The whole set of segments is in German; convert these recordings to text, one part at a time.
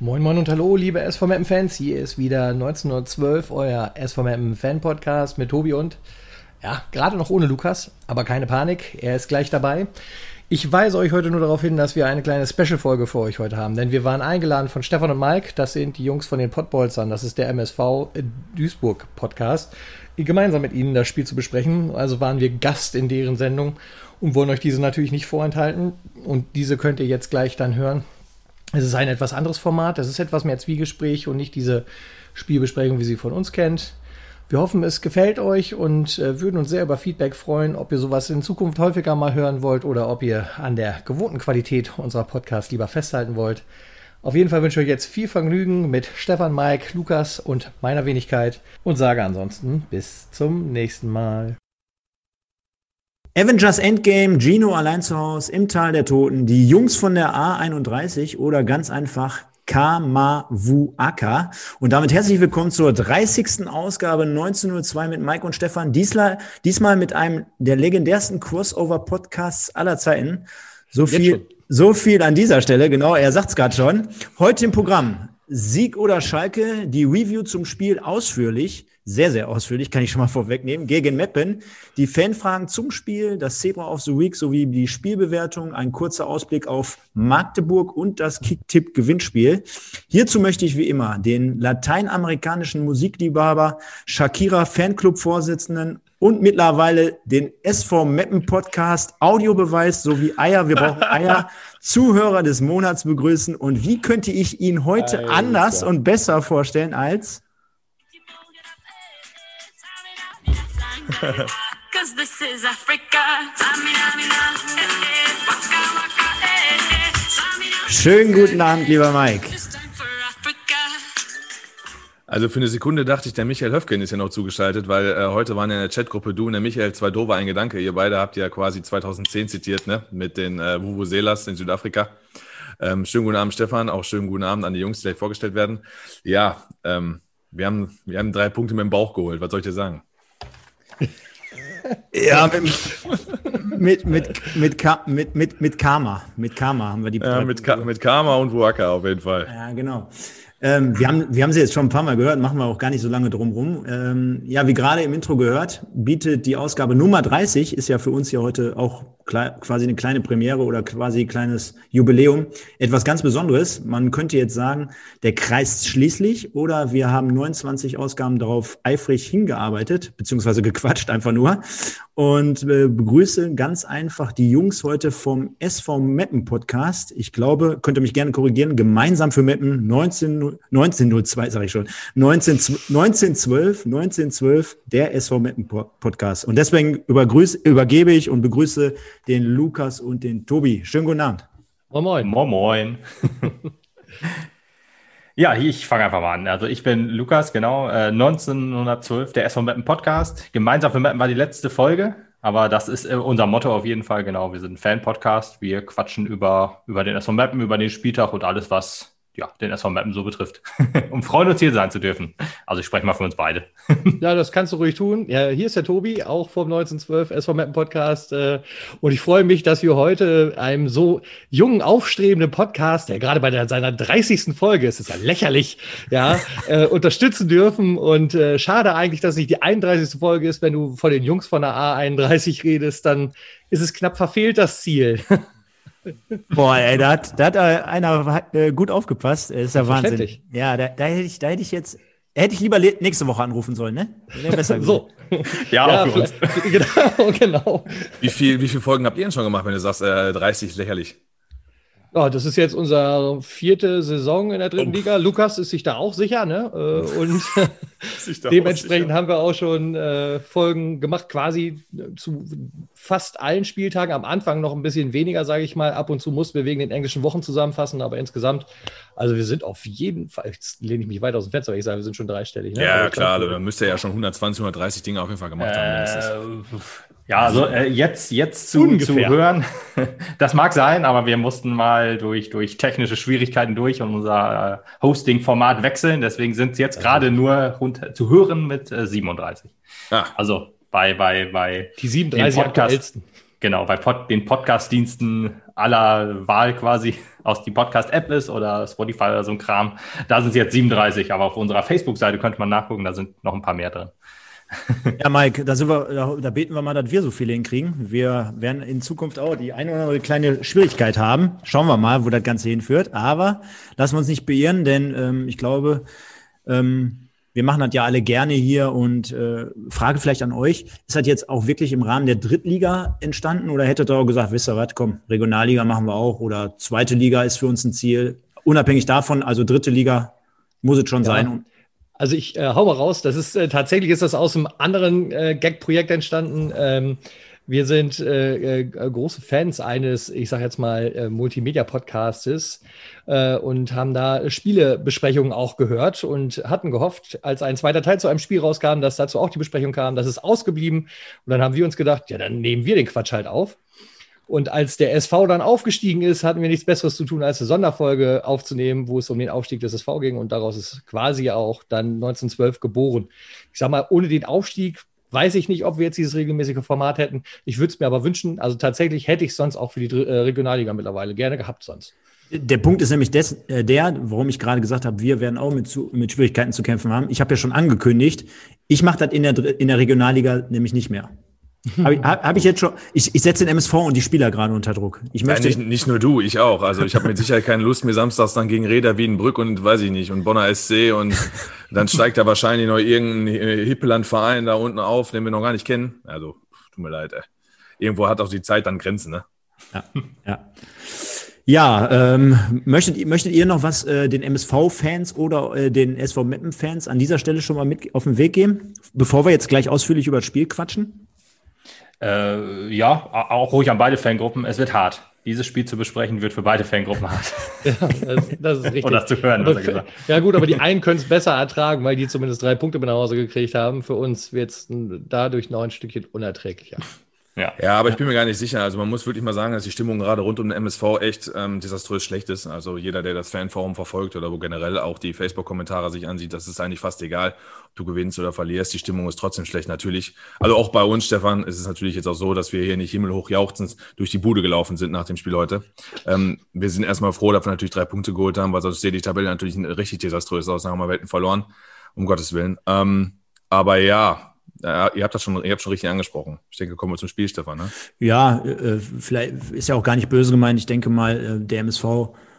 Moin Moin und Hallo, liebe SV Mappen Fans. Hier ist wieder 1912, euer SV Mappen Fan Podcast mit Tobi und ja, gerade noch ohne Lukas, aber keine Panik, er ist gleich dabei. Ich weise euch heute nur darauf hin, dass wir eine kleine Special-Folge für euch heute haben, denn wir waren eingeladen von Stefan und Mike, das sind die Jungs von den Pottbolzern, das ist der MSV Duisburg Podcast, gemeinsam mit ihnen das Spiel zu besprechen. Also waren wir Gast in deren Sendung und wollen euch diese natürlich nicht vorenthalten und diese könnt ihr jetzt gleich dann hören. Es ist ein etwas anderes Format, es ist etwas mehr Zwiegespräch und nicht diese Spielbesprechung, wie sie von uns kennt. Wir hoffen, es gefällt euch und äh, würden uns sehr über Feedback freuen, ob ihr sowas in Zukunft häufiger mal hören wollt oder ob ihr an der gewohnten Qualität unserer Podcasts lieber festhalten wollt. Auf jeden Fall wünsche ich euch jetzt viel Vergnügen mit Stefan, Mike, Lukas und meiner Wenigkeit und sage ansonsten bis zum nächsten Mal. Avengers Endgame, Gino allein zu Hause im Tal der Toten, die Jungs von der A31 oder ganz einfach Kamavuaka. Und damit herzlich willkommen zur 30. Ausgabe 1902 mit Mike und Stefan. Diesmal, diesmal mit einem der legendärsten Crossover-Podcasts aller Zeiten. So viel, so viel an dieser Stelle, genau, er sagt es gerade schon. Heute im Programm Sieg oder Schalke, die Review zum Spiel ausführlich sehr, sehr ausführlich, kann ich schon mal vorwegnehmen, gegen Meppen. Die Fanfragen zum Spiel, das Zebra of the Week sowie die Spielbewertung, ein kurzer Ausblick auf Magdeburg und das Kicktipp-Gewinnspiel. Hierzu möchte ich wie immer den lateinamerikanischen Musikliebhaber Shakira Fanclub-Vorsitzenden und mittlerweile den SV Meppen Podcast Audiobeweis sowie Eier, wir brauchen Eier, Zuhörer des Monats begrüßen. Und wie könnte ich ihn heute Alter. anders und besser vorstellen als Schönen guten Abend, lieber Mike. Also für eine Sekunde dachte ich, der Michael Höfgen ist ja noch zugeschaltet, weil äh, heute waren ja in der Chatgruppe du und der Michael zwei doofe ein Gedanke. Ihr beide habt ja quasi 2010 zitiert, ne? Mit den äh, Vuvuzelas in Südafrika. Ähm, schönen guten Abend, Stefan. Auch schönen guten Abend an die Jungs, die gleich vorgestellt werden. Ja, ähm, wir, haben, wir haben drei Punkte mit dem Bauch geholt. Was soll ich dir sagen? Ja, mit, mit, mit, mit, mit, mit, Karma. Mit Karma haben wir die. Ja, mit, mit Karma und Waka auf jeden Fall. Ja, genau. Ähm, wir, haben, wir haben sie jetzt schon ein paar Mal gehört, machen wir auch gar nicht so lange drum rum. Ähm, ja, wie gerade im Intro gehört, bietet die Ausgabe Nummer 30, ist ja für uns ja heute auch quasi eine kleine Premiere oder quasi ein kleines Jubiläum. Etwas ganz Besonderes. Man könnte jetzt sagen, der kreist schließlich oder wir haben 29 Ausgaben darauf eifrig hingearbeitet, beziehungsweise gequatscht einfach nur. Und äh, begrüße ganz einfach die Jungs heute vom SV Meppen Podcast. Ich glaube, könnt ihr mich gerne korrigieren, gemeinsam für Meppen 19, 1902, sage ich schon, 19, 1912, 1912, der SV Meppen Podcast. Und deswegen übergebe ich und begrüße den Lukas und den Tobi. Schönen guten Abend. Moin, moin. Moin, moin. ja, ich fange einfach mal an. Also ich bin Lukas, genau, äh, 1912, der SV Mappen Podcast. Gemeinsam für Mappen war die letzte Folge, aber das ist äh, unser Motto auf jeden Fall, genau. Wir sind ein Fan-Podcast. Wir quatschen über, über den SV Mappen, über den Spieltag und alles, was ja, den SV Mappen so betrifft. um freuen uns hier sein zu dürfen. Also ich spreche mal für uns beide. ja, das kannst du ruhig tun. Ja, hier ist der Tobi, auch vom 1912 SV Mappen Podcast. Äh, und ich freue mich, dass wir heute einem so jungen, aufstrebenden Podcast, der gerade bei der, seiner 30. Folge ist, ist ja lächerlich, ja, äh, unterstützen dürfen. Und äh, schade eigentlich, dass es nicht die 31. Folge ist. Wenn du von den Jungs von der A31 redest, dann ist es knapp verfehlt, das Ziel. Boah, ey, da hat, da hat einer äh, gut aufgepasst. Das ist ja Wahnsinn. Ja, da, da, hätte ich, da hätte ich jetzt, hätte ich lieber nächste Woche anrufen sollen, ne? Wäre besser so. ja, ja, auch für uns. genau, genau. Wie, viel, wie viele Folgen habt ihr denn schon gemacht, wenn du sagst, äh, 30 lächerlich? Ja, das ist jetzt unsere vierte Saison in der dritten oh. Liga. Lukas ist sich da auch sicher, ne? Äh, und dementsprechend haben wir auch schon äh, Folgen gemacht, quasi zu fast allen Spieltagen. Am Anfang noch ein bisschen weniger, sage ich mal. Ab und zu mussten wir wegen den englischen Wochen zusammenfassen, aber insgesamt, also wir sind auf jeden Fall, jetzt lehne ich mich weit aus dem Fenster, weil ich sage, wir sind schon dreistellig. Ne? Ja, klar, glaub, dann müsst ihr ja schon 120, 130 Dinge auf jeden Fall gemacht haben. Äh, ja, also äh, jetzt, jetzt zu, zu hören, das mag sein, aber wir mussten mal durch, durch technische Schwierigkeiten durch und unser äh, Hosting-Format wechseln. Deswegen sind es jetzt gerade nur rund, zu hören mit äh, 37. Ah. Also bei, bei, bei die 37 aktuellsten. genau, bei Pod, den Podcast-Diensten aller Wahl quasi aus die Podcast-App ist oder Spotify oder so ein Kram. Da sind es jetzt 37, aber auf unserer Facebook-Seite könnte man nachgucken, da sind noch ein paar mehr drin. Ja, Mike, da, sind wir, da, da, beten wir mal, dass wir so viele hinkriegen. Wir werden in Zukunft auch die eine oder andere kleine Schwierigkeit haben. Schauen wir mal, wo das Ganze hinführt. Aber lassen wir uns nicht beirren, denn ähm, ich glaube, ähm, wir machen das ja alle gerne hier und äh, Frage vielleicht an euch, ist das jetzt auch wirklich im Rahmen der Drittliga entstanden oder hättet ihr auch gesagt, wisst ihr was, komm, Regionalliga machen wir auch oder zweite Liga ist für uns ein Ziel, unabhängig davon, also dritte Liga muss es schon ja. sein. Also ich äh, hau mal raus, das ist äh, tatsächlich ist das aus einem anderen äh, Gag-Projekt entstanden. Ähm, wir sind äh, äh, große Fans eines, ich sage jetzt mal, äh, Multimedia-Podcastes und haben da Spielebesprechungen auch gehört und hatten gehofft, als ein zweiter Teil zu einem Spiel rauskam, dass dazu auch die Besprechung kam. Das ist ausgeblieben. Und dann haben wir uns gedacht, ja, dann nehmen wir den Quatsch halt auf. Und als der SV dann aufgestiegen ist, hatten wir nichts Besseres zu tun, als eine Sonderfolge aufzunehmen, wo es um den Aufstieg des SV ging. Und daraus ist quasi auch dann 1912 geboren. Ich sag mal, ohne den Aufstieg weiß ich nicht, ob wir jetzt dieses regelmäßige Format hätten. Ich würde es mir aber wünschen. Also tatsächlich hätte ich es sonst auch für die äh, Regionalliga mittlerweile gerne gehabt sonst. Der Punkt ist nämlich des, äh, der, warum ich gerade gesagt habe, wir werden auch mit, zu, mit Schwierigkeiten zu kämpfen haben. Ich habe ja schon angekündigt, ich mache das in der, in der Regionalliga nämlich nicht mehr. Habe ich, hab ich jetzt schon, ich, ich setze den MSV und die Spieler gerade unter Druck. Ich möchte ja, nicht, nicht nur du, ich auch. Also ich habe mit Sicherheit keine Lust, mir samstags dann gegen Räder Wiedenbrück und weiß ich nicht und Bonner SC und dann steigt da wahrscheinlich noch irgendein Hippeland-Verein da unten auf, den wir noch gar nicht kennen. Also, tut mir leid, ey. Irgendwo hat auch die Zeit dann Grenzen, ne? Ja, ja. Ja, ähm, möchtet, möchtet ihr noch was äh, den MSV-Fans oder äh, den SV Meppen-Fans an dieser Stelle schon mal mit auf den Weg geben, bevor wir jetzt gleich ausführlich über das Spiel quatschen? Äh, ja, auch ruhig an beide Fangruppen. Es wird hart. Dieses Spiel zu besprechen wird für beide Fangruppen hart. Ja, das, das ist richtig. Und das zu hören, was er gesagt Ja, gut, aber die einen können es besser ertragen, weil die zumindest drei Punkte mit nach Hause gekriegt haben. Für uns wird es dadurch noch ein Stückchen unerträglicher. Ja. ja, aber ich bin mir gar nicht sicher. Also man muss wirklich mal sagen, dass die Stimmung gerade rund um den MSV echt ähm, desaströs schlecht ist. Also jeder, der das Fanforum verfolgt oder wo generell auch die Facebook-Kommentare sich ansieht, das ist eigentlich fast egal, ob du gewinnst oder verlierst. Die Stimmung ist trotzdem schlecht natürlich. Also auch bei uns, Stefan, ist es natürlich jetzt auch so, dass wir hier nicht himmelhoch jauchzend durch die Bude gelaufen sind nach dem Spiel heute. Ähm, wir sind erstmal froh, dass wir natürlich drei Punkte geholt haben, weil sonst sieht die Tabelle natürlich richtig desaströs aus. Dann haben wir Welten verloren, um Gottes Willen. Ähm, aber ja, ja, ihr habt das schon, ihr habt schon richtig angesprochen. Ich denke, kommen wir zum Spiel, Stefan. Ne? Ja, äh, vielleicht ist ja auch gar nicht böse gemeint. Ich denke mal, äh, der MSV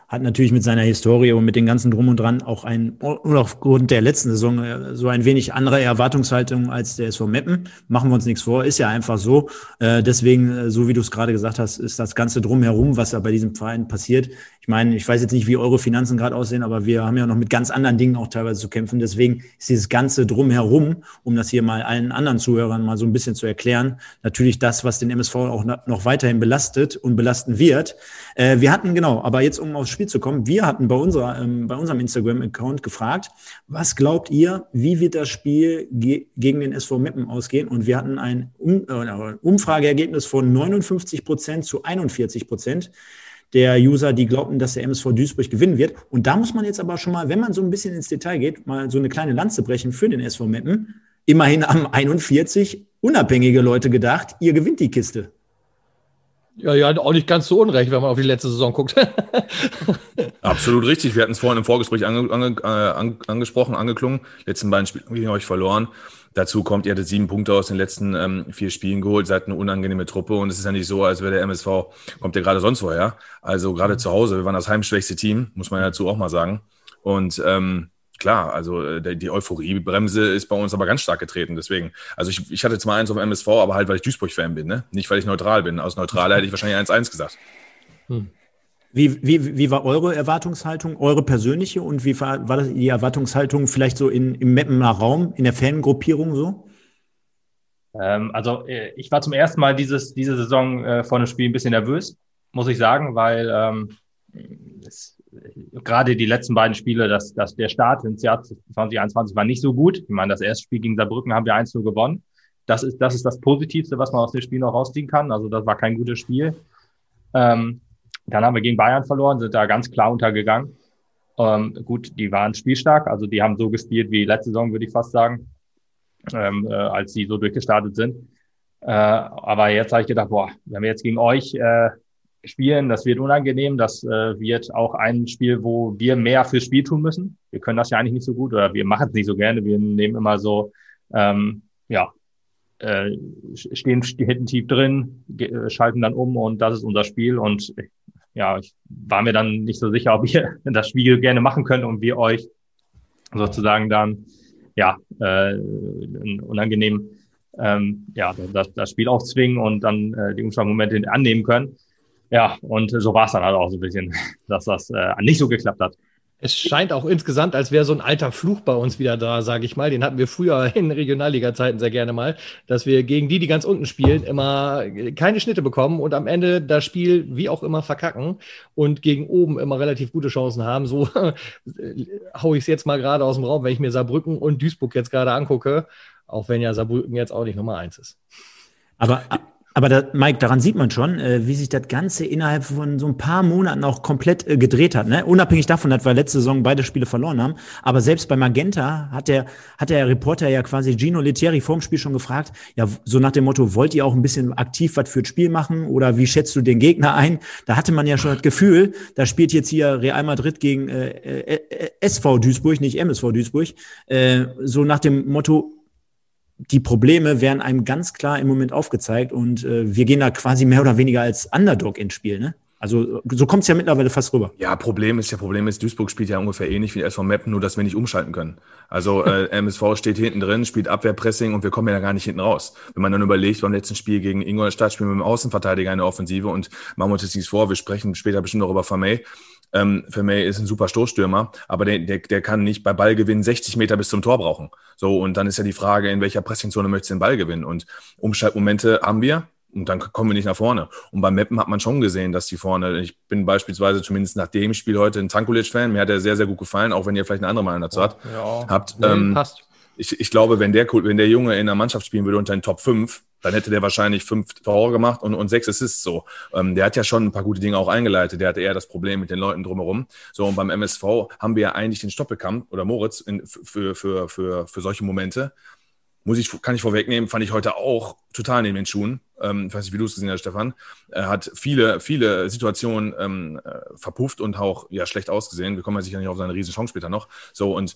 hat natürlich mit seiner Historie und mit den ganzen Drum und Dran auch ein, und aufgrund der letzten Saison äh, so ein wenig andere Erwartungshaltung als der SV Meppen. Machen wir uns nichts vor, ist ja einfach so. Äh, deswegen, äh, so wie du es gerade gesagt hast, ist das Ganze drumherum, was da bei diesem Verein passiert. Ich meine, ich weiß jetzt nicht, wie eure Finanzen gerade aussehen, aber wir haben ja noch mit ganz anderen Dingen auch teilweise zu kämpfen. Deswegen ist dieses Ganze drumherum, um das hier mal allen anderen Zuhörern mal so ein bisschen zu erklären, natürlich das, was den MSV auch noch weiterhin belastet und belasten wird. Wir hatten, genau, aber jetzt um aufs Spiel zu kommen. Wir hatten bei, unserer, ähm, bei unserem Instagram-Account gefragt, was glaubt ihr, wie wird das Spiel ge gegen den SV Meppen ausgehen? Und wir hatten ein um äh, Umfrageergebnis von 59 Prozent zu 41 Prozent der User, die glaubten, dass der MSV Duisburg gewinnen wird. Und da muss man jetzt aber schon mal, wenn man so ein bisschen ins Detail geht, mal so eine kleine Lanze brechen für den SV Meppen. Immerhin am 41 unabhängige Leute gedacht, ihr gewinnt die Kiste. Ja, ja, auch nicht ganz so unrecht, wenn man auf die letzte Saison guckt. Absolut richtig. Wir hatten es vorhin im Vorgespräch ange, ange, äh, angesprochen, angeklungen. Letzten beiden Spiele haben wir euch verloren. Dazu kommt, ihr hattet sieben Punkte aus den letzten ähm, vier Spielen geholt, seid eine unangenehme Truppe und es ist ja nicht so, als wäre der MSV, kommt der gerade sonst woher. Also gerade zu Hause, wir waren das heimschwächste Team, muss man dazu auch mal sagen. Und ähm, klar, also äh, die Euphoriebremse ist bei uns aber ganz stark getreten. Deswegen, also ich, ich hatte zwar eins auf MSV, aber halt, weil ich Duisburg-Fan bin, ne? Nicht, weil ich neutral bin. Aus neutral hätte ich wahrscheinlich 1-1 gesagt. Hm. Wie, wie, wie war eure Erwartungshaltung, eure persönliche und wie war, war das die Erwartungshaltung vielleicht so in, im Mappener Raum, in der Fangruppierung so? Ähm, also äh, ich war zum ersten Mal dieses, diese Saison äh, vor einem Spiel ein bisschen nervös, muss ich sagen, weil ähm, es, gerade die letzten beiden Spiele, dass, dass der Start ins Jahr 2021 war nicht so gut. Ich meine, das erste Spiel gegen Saarbrücken haben wir 1-0 gewonnen. Das ist, das ist das Positivste, was man aus dem Spiel noch rausziehen kann. Also das war kein gutes Spiel. Ähm, dann haben wir gegen Bayern verloren, sind da ganz klar untergegangen. Ähm, gut, die waren spielstark, also die haben so gespielt wie letzte Saison, würde ich fast sagen, ähm, äh, als sie so durchgestartet sind. Äh, aber jetzt habe ich gedacht, boah, wenn wir jetzt gegen euch äh, spielen, das wird unangenehm. Das äh, wird auch ein Spiel, wo wir mehr fürs Spiel tun müssen. Wir können das ja eigentlich nicht so gut oder wir machen es nicht so gerne. Wir nehmen immer so, ähm, ja, äh, stehen hinten tief drin, schalten dann um und das ist unser Spiel. Und ja, ich war mir dann nicht so sicher, ob ihr das Spiel gerne machen könnt und wir euch sozusagen dann ja äh, unangenehm ähm, ja das, das Spiel aufzwingen und dann äh, die Umschlagmomente annehmen können. Ja, und so war es dann halt auch so ein bisschen, dass das äh, nicht so geklappt hat. Es scheint auch insgesamt, als wäre so ein alter Fluch bei uns wieder da, sage ich mal. Den hatten wir früher in Regionalliga-Zeiten sehr gerne mal, dass wir gegen die, die ganz unten spielen, immer keine Schnitte bekommen und am Ende das Spiel wie auch immer verkacken und gegen oben immer relativ gute Chancen haben. So haue ich es jetzt mal gerade aus dem Raum, wenn ich mir Saarbrücken und Duisburg jetzt gerade angucke, auch wenn ja Saarbrücken jetzt auch nicht Nummer eins ist. Aber aber da, Mike, daran sieht man schon, äh, wie sich das Ganze innerhalb von so ein paar Monaten auch komplett äh, gedreht hat. Ne? Unabhängig davon, dass wir letzte Saison beide Spiele verloren haben. Aber selbst bei Magenta hat der, hat der Reporter ja quasi Gino Lettieri vorm Spiel schon gefragt, ja, so nach dem Motto, wollt ihr auch ein bisschen aktiv was für das Spiel machen oder wie schätzt du den Gegner ein? Da hatte man ja schon das Gefühl, da spielt jetzt hier Real Madrid gegen äh, äh, äh SV Duisburg, nicht MSV Duisburg. Äh, so nach dem Motto, die Probleme werden einem ganz klar im Moment aufgezeigt und äh, wir gehen da quasi mehr oder weniger als Underdog ins Spiel, ne? Also so kommt es ja mittlerweile fast rüber. Ja, Problem ist ja, Problem ist, Duisburg spielt ja ungefähr ähnlich wie SV Mappen, nur dass wir nicht umschalten können. Also äh, MSV steht hinten drin, spielt Abwehrpressing und wir kommen ja gar nicht hinten raus. Wenn man dann überlegt, beim letzten Spiel gegen Ingolstadt spielen wir mit dem Außenverteidiger eine Offensive und machen wir uns jetzt nichts vor, wir sprechen später bestimmt noch über Vermey. Ähm, Vermey ist ein super Stoßstürmer, aber der, der, der kann nicht bei Ballgewinn 60 Meter bis zum Tor brauchen. So, und dann ist ja die Frage, in welcher Pressingzone möchtest du den Ball gewinnen? Und Umschaltmomente haben wir, und dann kommen wir nicht nach vorne. Und beim Mappen hat man schon gesehen, dass die vorne, ich bin beispielsweise zumindest nach dem Spiel heute ein Tankulic-Fan, mir hat er sehr, sehr gut gefallen, auch wenn ihr vielleicht eine andere Meinung dazu hat, ja. habt. Nee, ähm, passt. Ich, ich glaube, wenn der, wenn der Junge in der Mannschaft spielen würde unter den Top 5, dann hätte der wahrscheinlich fünf Tore gemacht und, und sechs Assists so. Ähm, der hat ja schon ein paar gute Dinge auch eingeleitet. Der hatte eher das Problem mit den Leuten drumherum. So, und beim MSV haben wir ja eigentlich den Stoppelkampf oder Moritz in, für, für, für, für solche Momente muss ich, kann ich vorwegnehmen, fand ich heute auch total neben den Schuhen. Ähm, ich weiß nicht, wie du es gesehen hast, Stefan. Er hat viele, viele Situationen ähm, äh, verpufft und auch ja, schlecht ausgesehen. Wir kommen ja sicher nicht auf seine riesen Chance später noch. So, und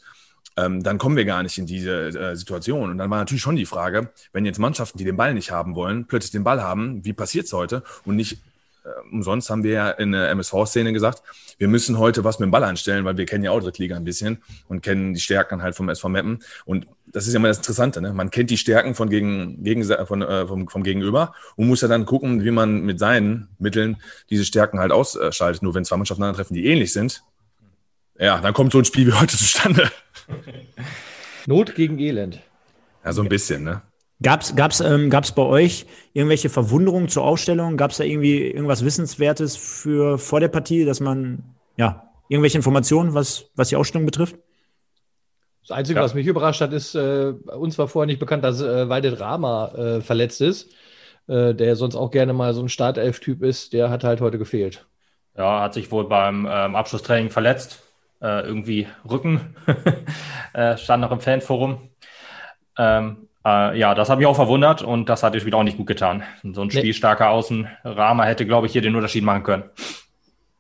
ähm, dann kommen wir gar nicht in diese äh, Situation. Und dann war natürlich schon die Frage, wenn jetzt Mannschaften, die den Ball nicht haben wollen, plötzlich den Ball haben, wie passiert es heute? Und nicht äh, umsonst haben wir ja in der MSV-Szene gesagt, wir müssen heute was mit dem Ball anstellen, weil wir kennen ja auch Drittliga ein bisschen und kennen die Stärken halt vom SV Meppen. Und das ist ja immer das Interessante, ne? man kennt die Stärken von gegen, gegen, von, äh, vom, vom Gegenüber und muss ja dann gucken, wie man mit seinen Mitteln diese Stärken halt ausschaltet. Nur wenn zwei Mannschaften treffen, die ähnlich sind, ja, dann kommt so ein Spiel wie heute zustande. Not gegen Elend. Ja, so ein bisschen, ne? Gab's gab's ähm, gab's bei euch irgendwelche Verwunderungen zur Ausstellung? Gab's da irgendwie irgendwas Wissenswertes für vor der Partie, dass man ja irgendwelche Informationen, was was die Ausstellung betrifft? Das Einzige, ja. was mich überrascht hat, ist, äh, uns war vorher nicht bekannt, dass äh, Waldet Rama äh, verletzt ist, äh, der sonst auch gerne mal so ein Startelf-Typ ist. Der hat halt heute gefehlt. Ja, hat sich wohl beim ähm, Abschlusstraining verletzt. Äh, irgendwie Rücken. äh, stand noch im Fanforum. Ähm, äh, ja, das hat mich auch verwundert und das hat jetzt wieder auch nicht gut getan. So ein nee. spielstarker Außenrahmer hätte, glaube ich, hier den Unterschied machen können.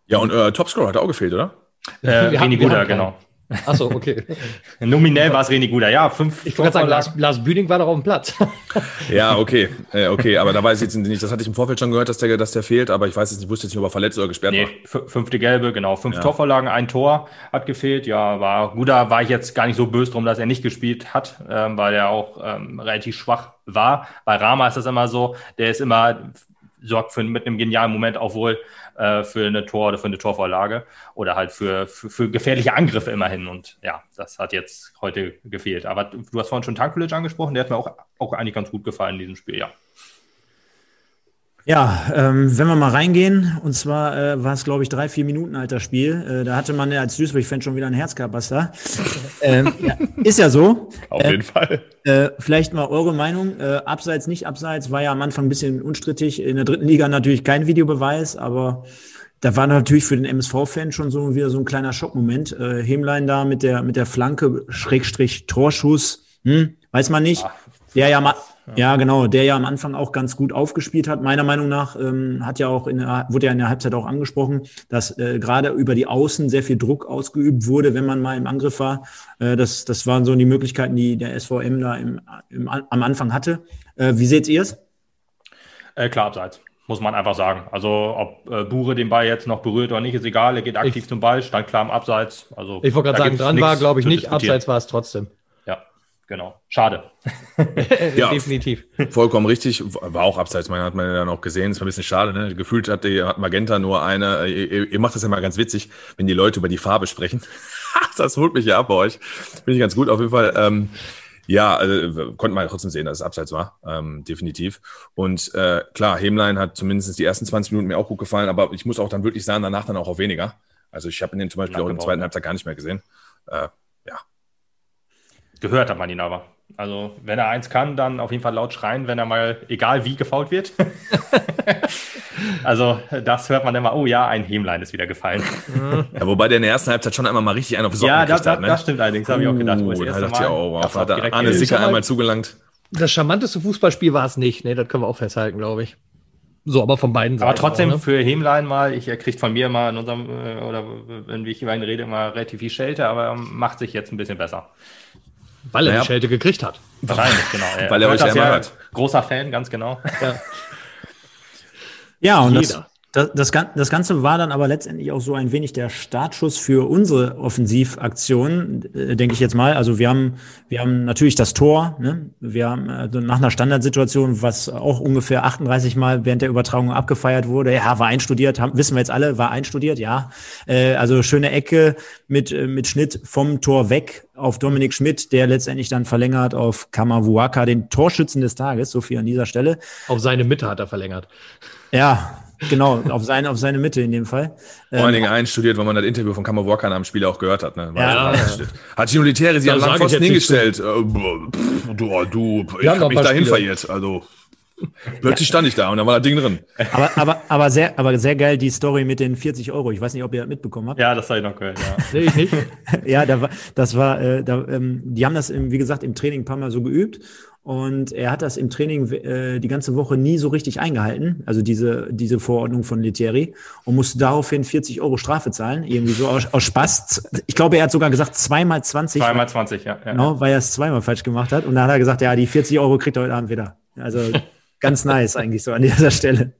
Ja, und äh, Topscorer hat auch gefehlt, oder? Äh, René Guder, genau. Achso, okay. Nominell war es René Guder, ja. Fünf ich wollte sagen, Lars, Lars Bühning war doch auf dem Platz. ja, okay. Äh, okay, aber da weiß ich jetzt nicht, das hatte ich im Vorfeld schon gehört, dass der, dass der fehlt, aber ich weiß jetzt nicht, wusste jetzt nicht, ob er verletzt oder gesperrt nee, war. Fünfte Gelbe, genau. Fünf ja. Torvorlagen, ein Tor hat gefehlt. Ja, war Guder war ich jetzt gar nicht so böse drum, dass er nicht gespielt hat, ähm, weil er auch ähm, relativ schwach war. Bei Rama ist das immer so, der ist immer sorgt für mit einem genialen Moment auch wohl äh, für eine Tor oder für eine Torvorlage oder halt für, für, für, gefährliche Angriffe immerhin. Und ja, das hat jetzt heute gefehlt. Aber du hast vorhin schon Tankulic angesprochen, der hat mir auch, auch eigentlich ganz gut gefallen in diesem Spiel, ja. Ja, ähm, wenn wir mal reingehen, und zwar äh, war es, glaube ich, drei, vier Minuten alter Spiel. Äh, da hatte man ja als Duisburg-Fan schon wieder ein Herzkapster. ähm, ja, ist ja so. Auf äh, jeden Fall. Äh, vielleicht mal eure Meinung. Äh, abseits, nicht abseits, war ja am Anfang ein bisschen unstrittig. In der dritten Liga natürlich kein Videobeweis, aber da war natürlich für den MSV-Fan schon so wieder so ein kleiner Schockmoment. Äh, Hemlein da mit der, mit der Flanke, Schrägstrich, Torschuss, hm, weiß man nicht. Ach, ja, ja, Ja, genau, der ja am Anfang auch ganz gut aufgespielt hat. Meiner Meinung nach ähm, hat ja auch in der, wurde ja in der Halbzeit auch angesprochen, dass äh, gerade über die Außen sehr viel Druck ausgeübt wurde, wenn man mal im Angriff war. Äh, das, das waren so die Möglichkeiten, die der SVM da im, im, am Anfang hatte. Äh, wie seht ihr es? Äh, klar, abseits muss man einfach sagen. Also ob äh, Bure den Ball jetzt noch berührt oder nicht, ist egal. Er geht aktiv ich, zum Ball, stand klar im Abseits. Also, ich wollte gerade sagen, dran war, glaube ich, nicht. Abseits war es trotzdem. Genau. Schade. ja, definitiv. Vollkommen richtig. War auch Abseits, man hat man ja dann auch gesehen. Ist ein bisschen schade. Ne? Gefühlt hat, die, hat Magenta nur eine. Ihr, ihr macht das ja mal ganz witzig, wenn die Leute über die Farbe sprechen. das holt mich ja ab bei euch. Finde ich ganz gut. Auf jeden Fall. Ähm, ja, also, konnte man trotzdem sehen, dass es abseits war, ähm, definitiv. Und äh, klar, Hemlein hat zumindest die ersten 20 Minuten mir auch gut gefallen, aber ich muss auch dann wirklich sagen, danach dann auch auf weniger. Also ich habe ihn zum Beispiel auch in der zweiten Halbzeit gar nicht mehr gesehen. Äh, ja. Gehört hat man ihn aber. Also, wenn er eins kann, dann auf jeden Fall laut schreien, wenn er mal, egal wie, gefault wird. also, das hört man immer, oh ja, ein Hämlein ist wieder gefallen. ja, wobei der in der ersten Halbzeit schon einmal mal richtig einen auf Socken Ja, das, hat, ne? das stimmt allerdings, habe ich auch gedacht. Wo uh, da dachte ich auch, wow, hat Arne Sicker einmal zugelangt. Das charmanteste Fußballspiel war es nicht, ne? Das können wir auch festhalten, glaube ich. So, aber von beiden Seiten. Aber trotzdem auch, ne? für Hämlein mal, ich, er kriegt von mir mal in unserem, äh, oder wenn ich über ihn rede, immer relativ viel Schelte, aber macht sich jetzt ein bisschen besser. Weil er naja. die Schelte gekriegt hat. Wahrscheinlich, genau. Weil er euch ja immer hört. Großer Fan, ganz genau. Ja, ja und das, das, das, das, Ganze war dann aber letztendlich auch so ein wenig der Startschuss für unsere Offensivaktion, äh, denke ich jetzt mal. Also wir haben, wir haben natürlich das Tor, ne? wir haben also nach einer Standardsituation, was auch ungefähr 38 Mal während der Übertragung abgefeiert wurde. Ja, war einstudiert, haben, wissen wir jetzt alle, war einstudiert, ja. Äh, also schöne Ecke mit, äh, mit Schnitt vom Tor weg auf Dominik Schmidt, der letztendlich dann verlängert auf Kamavuaka, den Torschützen des Tages, so viel an dieser Stelle. Auf seine Mitte hat er verlängert. Ja, Genau, auf seine, auf seine Mitte in dem Fall. Vor allen Dingen ähm, einstudiert, weil man das Interview von Kammer Walker nach dem Spiel auch gehört hat. Ne? Ja, ja. Hat die Militäre sie an Langpfosten hingestellt. Äh, du, oh, du, ich habe mich dahin verirrt. Also plötzlich stand ich da und dann war das Ding drin. Aber, aber, aber, sehr, aber sehr geil die Story mit den 40 Euro. Ich weiß nicht, ob ihr das mitbekommen habt. Ja, das habe ich noch gehört. Ja, nee, ich nicht. ja da war, das war, äh, da, ähm, die haben das, im, wie gesagt, im Training ein paar Mal so geübt und er hat das im Training äh, die ganze Woche nie so richtig eingehalten, also diese, diese Verordnung von Letieri, und musste daraufhin 40 Euro Strafe zahlen, irgendwie so aus, aus Spaß. Ich glaube, er hat sogar gesagt, zweimal 20. Zweimal 20, ja. ja genau, weil er es zweimal falsch gemacht hat. Und dann hat er gesagt, ja, die 40 Euro kriegt er heute Abend wieder. Also ganz nice eigentlich so an dieser Stelle.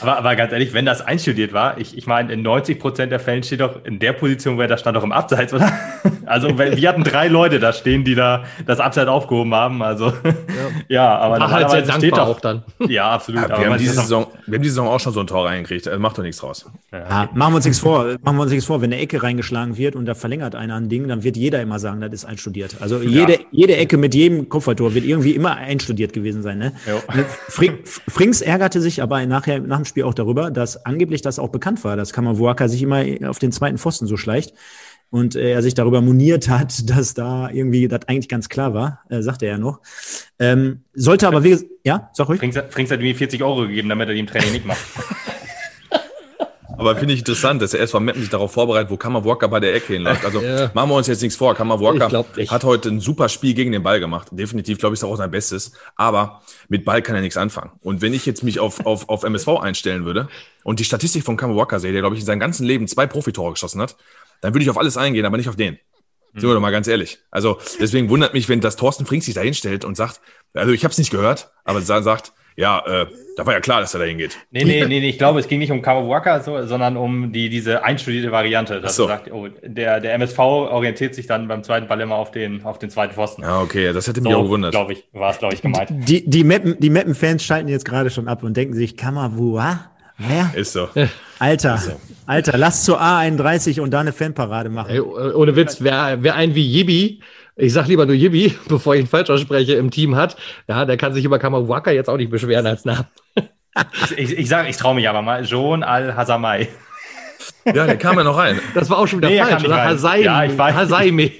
Aber, aber ganz ehrlich, wenn das einstudiert war, ich, ich meine, in 90 Prozent der Fällen steht doch in der Position, wer da stand, doch im Abseits, oder? Also wir hatten drei Leute da stehen, die da das Abseits aufgehoben haben. Also ja, ja aber Ach, halt sehr steht doch auch dann. Ja, absolut. Ja, wir, haben diese Saison, wir haben diese Saison auch schon so ein Tor reingekriegt. Also macht doch nichts draus. Ja, machen wir uns nichts vor. Machen wir uns nichts vor. Wenn eine Ecke reingeschlagen wird und da verlängert einer ein Ding, dann wird jeder immer sagen, das ist einstudiert. Also jede, jede Ecke mit jedem Kopfballtor wird irgendwie immer einstudiert gewesen sein. Ne? Frings ärgerte sich aber nachher nach dem Spiel auch darüber, dass angeblich das auch bekannt war, dass Kamavuaka sich immer auf den zweiten Pfosten so schleicht und er sich darüber moniert hat, dass da irgendwie das eigentlich ganz klar war, äh, sagte er ja noch. Ähm, sollte aber, wie ja, sag ruhig. Frings, Frings hat irgendwie 40 Euro gegeben, damit er die im Training nicht macht. Aber finde ich interessant, dass er erst Meppen sich darauf vorbereitet, wo Kammer Walker bei der Ecke hinläuft. Also ja. machen wir uns jetzt nichts vor. Kammer Walker hat heute ein super Spiel gegen den Ball gemacht. Definitiv, glaube ich, ist auch sein Bestes. Aber mit Ball kann er nichts anfangen. Und wenn ich jetzt mich auf, auf, auf MSV einstellen würde und die Statistik von Kammer Walker sehe, der, glaube ich, in seinem ganzen Leben zwei Profitore geschossen hat, dann würde ich auf alles eingehen, aber nicht auf den. Sind wir doch mal ganz ehrlich. Also deswegen wundert mich, wenn das Thorsten Frings sich da hinstellt und sagt, also ich habe es nicht gehört, aber sagt, ja, äh, da war ja klar, dass er da hingeht. Nee, nee, nee, nee, ich glaube, es ging nicht um Kawawaka, so, sondern um die, diese einstudierte Variante, dass so. sagt, oh, der, der MSV orientiert sich dann beim zweiten Ball immer auf den, auf den zweiten Pfosten. Ja, okay, das hätte mich so, auch gewundert. glaube ich, war es, glaube ich, gemeint. Die, die Mappen, die Mappen-Fans schalten jetzt gerade schon ab und denken sich, Kamawua? Wer? Ist so. Alter, ist so. Alter, lass zur A31 und da eine Fanparade machen. Ey, ohne Witz, wer, wer ein wie Yibi ich sag lieber nur Yibi, bevor ich ihn falsch ausspreche, im Team hat, ja, der kann sich über Kamawaka jetzt auch nicht beschweren als Namen. Ich, ich, ich sage, ich traue mich aber mal. John Al-Hazamai. Ja, der kam ja noch rein. Das war auch schon wieder nee, falsch, oder? Hasaime. Ja, ich weiß. Hasaime.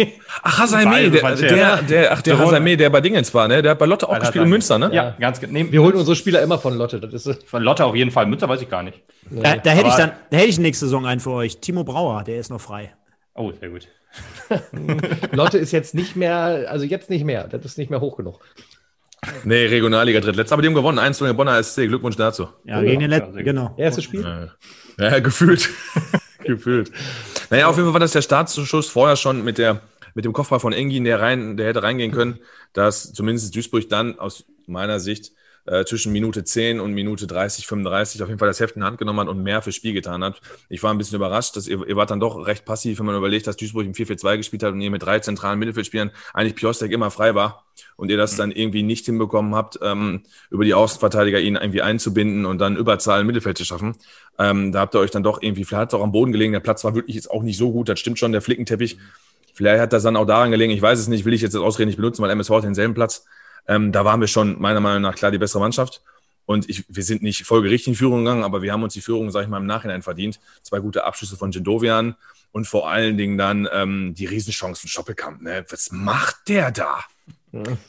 Ach, Hasaime, der, der, der, ach, der Hasaime, der bei Dingens war, ne? Der hat bei Lotte auch gespielt in Münster, ne? Ja, ganz genau. Wir holen unsere Spieler immer von Lotte. Das ist von Lotte auf jeden Fall. Münster weiß ich gar nicht. Nee. Da, da hätte ich dann, da hätte ich nächste Saison einen für euch. Timo Brauer, der ist noch frei. Oh, sehr gut. Lotte ist jetzt nicht mehr, also jetzt nicht mehr, das ist nicht mehr hoch genug. Nee, Regionalliga drittletzter, aber die haben gewonnen. 1 0 Bonner SC. Glückwunsch dazu. Ja, gegen den letzten, genau. Erstes Spiel? Ja, ja gefühlt. gefühlt. Naja, auf jeden Fall war das der Startschuss vorher schon mit der mit dem Kopfball von Engin, der rein, der hätte reingehen können, dass zumindest Duisburg dann aus meiner Sicht äh, zwischen Minute 10 und Minute 30, 35 auf jeden Fall das Heft in die Hand genommen hat und mehr fürs Spiel getan hat. Ich war ein bisschen überrascht, dass ihr, ihr wart dann doch recht passiv, wenn man überlegt, dass Duisburg im 4-4-2 gespielt hat und ihr mit drei zentralen Mittelfeldspielern eigentlich Piostek immer frei war und ihr das dann irgendwie nicht hinbekommen habt, ähm, über die Außenverteidiger ihn irgendwie einzubinden und dann Überzahl im Mittelfeld zu schaffen. Ähm, da habt ihr euch dann doch irgendwie, vielleicht hat es auch am Boden gelegen, der Platz war wirklich jetzt auch nicht so gut, das stimmt schon, der Flickenteppich. Vielleicht hat das dann auch daran gelegen, ich weiß es nicht, will ich jetzt das Ausreden nicht benutzen, weil MSV hat denselben Platz. Ähm, da waren wir schon meiner Meinung nach klar die bessere Mannschaft. Und ich, wir sind nicht folgerichtig in Führung gegangen, aber wir haben uns die Führung, sage ich mal, im Nachhinein verdient. Zwei gute Abschlüsse von Gendovian und vor allen Dingen dann ähm, die Riesenchance von Stoppelkamp. Ne? Was macht der da?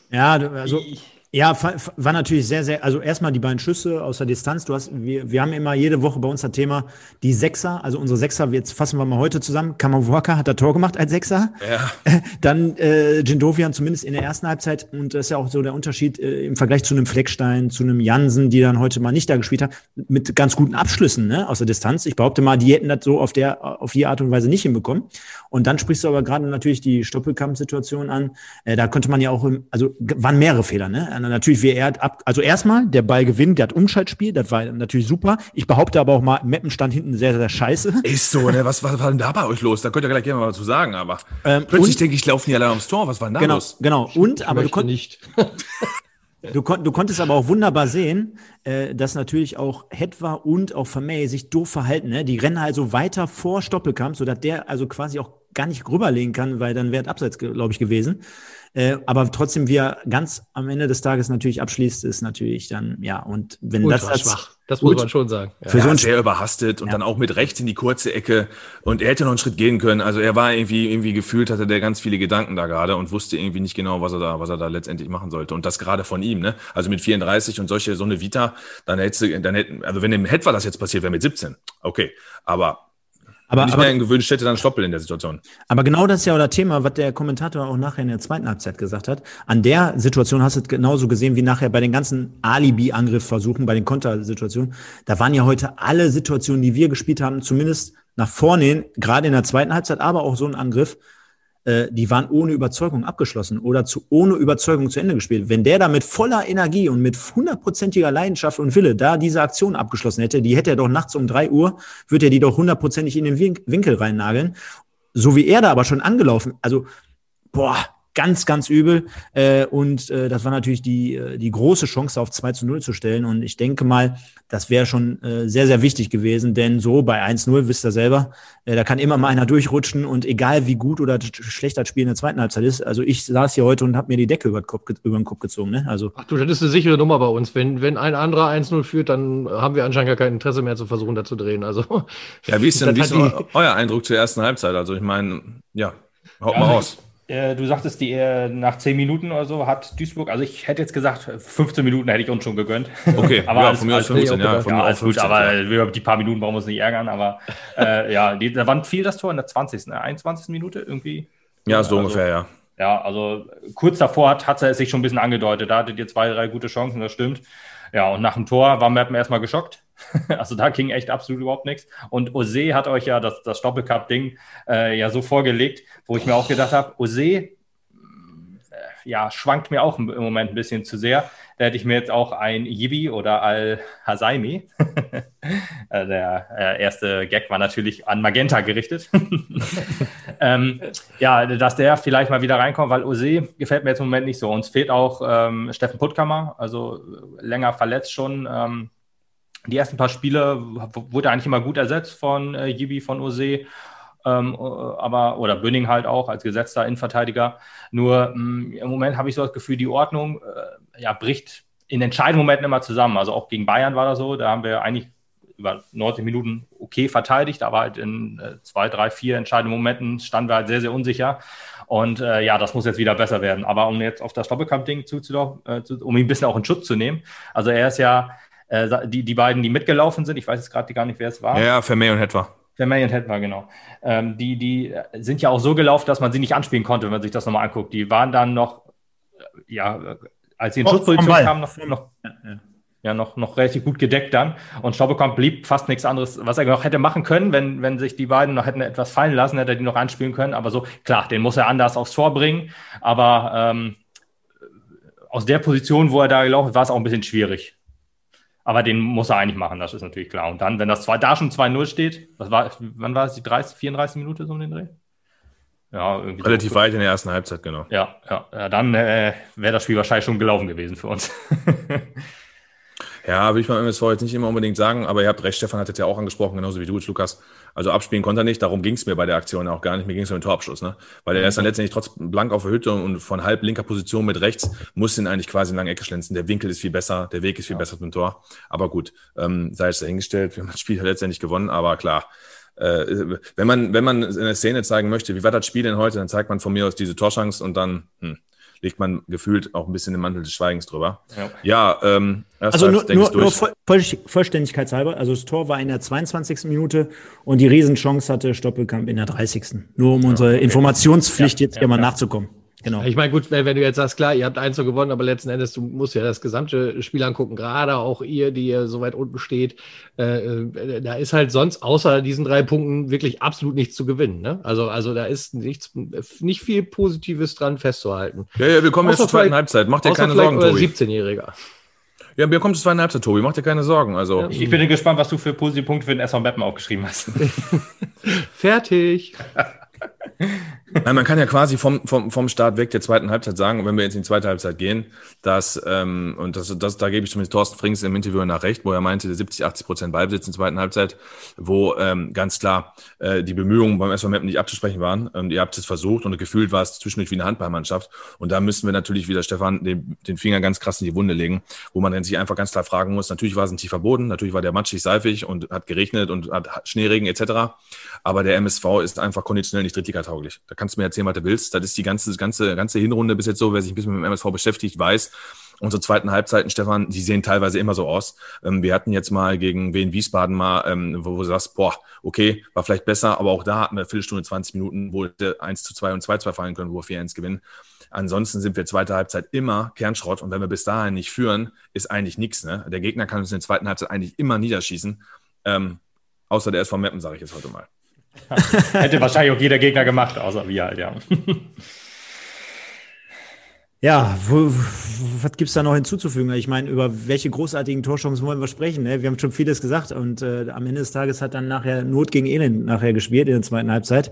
Ja, also ja, war natürlich sehr, sehr, also erstmal die beiden Schüsse aus der Distanz. Du hast, wir, wir haben immer jede Woche bei uns das Thema, die Sechser, also unsere Sechser, jetzt fassen wir mal heute zusammen. Kamawaka hat da Tor gemacht als Sechser. Ja. Dann äh, Jindovian zumindest in der ersten Halbzeit. Und das ist ja auch so der Unterschied äh, im Vergleich zu einem Fleckstein, zu einem Jansen, die dann heute mal nicht da gespielt haben, mit ganz guten Abschlüssen ne, aus der Distanz. Ich behaupte mal, die hätten das so auf der, auf die Art und Weise nicht hinbekommen. Und dann sprichst du aber gerade natürlich die Stoppelkampfsituation an. Äh, da konnte man ja auch, im, also waren mehrere Fehler, ne? Natürlich, wie er ab, also erstmal, der Ball gewinnt, der hat Umschaltspiel, das war natürlich super. Ich behaupte aber auch mal, Meppen stand hinten sehr, sehr scheiße. Ist so, ne? Was, was war denn da bei euch los? Da könnt ihr gleich gerne mal was zu sagen, aber ähm, plötzlich denke ich, laufen die alle ums Tor. Was war denn da genau, los? Genau, und, aber du konntest nicht. Du, kon du konntest aber auch wunderbar sehen, äh, dass natürlich auch Hetwa und auch Vermey sich doof verhalten. Ne? Die rennen also weiter vor Stoppelkamp, sodass der also quasi auch gar nicht rüberlegen kann, weil dann wäre es abseits, glaube ich, gewesen. Äh, aber trotzdem, wie er ganz am Ende des Tages natürlich abschließt, ist natürlich dann, ja, und wenn Ultra das als, schwach. Das muss man schon sagen. Ja. Für so ein sehr überhastet und ja. dann auch mit rechts in die kurze Ecke. Und er hätte noch einen Schritt gehen können. Also er war irgendwie, irgendwie gefühlt, hatte der ganz viele Gedanken da gerade und wusste irgendwie nicht genau, was er da, was er da letztendlich machen sollte. Und das gerade von ihm, ne? Also mit 34 und solche, so eine Vita, dann hätte, dann hätten, also wenn dem Hetwa das jetzt passiert wäre mit 17. Okay. Aber aber, nicht aber, mehr gewünscht hätte, dann Stoppel in der Situation. Aber genau das ist ja auch das Thema, was der Kommentator auch nachher in der zweiten Halbzeit gesagt hat. An der Situation hast du es genauso gesehen wie nachher bei den ganzen Alibi-Angriffversuchen, bei den Kontersituationen. Da waren ja heute alle Situationen, die wir gespielt haben, zumindest nach vorne hin, gerade in der zweiten Halbzeit, aber auch so ein Angriff, äh, die waren ohne Überzeugung abgeschlossen oder zu, ohne Überzeugung zu Ende gespielt. Wenn der da mit voller Energie und mit hundertprozentiger Leidenschaft und Wille da diese Aktion abgeschlossen hätte, die hätte er doch nachts um drei Uhr, würde er die doch hundertprozentig in den Winkel reinnageln. So wie er da aber schon angelaufen, also, boah, ganz, ganz übel. Äh, und äh, das war natürlich die, äh, die große Chance, auf 2 zu 0 zu stellen. Und ich denke mal, das wäre schon äh, sehr, sehr wichtig gewesen, denn so bei 1-0, wisst ihr selber, äh, da kann immer mal einer durchrutschen und egal wie gut oder schlecht das Spiel in der zweiten Halbzeit ist. Also ich saß hier heute und habe mir die Decke über den, Kopf, über den Kopf gezogen. Ne? Also, Ach du, das ist eine sichere Nummer bei uns. Wenn, wenn ein anderer 1-0 führt, dann haben wir anscheinend gar kein Interesse mehr zu versuchen, da zu drehen. Also, ja, wie ist denn, wie ist euer Eindruck zur ersten Halbzeit? Also ich meine, ja, haut ja, mal raus. Äh, du sagtest, die äh, nach 10 Minuten oder so hat Duisburg, also ich hätte jetzt gesagt, 15 Minuten hätte ich uns schon gegönnt. Okay, aber ja, alles, von mir aus 15, ja, von ja, alles 15, gut, aber ja. die paar Minuten brauchen wir uns nicht ärgern, aber äh, ja, die, da wann fiel das Tor in der 20., ne? 21. Minute irgendwie? Ja, so also, ungefähr, ja. Ja, also kurz davor hat, hat er es sich schon ein bisschen angedeutet, da hattet ihr zwei, drei gute Chancen, das stimmt. Ja, und nach dem Tor waren wir erstmal geschockt. Also da ging echt absolut überhaupt nichts. Und Ose hat euch ja das, das Doppelcup-Ding äh, ja so vorgelegt, wo ich mir auch gedacht habe, Ose äh, ja, schwankt mir auch im Moment ein bisschen zu sehr. Da hätte ich mir jetzt auch ein Yibi oder Al-Hasaimi, äh, der äh, erste Gag war natürlich an Magenta gerichtet, ähm, ja, dass der vielleicht mal wieder reinkommt, weil Ose gefällt mir jetzt im Moment nicht so. Uns fehlt auch ähm, Steffen Puttkammer, also länger verletzt schon. Ähm, die ersten paar Spiele wurde eigentlich immer gut ersetzt von äh, Yibi, von Ose. Ähm, äh, aber, oder Bünning halt auch als gesetzter Innenverteidiger. Nur mh, mm, im Moment habe ich so das Gefühl, die Ordnung äh, ja, bricht in entscheidenden Momenten immer zusammen. Also auch gegen Bayern war das so, da haben wir eigentlich über 90 Minuten okay verteidigt, aber halt in äh, zwei, drei, vier entscheidenden Momenten standen wir halt sehr, sehr unsicher. Und äh, ja, das muss jetzt wieder besser werden. Aber um jetzt auf das Doppelkampf-Ding zuzulaufen, äh, zu, um ihn ein bisschen auch in Schutz zu nehmen. Also er ist ja äh, die, die beiden, die mitgelaufen sind, ich weiß jetzt gerade gar nicht, wer es war. Ja, Vermey und Hetwa. Vermey und Hetwa, genau. Ähm, die, die sind ja auch so gelaufen, dass man sie nicht anspielen konnte, wenn man sich das nochmal anguckt. Die waren dann noch, äh, ja, als sie in Schussposition kamen, noch, noch, ja, ja. ja, noch, noch relativ gut gedeckt dann. Und Staubekamp blieb fast nichts anderes, was er noch hätte machen können, wenn, wenn sich die beiden noch hätten etwas fallen lassen, hätte er die noch anspielen können. Aber so, klar, den muss er anders aufs Tor bringen. Aber ähm, aus der Position, wo er da gelaufen ist, war es auch ein bisschen schwierig. Aber den muss er eigentlich machen, das ist natürlich klar. Und dann, wenn das zwei, da schon 2-0 steht, was war, wann war es, die 30, 34 Minuten so um den Dreh? Ja, irgendwie Relativ so. weit in der ersten Halbzeit, genau. Ja, ja, ja dann äh, wäre das Spiel wahrscheinlich schon gelaufen gewesen für uns. Ja, würde ich beim MSV jetzt nicht immer unbedingt sagen, aber ihr habt recht, Stefan hat es ja auch angesprochen, genauso wie du, Lukas. Also abspielen konnte er nicht, darum ging es mir bei der Aktion auch gar nicht. Mir ging es um den Torabschluss, ne? Weil er ist dann letztendlich trotz blank auf der Hütte und von halb linker Position mit rechts muss ihn eigentlich quasi in lange Ecke schlänzen. Der Winkel ist viel besser, der Weg ist viel ja. besser zum Tor. Aber gut, ähm, sei es dahingestellt, wir haben das Spiel ja letztendlich gewonnen, aber klar, äh, wenn man, wenn man eine Szene zeigen möchte, wie war das Spiel denn heute, dann zeigt man von mir aus diese Torchance und dann, hm, legt man gefühlt auch ein bisschen den Mantel des Schweigens drüber. Ja, ja ähm, also nur, nur, nur Vollständigkeitshalber, also das Tor war in der 22. Minute und die Riesenchance hatte Stoppelkamp in der 30. Nur um unsere Informationspflicht jetzt hier mal nachzukommen. Genau. Ich meine, gut, wenn, wenn, du jetzt sagst, klar, ihr habt eins so gewonnen, aber letzten Endes, du musst ja das gesamte Spiel angucken, gerade auch ihr, die ihr so weit unten steht. Äh, äh, da ist halt sonst außer diesen drei Punkten wirklich absolut nichts zu gewinnen. Ne? Also, also da ist nichts, nicht viel Positives dran festzuhalten. Ja, ja, wir kommen außer jetzt zur zweiten Halbzeit. Macht dir keine Sorgen, Tobi. 17-Jähriger. Ja, wir kommen zur zweiten Halbzeit, Tobi. Mach dir keine Sorgen. Also. Ich, ich bin gespannt, was du für positive Punkte für den SV Mappen aufgeschrieben hast. Fertig. Nein, man kann ja quasi vom, vom, vom Start weg der zweiten Halbzeit sagen, wenn wir jetzt in die zweite Halbzeit gehen, dass, ähm, und das, das, da gebe ich zumindest Thorsten Frings im Interview nach recht, wo er meinte, 70, 80 Prozent Ballbesitz in der zweiten Halbzeit, wo ähm, ganz klar äh, die Bemühungen beim SV Meppen nicht abzusprechen waren. Und ihr habt es versucht und gefühlt war es zwischendurch wie eine Handballmannschaft. Und da müssen wir natürlich wieder, Stefan, den, den Finger ganz krass in die Wunde legen, wo man sich einfach ganz klar fragen muss, natürlich war es ein tiefer Boden, natürlich war der matschig seifig und hat geregnet und hat Schneeregen etc. Aber der MSV ist einfach konditionell nicht drittliga-tauglich. Da kannst du mir erzählen, was du willst. Das ist die ganze, ganze, ganze Hinrunde bis jetzt so. Wer sich ein bisschen mit dem MSV beschäftigt, weiß, unsere zweiten Halbzeiten, Stefan, die sehen teilweise immer so aus. Ähm, wir hatten jetzt mal gegen Wien Wiesbaden mal, ähm, wo, du sagst, boah, okay, war vielleicht besser, aber auch da hatten wir eine Viertelstunde, 20 Minuten, wo 1 zu 2 und 2 zu 2 fallen können, wo wir 4-1 gewinnen. Ansonsten sind wir zweite Halbzeit immer Kernschrott und wenn wir bis dahin nicht führen, ist eigentlich nichts. Ne? Der Gegner kann uns in der zweiten Halbzeit eigentlich immer niederschießen. Ähm, außer der ist vom Mappen, sage ich jetzt heute mal. Hätte wahrscheinlich auch jeder Gegner gemacht, außer wir halt, ja. Ja, wo, was gibt's da noch hinzuzufügen? Ich meine, über welche großartigen Torchancen wollen wir sprechen? Ne? Wir haben schon vieles gesagt und äh, am Ende des Tages hat dann nachher Not gegen Elend nachher gespielt in der zweiten Halbzeit.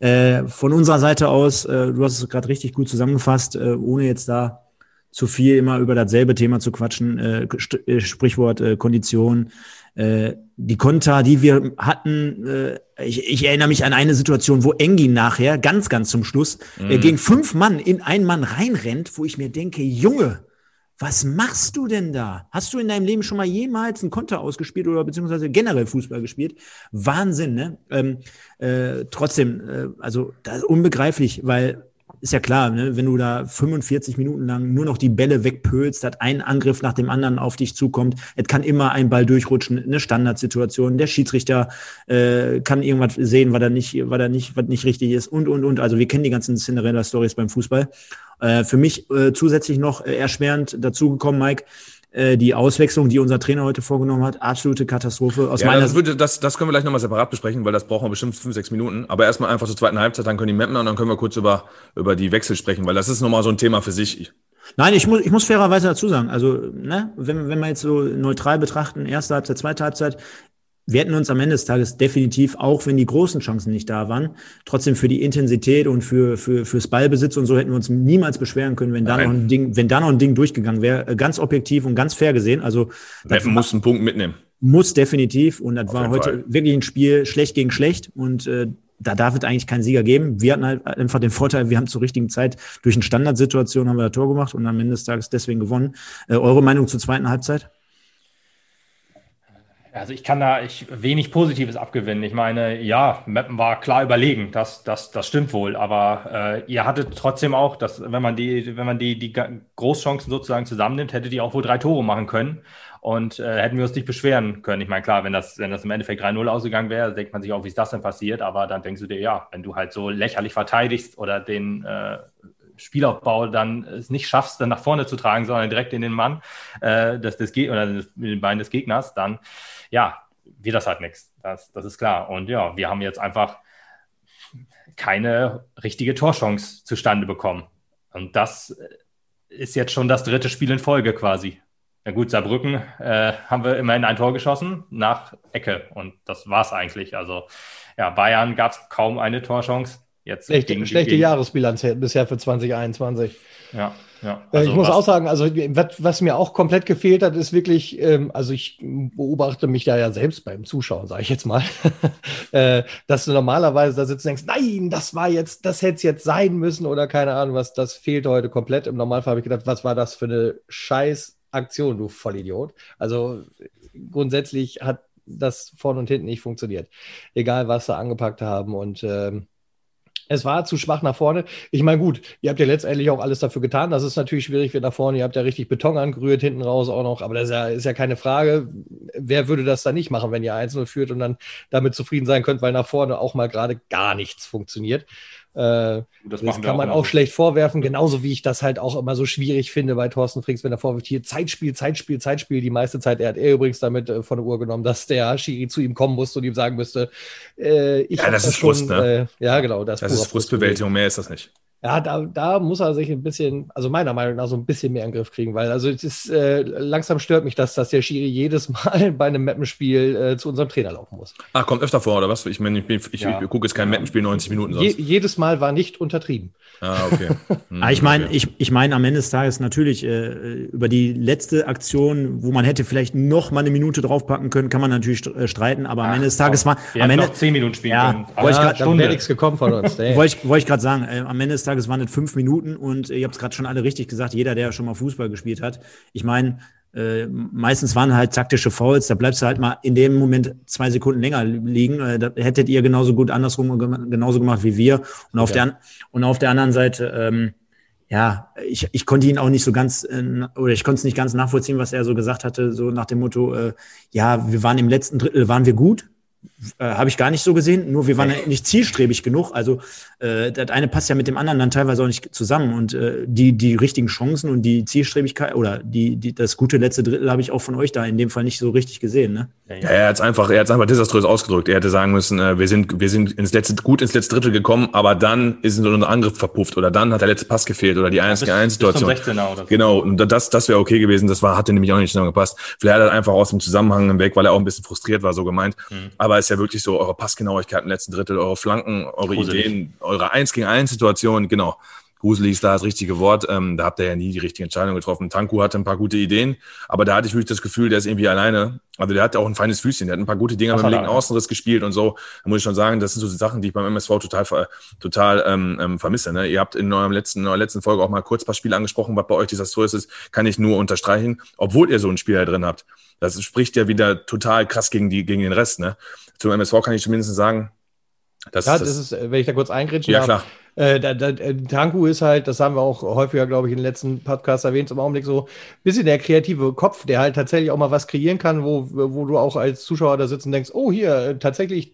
Äh, von unserer Seite aus, äh, du hast es gerade richtig gut zusammengefasst, äh, ohne jetzt da zu viel immer über dasselbe Thema zu quatschen, äh, äh Sprichwort Kondition, äh, die Konter, die wir hatten, äh, ich, ich erinnere mich an eine Situation, wo Engin nachher, ganz, ganz zum Schluss, mhm. äh, gegen fünf Mann in einen Mann reinrennt, wo ich mir denke, Junge, was machst du denn da? Hast du in deinem Leben schon mal jemals einen Konter ausgespielt oder beziehungsweise generell Fußball gespielt? Wahnsinn, ne? Ähm, äh, trotzdem, äh, also das ist unbegreiflich, weil ist ja klar, ne? wenn du da 45 Minuten lang nur noch die Bälle wegpölst, hat ein Angriff nach dem anderen auf dich zukommt. Es kann immer ein Ball durchrutschen, eine Standardsituation. Der Schiedsrichter äh, kann irgendwas sehen, was da nicht, was da nicht, was nicht richtig ist und und und. Also wir kennen die ganzen Cinderella-Stories beim Fußball. Äh, für mich äh, zusätzlich noch äh, erschwerend dazugekommen, Mike die Auswechslung, die unser Trainer heute vorgenommen hat, absolute Katastrophe. Aus ja, meiner das, würde, das, das können wir gleich nochmal separat besprechen, weil das brauchen wir bestimmt fünf, sechs Minuten. Aber erstmal einfach zur zweiten Halbzeit, dann können die mappen und dann können wir kurz über, über die Wechsel sprechen, weil das ist nochmal so ein Thema für sich. Nein, ich muss, ich muss fairerweise dazu sagen, also ne, wenn, wenn wir jetzt so neutral betrachten, erste Halbzeit, zweite Halbzeit, wir hätten uns am Ende des Tages definitiv, auch wenn die großen Chancen nicht da waren, trotzdem für die Intensität und für, für, fürs Ballbesitz und so hätten wir uns niemals beschweren können, wenn da noch ein Ding, wenn da noch ein Ding durchgegangen wäre, äh, ganz objektiv und ganz fair gesehen. Also, das muss einen Punkt mitnehmen. Muss definitiv. Und das Auf war heute Fall. wirklich ein Spiel schlecht gegen schlecht und, äh, da darf es eigentlich keinen Sieger geben. Wir hatten halt einfach den Vorteil, wir haben zur richtigen Zeit durch eine Standardsituation haben wir das Tor gemacht und am Ende des Tages deswegen gewonnen. Äh, eure Meinung zur zweiten Halbzeit? Also ich kann da ich, wenig Positives abgewinnen. Ich meine, ja, Mappen war klar überlegen, das, das, das stimmt wohl, aber äh, ihr hattet trotzdem auch, dass, wenn man die, wenn man die, die Großchancen sozusagen zusammennimmt, hättet ihr auch wohl drei Tore machen können und äh, hätten wir uns nicht beschweren können. Ich meine, klar, wenn das, wenn das im Endeffekt 3-0 ausgegangen wäre, denkt man sich auch, wie ist das denn passiert, aber dann denkst du dir, ja, wenn du halt so lächerlich verteidigst oder den äh, Spielaufbau dann es nicht schaffst, dann nach vorne zu tragen, sondern direkt in den Mann äh, des, des Ge oder in den Beinen des Gegners, dann ja, wird das halt nichts. Das, das ist klar. Und ja, wir haben jetzt einfach keine richtige Torchance zustande bekommen. Und das ist jetzt schon das dritte Spiel in Folge quasi. Ja gut, Saarbrücken äh, haben wir immerhin ein Tor geschossen nach Ecke und das war's eigentlich. Also ja, Bayern gab es kaum eine Torchance. Jetzt schlechte, schlechte Jahresbilanz bisher für 2021. Ja, ja. Äh, also ich muss was, auch sagen, also was, was, mir auch komplett gefehlt hat, ist wirklich, ähm, also ich beobachte mich da ja selbst beim Zuschauen, sage ich jetzt mal, äh, dass du normalerweise da sitzt und denkst, nein, das war jetzt, das hätte es jetzt sein müssen oder keine Ahnung was, das fehlt heute komplett. Im Normalfall habe ich gedacht, was war das für eine scheiß Aktion, du Vollidiot. Also grundsätzlich hat das vorne und hinten nicht funktioniert. Egal, was sie angepackt haben und ähm, es war zu schwach nach vorne. Ich meine, gut, ihr habt ja letztendlich auch alles dafür getan. Das ist natürlich schwierig wird nach vorne. Ihr habt ja richtig Beton angerührt, hinten raus auch noch. Aber das ist ja, ist ja keine Frage. Wer würde das dann nicht machen, wenn ihr 1-0 führt und dann damit zufrieden sein könnt, weil nach vorne auch mal gerade gar nichts funktioniert. Äh, das, das kann man auch, auch schlecht vorwerfen, genauso wie ich das halt auch immer so schwierig finde bei Thorsten Frings, wenn er vorwirft, hier Zeitspiel, Zeitspiel, Zeitspiel, die meiste Zeit. Er hat er übrigens damit äh, von der Uhr genommen, dass der Schiri zu ihm kommen musste und ihm sagen müsste, äh, ich Ja, das, das ist schon, Frust, ne? Äh, ja, genau. Das, das ist Frustbewältigung, mehr ist das nicht. Ja, da, da muss er sich ein bisschen, also meiner Meinung nach so ein bisschen mehr in den Griff kriegen, weil also es ist, äh, langsam stört mich das, dass der Schiri jedes Mal bei einem Mappenspiel äh, zu unserem Trainer laufen muss. Ach, kommt öfter vor, oder was? Ich meine, ich, ich, ja. ich gucke jetzt kein Mappenspiel 90 Minuten sonst. Je, jedes Mal war nicht untertrieben. Ah, okay. Hm, ah, ich meine, okay. ich, ich meine am Ende des Tages natürlich äh, über die letzte Aktion, wo man hätte vielleicht noch mal eine Minute draufpacken können, kann man natürlich äh, streiten, aber am Ach, Ende des Tages war am Ende noch 10 Minuten spielen ja, können. Wollte ich grad, wäre nichts gekommen von uns. wollte ich, wollte ich gerade sagen, äh, am Ende des Tages waren es fünf Minuten und äh, ihr habt es gerade schon alle richtig gesagt, jeder, der schon mal Fußball gespielt hat. Ich meine, äh, meistens waren halt taktische Fouls, da bleibst du halt mal in dem Moment zwei Sekunden länger liegen. Äh, da hättet ihr genauso gut andersrum genauso gemacht wie wir. Und auf, ja. der, und auf der anderen Seite, ähm, ja, ich, ich konnte ihn auch nicht so ganz, äh, oder ich konnte es nicht ganz nachvollziehen, was er so gesagt hatte, so nach dem Motto, äh, ja, wir waren im letzten Drittel, waren wir gut, äh, habe ich gar nicht so gesehen, nur wir waren ja nicht zielstrebig genug. Also äh, das eine passt ja mit dem anderen dann teilweise auch nicht zusammen. Und äh, die, die richtigen Chancen und die Zielstrebigkeit oder die, die, das gute letzte Drittel habe ich auch von euch da in dem Fall nicht so richtig gesehen. Ne? Ja, ja. er hat es einfach, er hat's einfach desaströs ausgedrückt. Er hätte sagen müssen, äh, wir sind, wir sind ins letzte, gut ins letzte Drittel gekommen, aber dann ist unser Angriff verpufft oder dann hat der letzte Pass gefehlt oder die 1 gegen 1 Situation. Genau, und das, das wäre okay gewesen. Das war, hatte nämlich auch nicht zusammengepasst. Vielleicht hat er einfach aus dem Zusammenhang weg, weil er auch ein bisschen frustriert war, so gemeint. Mhm. Aber es ist ja wirklich so, eure Passgenauigkeit im letzten Drittel, eure Flanken, eure Gruselig. Ideen, eure 1 gegen 1 Situation, genau. Gruselig ist da das richtige Wort. Ähm, da habt ihr ja nie die richtige Entscheidung getroffen. Tanku hatte ein paar gute Ideen, aber da hatte ich wirklich das Gefühl, der ist irgendwie alleine. Also der hat auch ein feines Füßchen, der hat ein paar gute Dinge mit dem linken Außenriss gespielt und so. Da muss ich schon sagen, das sind so Sachen, die ich beim MSV total, total ähm, ähm, vermisse. Ne? Ihr habt in eurem letzten, in eurer letzten Folge auch mal kurz ein paar Spiele angesprochen, was bei euch desaströs ist, kann ich nur unterstreichen, obwohl ihr so ein Spieler drin habt. Das spricht ja wieder total krass gegen, die, gegen den Rest. Ne? Zum MSV kann ich zumindest sagen, das, ja, das, das ist, wenn ich da kurz eingrätschen Ja, klar. Äh, da, da, äh, Tanku ist halt, das haben wir auch häufiger, glaube ich, in den letzten Podcasts erwähnt, im Augenblick so ein bisschen der kreative Kopf, der halt tatsächlich auch mal was kreieren kann, wo, wo du auch als Zuschauer da sitzen und denkst, oh, hier, äh, tatsächlich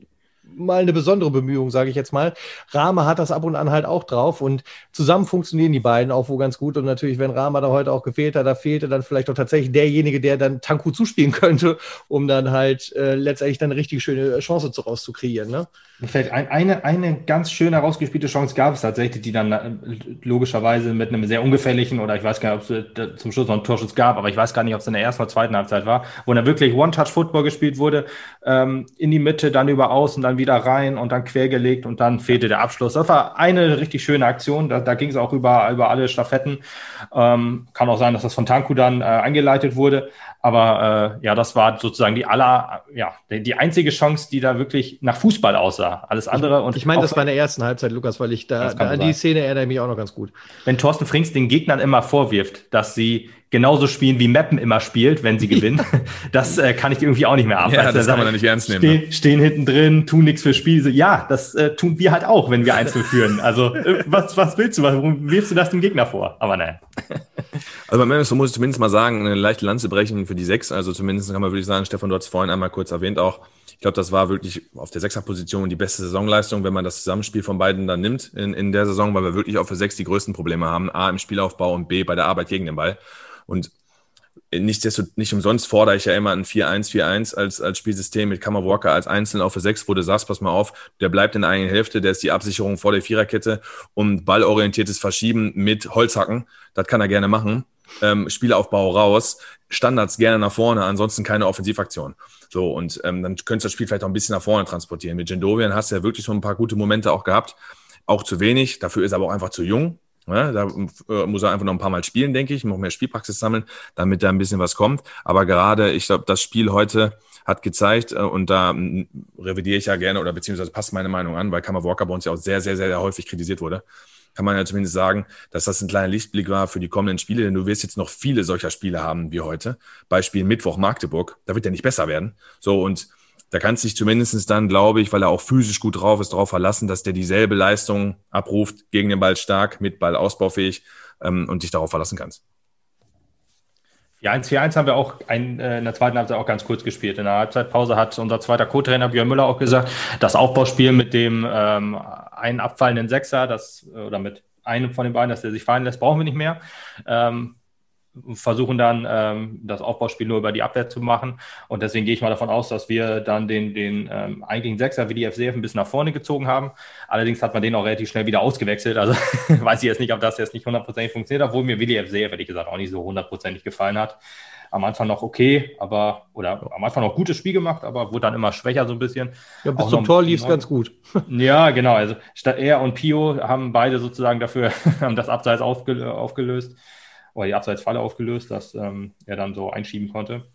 mal eine besondere Bemühung, sage ich jetzt mal. Rama hat das ab und an halt auch drauf und zusammen funktionieren die beiden auch wo ganz gut. Und natürlich, wenn Rama da heute auch gefehlt hat, da fehlte dann vielleicht auch tatsächlich derjenige, der dann Tanku zuspielen könnte, um dann halt äh, letztendlich dann eine richtig schöne Chance daraus zu kreieren. Ne? Vielleicht ein, eine, eine ganz schön herausgespielte Chance gab es tatsächlich, die dann äh, logischerweise mit einem sehr ungefährlichen oder ich weiß gar nicht, ob es äh, zum Schluss noch einen Torschuss gab, aber ich weiß gar nicht, ob es in der ersten oder zweiten Halbzeit war, wo dann wirklich One-Touch-Football gespielt wurde, ähm, in die Mitte, dann über außen, dann wieder rein und dann quergelegt und dann fehlte der Abschluss. Das war eine richtig schöne Aktion, da, da ging es auch über, über alle Staffetten. Ähm, kann auch sein, dass das von Tanku dann äh, eingeleitet wurde, aber äh, ja, das war sozusagen die aller, ja, die, die einzige Chance, die da wirklich nach Fußball aussah. Alles andere und ich meine, das war in der ersten Halbzeit, Lukas, weil ich da, da an die Szene erinnere ich mich auch noch ganz gut. Wenn Thorsten Frings den Gegnern immer vorwirft, dass sie genauso spielen, wie Meppen immer spielt, wenn sie gewinnen. das äh, kann ich irgendwie auch nicht mehr ab. Ja, das kann man ja nicht ernst nehmen. Stehen, ne? stehen hinten drin, tun nichts für Spiel. So, ja, das äh, tun wir halt auch, wenn wir einzeln führen. Also äh, was, was willst du? Warum wirfst du das dem Gegner vor? Aber nein. Also MSV muss ich zumindest mal sagen, eine leichte Lanze brechen für die sechs. Also zumindest kann man, würde ich sagen, Stefan, du hast es vorhin einmal kurz erwähnt auch, Ich glaube, das war wirklich auf der Sechserposition die beste Saisonleistung, wenn man das Zusammenspiel von beiden dann nimmt in, in der Saison, weil wir wirklich auch für sechs die größten Probleme haben. A, im Spielaufbau und B, bei der Arbeit gegen den Ball. Und nicht, desto, nicht umsonst fordere ich ja immer ein 4-1-4-1 als, als Spielsystem mit Kammer Walker als Einzelnen auf für 6, wo du sagst, pass mal auf, der bleibt in der eigenen Hälfte, der ist die Absicherung vor der Viererkette und ballorientiertes Verschieben mit Holzhacken, das kann er gerne machen. Ähm, Spielaufbau raus, Standards gerne nach vorne, ansonsten keine Offensivaktion. So, und ähm, dann könntest du das Spiel vielleicht auch ein bisschen nach vorne transportieren. Mit Jendovian hast du ja wirklich so ein paar gute Momente auch gehabt. Auch zu wenig, dafür ist er aber auch einfach zu jung. Ja, da äh, muss er einfach noch ein paar Mal spielen, denke ich, noch mehr Spielpraxis sammeln, damit da ein bisschen was kommt. Aber gerade, ich glaube, das Spiel heute hat gezeigt, äh, und da äh, revidiere ich ja gerne oder beziehungsweise passt meine Meinung an, weil Kammer Walker bei uns ja auch sehr, sehr, sehr häufig kritisiert wurde. Kann man ja zumindest sagen, dass das ein kleiner Lichtblick war für die kommenden Spiele, denn du wirst jetzt noch viele solcher Spiele haben wie heute. Beispiel Mittwoch Magdeburg, da wird er nicht besser werden. So und da kannst du dich zumindest dann, glaube ich, weil er auch physisch gut drauf ist, darauf verlassen, dass der dieselbe Leistung abruft, gegen den Ball stark, mit Ball ausbaufähig ähm, und dich darauf verlassen kannst. 4-1-4-1 haben wir auch ein, äh, in der zweiten Halbzeit auch ganz kurz gespielt. In der Halbzeitpause hat unser zweiter Co-Trainer Björn Müller auch gesagt, das Aufbauspiel mit dem ähm, einen abfallenden Sechser, das, oder mit einem von den beiden, dass der sich fallen lässt, brauchen wir nicht mehr. Ähm, versuchen dann ähm, das Aufbauspiel nur über die Abwehr zu machen. Und deswegen gehe ich mal davon aus, dass wir dann den, den ähm, eigentlichen Sechser wie die FCF ein bisschen nach vorne gezogen haben. Allerdings hat man den auch relativ schnell wieder ausgewechselt. Also weiß ich jetzt nicht, ob das jetzt nicht hundertprozentig funktioniert, obwohl mir Willi FCF, ehrlich gesagt, auch nicht so hundertprozentig gefallen hat. Am Anfang noch okay, aber, oder am Anfang noch gutes Spiel gemacht, aber wurde dann immer schwächer so ein bisschen. Ja, bis auch zum Tor lief es ganz gut. Ja, genau. Also statt er und Pio haben beide sozusagen dafür haben das Abseits aufgelöst oder die Abseitsfalle aufgelöst, dass ähm, er dann so einschieben konnte.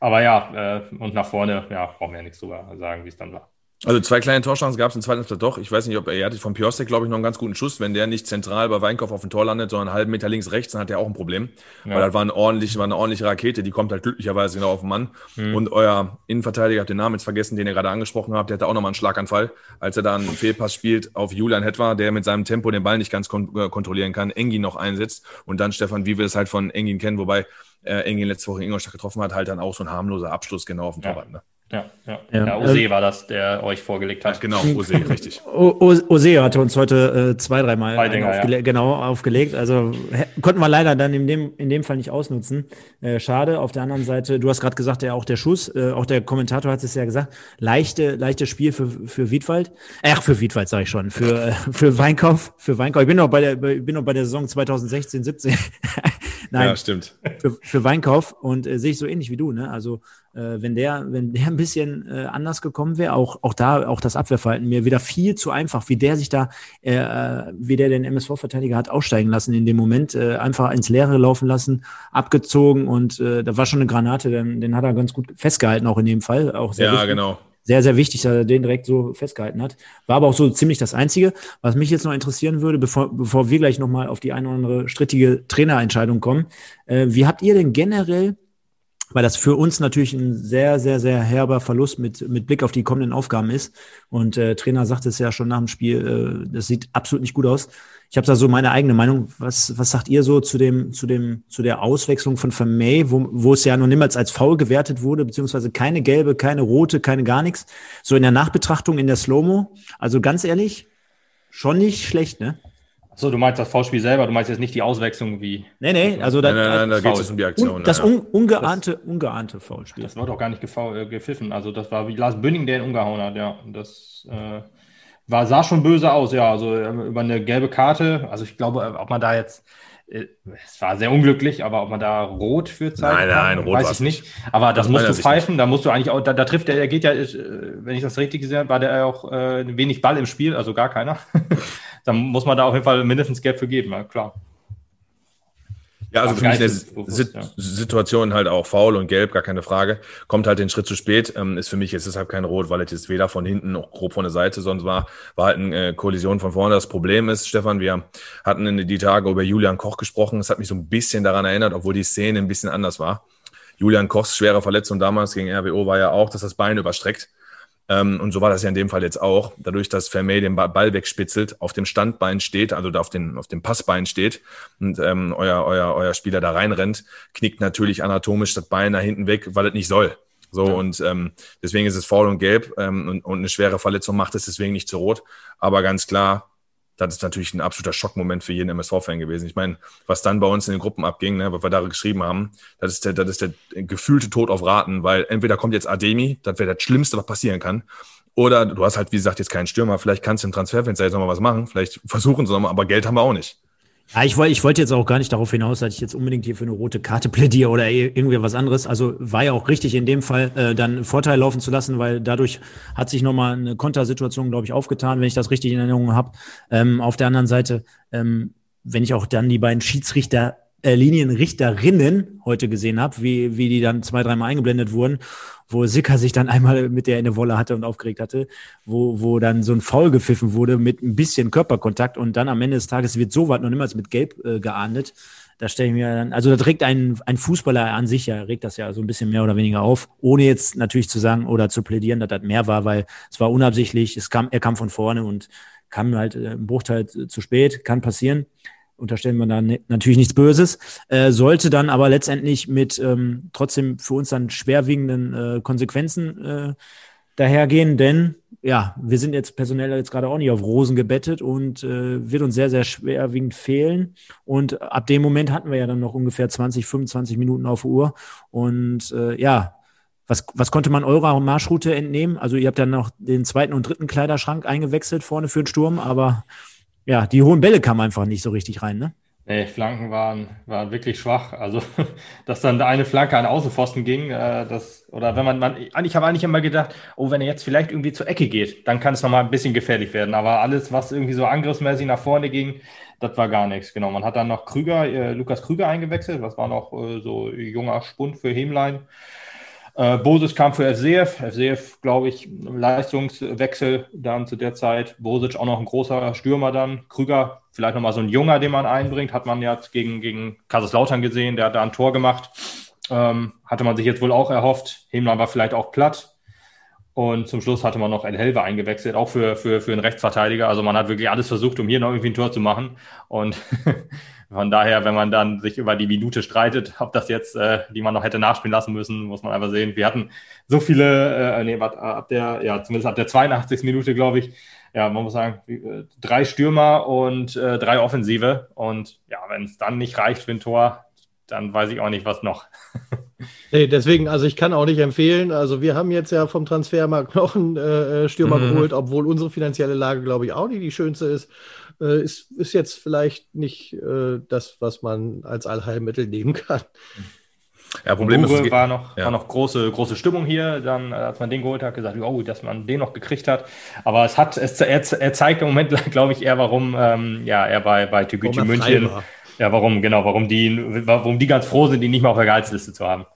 Aber ja, äh, und nach vorne, ja, brauchen wir ja nichts drüber sagen, wie es dann war. Also zwei kleine Torchancen gab es im zweiten Halbzeit doch. Ich weiß nicht, ob er, er hatte von Piostek, glaube ich, noch einen ganz guten Schuss. Wenn der nicht zentral bei Weinkauf auf dem Tor landet, sondern einen halben Meter links, rechts, dann hat er auch ein Problem. Ja. Weil das war, ein ordentlich, war eine ordentliche Rakete, die kommt halt glücklicherweise genau auf den Mann. Mhm. Und euer Innenverteidiger, hat den Namen jetzt vergessen, den ihr gerade angesprochen habt, der hatte auch nochmal einen Schlaganfall, als er da einen Fehlpass spielt auf Julian Hetwa, der mit seinem Tempo den Ball nicht ganz kon äh, kontrollieren kann, Engin noch einsetzt und dann Stefan, wie wir es halt von Engin kennen, wobei äh, Engin letzte Woche in Ingolstadt getroffen hat, halt dann auch so ein harmloser Abschluss genau auf dem ja. Torwart. Ne? Ja, ja. ja. ja Ose ähm, war das, der euch vorgelegt hat. Genau, Ose, richtig. Ose hatte uns heute äh, zwei, dreimal aufgele ja. genau, aufgelegt. Also konnten wir leider dann in dem, in dem Fall nicht ausnutzen. Äh, schade. Auf der anderen Seite, du hast gerade gesagt, ja auch der Schuss, äh, auch der Kommentator hat es ja gesagt, leichte, leichtes Spiel für, für Wiedwald. Ach, für Wiedwald sage ich schon. Für, äh, für Weinkauf. Für Weinkauf. Ich bin noch bei der, bin noch bei der Saison 2016, 17. Nein, ja, stimmt. Für, für Weinkauf und äh, sehe ich so ähnlich wie du. Ne? Also äh, wenn der, wenn der ein bisschen äh, anders gekommen wäre, auch, auch da, auch das Abwehrverhalten mir wieder viel zu einfach, wie der sich da, äh, äh wie der den MSV-Verteidiger hat aussteigen lassen in dem Moment, äh, einfach ins Leere laufen lassen, abgezogen und äh, da war schon eine Granate, den, den hat er ganz gut festgehalten, auch in dem Fall. Auch sehr ja, wichtig. genau sehr, sehr wichtig, dass er den direkt so festgehalten hat. War aber auch so ziemlich das Einzige. Was mich jetzt noch interessieren würde, bevor, bevor wir gleich nochmal auf die eine oder andere strittige Trainerentscheidung kommen, äh, wie habt ihr denn generell weil das für uns natürlich ein sehr, sehr, sehr herber Verlust mit, mit Blick auf die kommenden Aufgaben ist. Und äh, Trainer sagte es ja schon nach dem Spiel, äh, das sieht absolut nicht gut aus. Ich habe da so meine eigene Meinung. Was, was sagt ihr so zu dem, zu dem, zu der Auswechslung von Vermey, wo, wo es ja noch niemals als faul gewertet wurde, beziehungsweise keine gelbe, keine rote, keine gar nichts. So in der Nachbetrachtung, in der Slow-Mo. Also ganz ehrlich, schon nicht schlecht, ne? So, du meinst das V-Spiel selber, du meinst jetzt nicht die Auswechslung wie. Nee, nee, also da, nein, nein, nein, da geht es um die Aktion. das un, ungeahnte, das, ungeahnte Foulspiel. Das war doch gar nicht äh, gepfiffen. Also, das war wie Lars Bünning, der ihn umgehauen hat, ja. Das äh, war, sah schon böse aus, ja. Also ähm, über eine gelbe Karte. Also ich glaube, äh, ob man da jetzt, äh, es war sehr unglücklich, aber ob man da rot für Zeit nein, nein, rot weiß ich nicht. Aber das musst du pfeifen, nicht. da musst du eigentlich auch, da, da trifft der, er geht ja, äh, wenn ich das richtig gesehen habe, war der auch äh, wenig Ball im Spiel, also gar keiner. Dann muss man da auf jeden Fall mindestens Geld für geben, ja, klar. Ja, also für mich eine Sit ja. Situation halt auch faul und gelb, gar keine Frage. Kommt halt den Schritt zu spät, ähm, ist für mich jetzt deshalb kein Rot, weil es jetzt weder von hinten noch grob von der Seite, sonst war, war halt eine äh, Kollision von vorne. Das Problem ist, Stefan, wir hatten in die Tage über Julian Koch gesprochen. Es hat mich so ein bisschen daran erinnert, obwohl die Szene ein bisschen anders war. Julian Kochs schwere Verletzung damals gegen RWO war ja auch, dass das Bein überstreckt. Ähm, und so war das ja in dem Fall jetzt auch. Dadurch, dass Vermey den Ball wegspitzelt, auf dem Standbein steht, also auf, den, auf dem Passbein steht und ähm, euer, euer, euer Spieler da reinrennt, knickt natürlich anatomisch das Bein da hinten weg, weil es nicht soll. So, ja. und ähm, deswegen ist es faul und gelb ähm, und, und eine schwere Verletzung macht es deswegen nicht zu rot. Aber ganz klar, das ist natürlich ein absoluter Schockmoment für jeden MSV-Fan gewesen. Ich meine, was dann bei uns in den Gruppen abging, ne, was wir da geschrieben haben, das ist der, das ist der gefühlte Tod auf Raten, weil entweder kommt jetzt Ademi, das wäre das Schlimmste, was passieren kann, oder du hast halt, wie gesagt, jetzt keinen Stürmer, vielleicht kannst du im Transferfenster jetzt nochmal was machen, vielleicht versuchen sie nochmal, aber Geld haben wir auch nicht. Ja, ich wollte ich wollte jetzt auch gar nicht darauf hinaus, dass ich jetzt unbedingt hier für eine rote Karte plädiere oder irgendwie was anderes. Also war ja auch richtig in dem Fall äh, dann Vorteil laufen zu lassen, weil dadurch hat sich nochmal eine Kontersituation, glaube ich, aufgetan, wenn ich das richtig in Erinnerung habe. Ähm, auf der anderen Seite, ähm, wenn ich auch dann die beiden Schiedsrichter äh, Linienrichterinnen heute gesehen habe, wie, wie die dann zwei, dreimal eingeblendet wurden, wo Sicker sich dann einmal mit der in der Wolle hatte und aufgeregt hatte, wo, wo dann so ein Foul gepfiffen wurde mit ein bisschen Körperkontakt und dann am Ende des Tages wird so weit noch niemals mit Gelb äh, geahndet. Da stelle ich mir dann, also da regt ein, ein Fußballer an sich ja, regt das ja so ein bisschen mehr oder weniger auf, ohne jetzt natürlich zu sagen oder zu plädieren, dass das mehr war, weil es war unabsichtlich, es kam, er kam von vorne und kam halt äh, im Bruchteil zu spät, kann passieren unterstellen wir da natürlich nichts Böses, äh, sollte dann aber letztendlich mit ähm, trotzdem für uns dann schwerwiegenden äh, Konsequenzen äh, dahergehen, denn ja, wir sind jetzt personell jetzt gerade auch nicht auf Rosen gebettet und äh, wird uns sehr, sehr schwerwiegend fehlen. Und ab dem Moment hatten wir ja dann noch ungefähr 20, 25 Minuten auf Uhr. Und äh, ja, was, was konnte man eurer Marschroute entnehmen? Also ihr habt dann noch den zweiten und dritten Kleiderschrank eingewechselt vorne für den Sturm, aber ja, die hohen Bälle kamen einfach nicht so richtig rein, ne? Nee, Flanken waren, waren wirklich schwach. Also, dass dann eine Flanke an Außenpfosten ging, äh, das, oder wenn man, man, ich habe eigentlich immer gedacht, oh, wenn er jetzt vielleicht irgendwie zur Ecke geht, dann kann es nochmal ein bisschen gefährlich werden. Aber alles, was irgendwie so angriffsmäßig nach vorne ging, das war gar nichts. Genau. Man hat dann noch Krüger, äh, Lukas Krüger eingewechselt, was war noch äh, so junger Spund für Hemlein. Äh, Bosic kam für FCF. FCF, glaube ich, Leistungswechsel dann zu der Zeit. Bosic auch noch ein großer Stürmer dann. Krüger, vielleicht nochmal so ein Junger, den man einbringt. Hat man jetzt gegen, gegen Kaiserslautern gesehen. Der hat da ein Tor gemacht. Ähm, hatte man sich jetzt wohl auch erhofft. Hemland war vielleicht auch platt. Und zum Schluss hatte man noch El Helve eingewechselt, auch für, für, für einen Rechtsverteidiger. Also man hat wirklich alles versucht, um hier noch irgendwie ein Tor zu machen. Und Von daher, wenn man dann sich über die Minute streitet, ob das jetzt, äh, die man noch hätte nachspielen lassen müssen, muss man einfach sehen. Wir hatten so viele, äh, nee, warte, ab der, ja, zumindest ab der 82. Minute, glaube ich, ja, man muss sagen, äh, drei Stürmer und äh, drei Offensive. Und ja, wenn es dann nicht reicht für ein Tor, dann weiß ich auch nicht, was noch. nee, deswegen, also ich kann auch nicht empfehlen. Also wir haben jetzt ja vom Transfermarkt noch einen äh, äh Stürmer mhm. geholt, obwohl unsere finanzielle Lage, glaube ich, auch nicht die schönste ist äh, ist, ist jetzt vielleicht nicht äh, das, was man als Allheilmittel nehmen kann. Ja, Problem Uwe ist, war noch, ja. war noch große, große Stimmung hier, dann, äh, als man den geholt hat, gesagt, oh, dass man den noch gekriegt hat. Aber es hat, es, er, er zeigt im Moment, glaube ich, eher, warum, ähm, ja, er bei, bei Tegucci München, ja, warum, genau, warum die, warum die ganz froh sind, ihn nicht mehr auf der Gehaltsliste zu haben.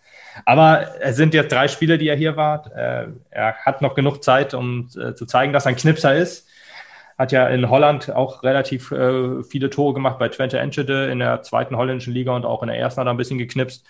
Aber es sind jetzt drei Spiele, die er hier war. Äh, er hat noch genug Zeit, um äh, zu zeigen, dass er ein Knipser ist hat ja in Holland auch relativ äh, viele Tore gemacht bei Twente Enschede in der zweiten holländischen Liga und auch in der ersten hat er ein bisschen geknipst.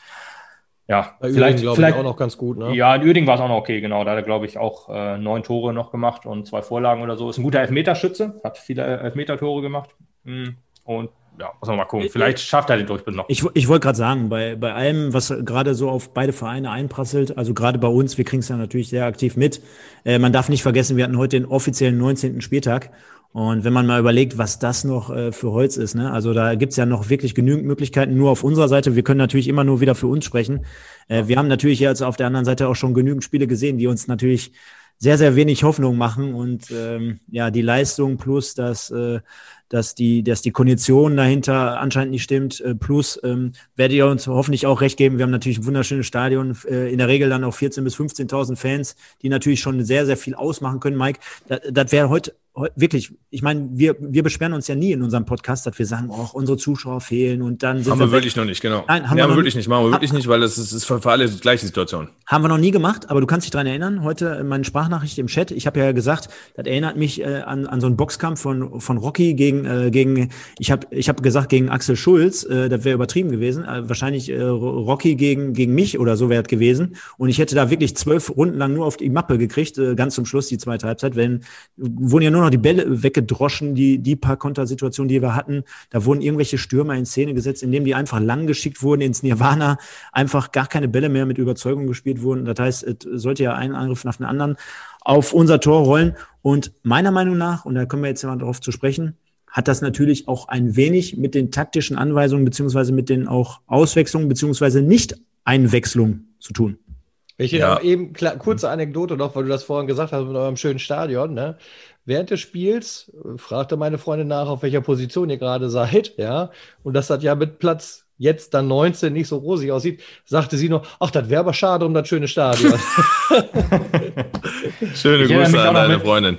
Ja, bei vielleicht, Uerding, vielleicht auch noch ganz gut. Ne? Ja, in Uerding war es auch noch okay, genau. Da hat er, glaube ich, auch äh, neun Tore noch gemacht und zwei Vorlagen oder so. Ist ein guter Elfmeterschütze, hat viele Elfmetertore gemacht. Hm. Und ja, muss man mal gucken. Vielleicht schafft er den Durchbruch noch. Ich, ich wollte gerade sagen, bei, bei allem, was gerade so auf beide Vereine einprasselt, also gerade bei uns, wir kriegen es ja natürlich sehr aktiv mit. Äh, man darf nicht vergessen, wir hatten heute den offiziellen 19. Spieltag. Und wenn man mal überlegt, was das noch äh, für Holz ist, ne? also da gibt's ja noch wirklich genügend Möglichkeiten nur auf unserer Seite. Wir können natürlich immer nur wieder für uns sprechen. Äh, wir haben natürlich jetzt auf der anderen Seite auch schon genügend Spiele gesehen, die uns natürlich sehr, sehr wenig Hoffnung machen. Und ähm, ja, die Leistung plus das, äh, dass die, dass die Kondition dahinter anscheinend nicht stimmt. Äh, plus ähm, werdet ihr uns hoffentlich auch recht geben. Wir haben natürlich ein wunderschönes Stadion, äh, in der Regel dann auch 14.000 bis 15.000 Fans, die natürlich schon sehr, sehr viel ausmachen können. Mike, das, das wäre heute wirklich, ich meine, wir, wir beschweren uns ja nie in unserem Podcast, dass wir sagen, oh, unsere Zuschauer fehlen und dann sind haben wir, wir wirklich noch nicht, genau. Nein, haben, nee, wir, haben wir wirklich nicht, machen wir wirklich nicht, weil das ist, ist für, alle die gleiche Situation. Haben wir noch nie gemacht, aber du kannst dich dran erinnern, heute in meinen Sprachnachricht im Chat, ich habe ja gesagt, das erinnert mich äh, an, an so einen Boxkampf von, von Rocky gegen gegen, äh, gegen ich habe ich hab gesagt, gegen Axel Schulz, äh, das wäre übertrieben gewesen. Äh, wahrscheinlich äh, Rocky gegen, gegen mich oder so wäre es gewesen. Und ich hätte da wirklich zwölf Runden lang nur auf die Mappe gekriegt, äh, ganz zum Schluss, die zweite Halbzeit. Wenn, wurden ja nur noch die Bälle weggedroschen, die, die paar Kontersituationen, die wir hatten. Da wurden irgendwelche Stürmer in Szene gesetzt, indem die einfach lang geschickt wurden ins Nirvana, einfach gar keine Bälle mehr mit Überzeugung gespielt wurden. Das heißt, es sollte ja ein Angriff nach dem anderen auf unser Tor rollen. Und meiner Meinung nach, und da können wir jetzt mal darauf zu sprechen, hat das natürlich auch ein wenig mit den taktischen Anweisungen beziehungsweise mit den auch Auswechslungen beziehungsweise Nicht-Einwechslungen zu tun. Ich ja. eben klar, kurze Anekdote noch, weil du das vorhin gesagt hast mit eurem schönen Stadion. Ne? Während des Spiels äh, fragte meine Freundin nach, auf welcher Position ihr gerade seid, ja, und das hat ja mit Platz jetzt dann 19 nicht so rosig aussieht, sagte sie nur, ach, das wäre aber schade um das schöne Stadion. Schöne Grüße an deine mit, Freundin.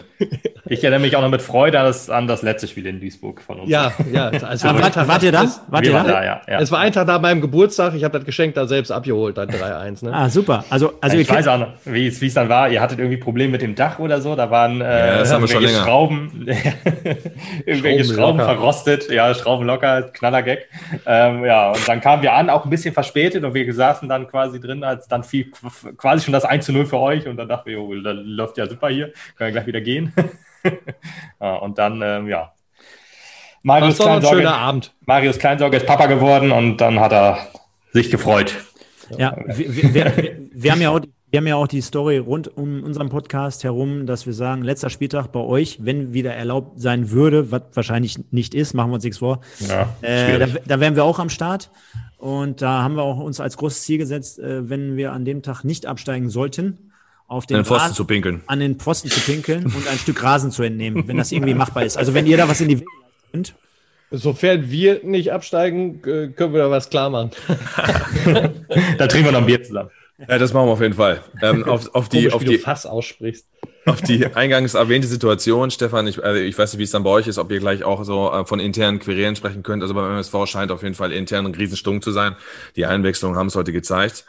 Ich erinnere mich auch noch mit Freude an das, an das letzte Spiel in Duisburg von uns. Ja, ja. Also ah, wart, wart ihr da? Wart ihr da? da ja, ja, Es war ein Tag nach meinem Geburtstag. Ich habe das Geschenk da selbst abgeholt, dann 3-1. Ne? Ah, super. Also, also ja, ich weiß auch noch, wie es dann war. Ihr hattet irgendwie Probleme mit dem Dach oder so. Da waren äh, länger. Schrauben, irgendwelche Schrauben, Schrauben verrostet. Ja, Schrauben locker, Knallergag. Ähm, ja, und dann kamen wir an, auch ein bisschen verspätet und wir saßen dann quasi drin, als dann fiel quasi schon das 1 0 für euch und dann dachten wir, oh, das läuft ja super hier, können wir gleich wieder gehen. und dann, ähm, ja. Marius Kleinsorge, schöner Abend. Marius Kleinsorge ist Papa geworden und dann hat er sich gefreut. Ja, wir, wir, wir, wir haben ja auch wir haben ja auch die Story rund um unseren Podcast herum, dass wir sagen, letzter Spieltag bei euch, wenn wieder erlaubt sein würde, was wahrscheinlich nicht ist, machen wir uns nichts vor. Ja, äh, da, da wären wir auch am Start. Und da haben wir auch uns als großes Ziel gesetzt, äh, wenn wir an dem Tag nicht absteigen sollten, auf den, den Pfosten Rasen, zu pinkeln. An den Pfosten zu pinkeln und ein Stück Rasen zu entnehmen, wenn das irgendwie machbar ist. Also wenn ihr da was in die Wege könnt. Sofern wir nicht absteigen, äh, können wir da was klar machen. da trinken wir noch ein Bier zusammen. Ja, das machen wir auf jeden Fall. Ähm, auf, auf, die, Komisch, auf die Fass aussprichst. Auf die eingangs erwähnte Situation, Stefan, ich, also ich weiß nicht, wie es dann bei euch ist, ob ihr gleich auch so äh, von internen Querelen sprechen könnt. Also beim MSV scheint auf jeden Fall intern ein Riesenstung zu sein. Die Einwechslungen haben es heute gezeigt.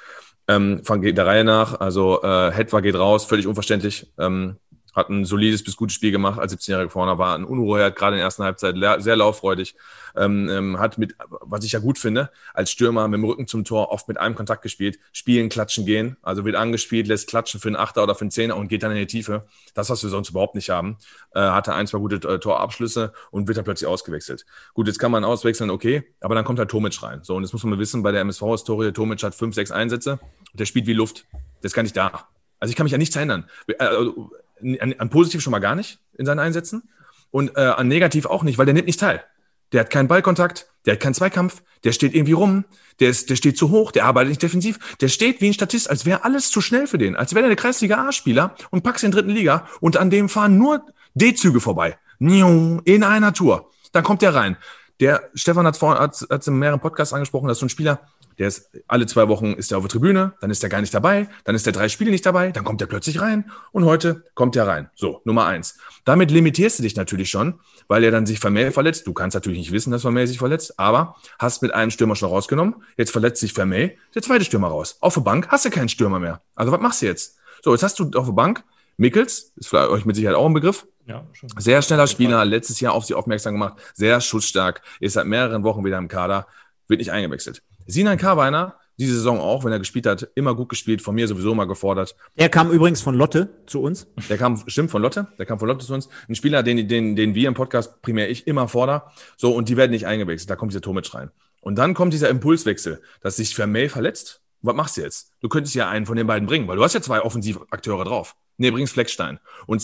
Ähm, von der Reihe nach, also äh, Hetwa geht raus, völlig unverständlich. Ähm, hat ein solides bis gutes Spiel gemacht als 17-Jähriger vorne, war ein Unruheherd, gerade in der ersten Halbzeit sehr lauffreudig, ähm, ähm, hat mit, was ich ja gut finde, als Stürmer mit dem Rücken zum Tor oft mit einem Kontakt gespielt, spielen, klatschen, gehen, also wird angespielt, lässt klatschen für einen Achter oder für einen Zehner und geht dann in die Tiefe. Das, was wir sonst überhaupt nicht haben. Äh, hatte ein, zwei gute äh, Torabschlüsse und wird dann plötzlich ausgewechselt. Gut, jetzt kann man auswechseln, okay, aber dann kommt halt Tomic rein. So, und jetzt muss man wissen, bei der MSV-Historie, Tomic hat fünf, sechs Einsätze und der spielt wie Luft. Das kann ich da. Also ich kann mich an nichts erinnern. Äh, also, an, an positiv schon mal gar nicht in seinen Einsätzen und äh, an negativ auch nicht, weil der nimmt nicht teil. Der hat keinen Ballkontakt, der hat keinen Zweikampf, der steht irgendwie rum, der, ist, der steht zu hoch, der arbeitet nicht defensiv, der steht wie ein Statist, als wäre alles zu schnell für den, als wäre der Kreisliga A-Spieler und packst in dritten Liga und an dem fahren nur D-Züge vorbei. In einer Tour. Dann kommt der rein. Der Stefan hat vorhin hat, hat in mehreren Podcasts angesprochen, dass so ein Spieler, der ist alle zwei Wochen ist er auf der Tribüne, dann ist er gar nicht dabei, dann ist er drei Spiele nicht dabei, dann kommt er plötzlich rein und heute kommt er rein. So, Nummer eins. Damit limitierst du dich natürlich schon, weil er dann sich Vermeer verletzt. Du kannst natürlich nicht wissen, dass Vermeer sich verletzt, aber hast mit einem Stürmer schon rausgenommen. Jetzt verletzt sich Vermeer, der zweite Stürmer raus. Auf der Bank hast du keinen Stürmer mehr. Also was machst du jetzt? So, jetzt hast du auf der Bank Mickels, ist für euch mit Sicherheit auch ein Begriff. Ja, schon. Sehr schneller Spieler, letztes Jahr auf sie aufmerksam gemacht, sehr schussstark, ist seit mehreren Wochen wieder im Kader, wird nicht eingewechselt. Sinan Karweiner, diese Saison auch, wenn er gespielt hat, immer gut gespielt, von mir sowieso immer gefordert. Er kam übrigens von Lotte zu uns. Der kam, stimmt, von Lotte, der kam von Lotte zu uns. Ein Spieler, den, den, den wir im Podcast primär ich immer fordere. So, und die werden nicht eingewechselt, da kommt dieser Tomic rein. Und dann kommt dieser Impulswechsel, dass sich Vermey verletzt. Was machst du jetzt? Du könntest ja einen von den beiden bringen, weil du hast ja zwei Offensivakteure drauf. Nee, bringst Fleckstein und,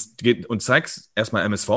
und zeigst erstmal MSV.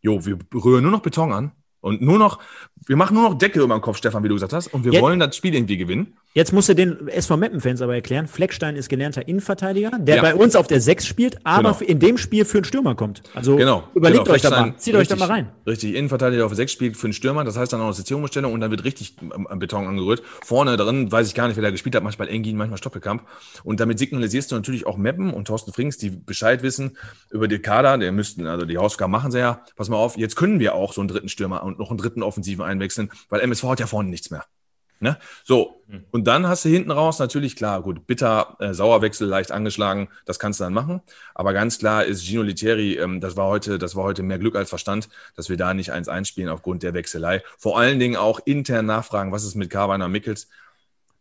Jo, wir rühren nur noch Beton an und nur noch, wir machen nur noch Deckel über den Kopf, Stefan, wie du gesagt hast, und wir Jetzt, wollen das Spiel irgendwie gewinnen. Jetzt musst du den SV Meppen-Fans aber erklären, Fleckstein ist gelernter Innenverteidiger, der ja. bei uns auf der 6 spielt, aber genau. in dem Spiel für einen Stürmer kommt. Also genau. überlegt genau. euch da mal, zieht richtig, euch da mal rein. Richtig, Innenverteidiger auf der 6 spielt für einen Stürmer, das heißt dann auch eine Sitzungsumstellung und dann wird richtig Beton angerührt. Vorne drin weiß ich gar nicht, wer da gespielt hat, manchmal Engin, manchmal Stoppelkamp. Und damit signalisierst du natürlich auch Meppen und Thorsten Frings, die Bescheid wissen über die Kader, der müssten, also die Hausaufgaben machen sie ja. Pass mal auf, jetzt können wir auch so einen dritten Stürmer und noch einen dritten Offensiven einwechseln, weil MSV hat ja vorne nichts mehr. Ne? So, hm. und dann hast du hinten raus natürlich klar, gut, bitter, äh, Sauerwechsel leicht angeschlagen, das kannst du dann machen. Aber ganz klar ist Gino Literi, ähm, das war heute, das war heute mehr Glück als Verstand, dass wir da nicht 1-1 spielen aufgrund der Wechselei. Vor allen Dingen auch intern nachfragen, was ist mit Carvana Mickels?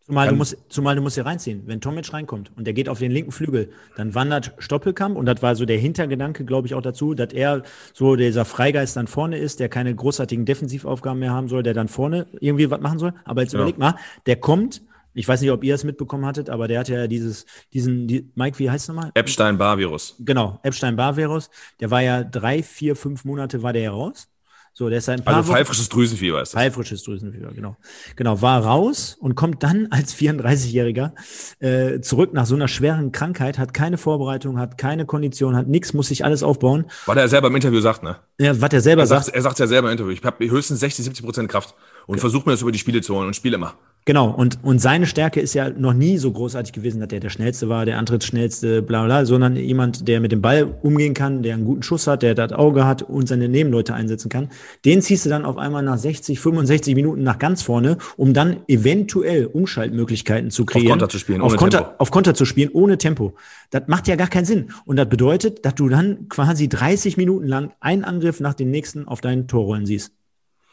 Zumal du, musst, zumal du musst hier reinziehen. Wenn Tomic reinkommt und der geht auf den linken Flügel, dann wandert Stoppelkamp und das war so der Hintergedanke, glaube ich, auch dazu, dass er so dieser Freigeist dann vorne ist, der keine großartigen Defensivaufgaben mehr haben soll, der dann vorne irgendwie was machen soll. Aber jetzt ja. überleg mal, der kommt, ich weiß nicht, ob ihr es mitbekommen hattet, aber der hat ja dieses, diesen, die, Mike, wie heißt es nochmal? Epstein-Barr-Virus. Genau, Epstein-Barr-Virus. Der war ja drei, vier, fünf Monate war der ja raus. So, der ist ein paar also pfeifrisches Drüsenfieber ist das. Pfeifrisches Drüsenfieber, genau. Genau, war raus und kommt dann als 34-Jähriger äh, zurück nach so einer schweren Krankheit, hat keine Vorbereitung, hat keine Kondition, hat nichts, muss sich alles aufbauen. Was er selber im Interview sagt, ne? Ja, was er selber er sagt. sagt. Er sagt ja selber im Interview, ich habe höchstens 60, 70 Prozent Kraft und okay. versuche mir das über die Spiele zu holen und spiele immer. Genau, und, und seine Stärke ist ja noch nie so großartig gewesen, dass der der Schnellste war, der Antrittsschnellste, bla bla, sondern jemand, der mit dem Ball umgehen kann, der einen guten Schuss hat, der das Auge hat und seine Nebenleute einsetzen kann. Den ziehst du dann auf einmal nach 60, 65 Minuten nach ganz vorne, um dann eventuell Umschaltmöglichkeiten zu kreieren. Auf Konter zu spielen, auf Konter, Tempo. Auf Konter zu spielen, ohne Tempo. Das macht ja gar keinen Sinn. Und das bedeutet, dass du dann quasi 30 Minuten lang einen Angriff nach dem nächsten auf deinen Torrollen siehst.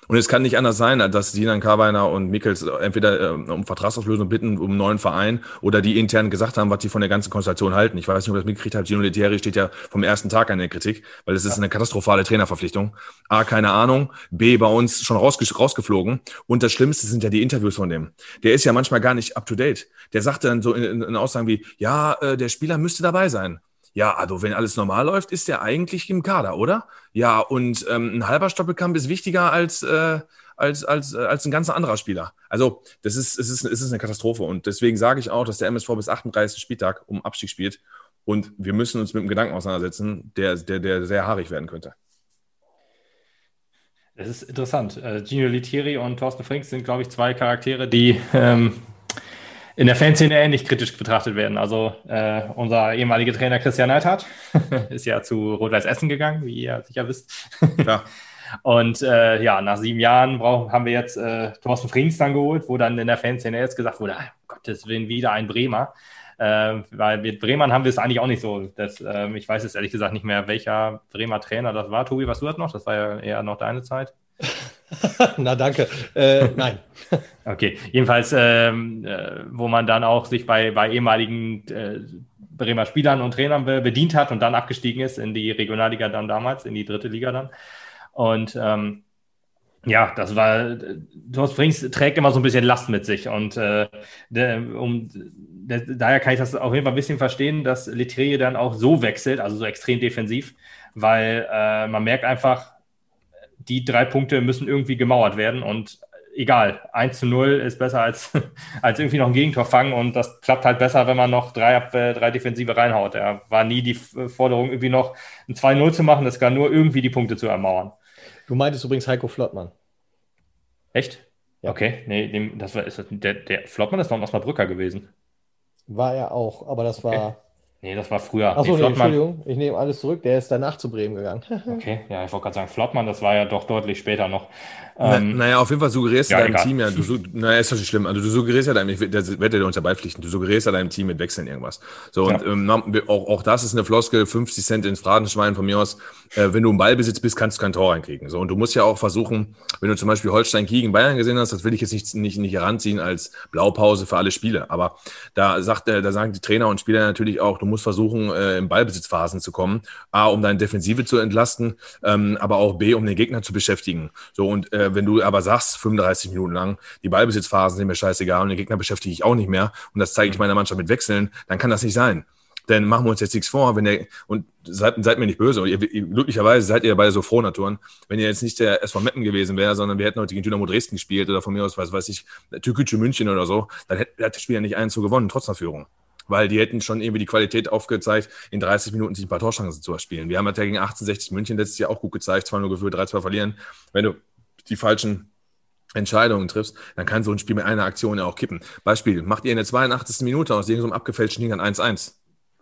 Und es kann nicht anders sein, dass Sinan Karweiner und Mikkels entweder äh, um Vertragsauflösung bitten, um einen neuen Verein oder die intern gesagt haben, was sie von der ganzen Konstellation halten. Ich weiß nicht, ob das mitgekriegt habt. Gino Lettieri steht ja vom ersten Tag an der Kritik, weil es ist eine katastrophale Trainerverpflichtung. A, keine Ahnung. B, bei uns schon rausge rausgeflogen. Und das Schlimmste sind ja die Interviews von dem. Der ist ja manchmal gar nicht up to date. Der sagt dann so in, in Aussagen wie, ja, äh, der Spieler müsste dabei sein. Ja, also wenn alles normal läuft, ist der eigentlich im Kader, oder? Ja, und ähm, ein halber Stoppelkampf ist wichtiger als, äh, als, als, äh, als ein ganz anderer Spieler. Also das ist, es, ist, es ist eine Katastrophe. Und deswegen sage ich auch, dass der MSV bis 38. Spieltag um Abstieg spielt. Und wir müssen uns mit dem Gedanken auseinandersetzen, der, der, der sehr haarig werden könnte. Das ist interessant. Äh, Gino Litieri und Thorsten Frings sind, glaube ich, zwei Charaktere, die ähm, in der Fanszene ähnlich kritisch betrachtet werden. Also äh, unser ehemaliger Trainer Christian Neidhardt ist ja zu Rot-Weiß Essen gegangen, wie ihr sicher wisst. Ja. Und äh, ja, nach sieben Jahren brauchen, haben wir jetzt äh, Thorsten Frings dann geholt, wo dann in der Fanszene jetzt gesagt wurde, ah, Gottes Willen, wieder ein Bremer. Äh, weil mit Bremern haben wir es eigentlich auch nicht so. Das, äh, ich weiß jetzt ehrlich gesagt nicht mehr, welcher Bremer Trainer das war. Tobi, was du das noch? Das war ja eher noch deine Zeit. Na danke. Äh, nein. okay, jedenfalls, ähm, äh, wo man dann auch sich bei, bei ehemaligen äh, Bremer Spielern und Trainern be bedient hat und dann abgestiegen ist in die Regionalliga dann damals, in die dritte Liga dann. Und ähm, ja, das war, Thorsten Frings trägt immer so ein bisschen Last mit sich und äh, der, um, der, daher kann ich das auf jeden Fall ein bisschen verstehen, dass Letrie dann auch so wechselt, also so extrem defensiv, weil äh, man merkt einfach, die drei Punkte müssen irgendwie gemauert werden und egal, 1 zu 0 ist besser als, als irgendwie noch ein Gegentor fangen und das klappt halt besser, wenn man noch drei, drei Defensive reinhaut. Er war nie die Forderung, irgendwie noch ein 2-0 zu machen, es gar nur irgendwie die Punkte zu ermauern. Du meintest übrigens Heiko Flottmann. Echt? Ja. Okay, nee, dem, das war, ist das, der, der Flottmann ist noch ein Osnabrücker gewesen. War er auch, aber das war. Nee, das war früher. Achso, nee, Entschuldigung, ich nehme alles zurück. Der ist danach zu Bremen gegangen. okay, ja, ich wollte gerade sagen, Flottmann, das war ja doch deutlich später noch. Ähm, Na, naja, auf jeden Fall suggerierst ja, du deinem egal. Team ja, du, naja, ist doch nicht schlimm. Also du suggerierst ja deinem, ich werde dir uns ja beipflichten, du suggerierst ja deinem Team mit Wechseln irgendwas. So, ja. und ähm, auch, auch das ist eine Floskel, 50 Cent ins Phrasenschwein von mir aus. Äh, wenn du im Ballbesitz bist, kannst du kein Tor reinkriegen. So, und du musst ja auch versuchen, wenn du zum Beispiel Holstein gegen Bayern gesehen hast, das will ich jetzt nicht, nicht, nicht heranziehen als Blaupause für alle Spiele. Aber da sagt, äh, da sagen die Trainer und Spieler natürlich auch, du musst versuchen, äh, im Ballbesitzphasen zu kommen. A, um deine Defensive zu entlasten, ähm, aber auch B, um den Gegner zu beschäftigen. So, und äh, wenn du aber sagst, 35 Minuten lang, die Ballbesitzphasen sind mir scheißegal und den Gegner beschäftige ich auch nicht mehr und das zeige ich meiner Mannschaft mit Wechseln, dann kann das nicht sein. Denn machen wir uns jetzt nichts vor, wenn der, und seid, seid mir nicht böse, ihr, glücklicherweise seid ihr beide so Frohnaturen, wenn ihr jetzt nicht der SV Meppen gewesen wäre, sondern wir hätten heute gegen Dynamo Dresden gespielt oder von mir aus, was weiß ich, Türkgücü München oder so, dann hätte, hätte das Spiel ja nicht einen zu gewonnen, trotz der Führung weil die hätten schon irgendwie die Qualität aufgezeigt, in 30 Minuten sich ein paar Torchancen zu erspielen. Wir haben ja gegen 1860 München letztes Jahr auch gut gezeigt, zwar nur gefühlt 3-2 verlieren. Wenn du die falschen Entscheidungen triffst, dann kann so ein Spiel mit einer Aktion ja auch kippen. Beispiel, macht ihr in der 82. Minute aus irgendeinem abgefälschten Ding an 1-1.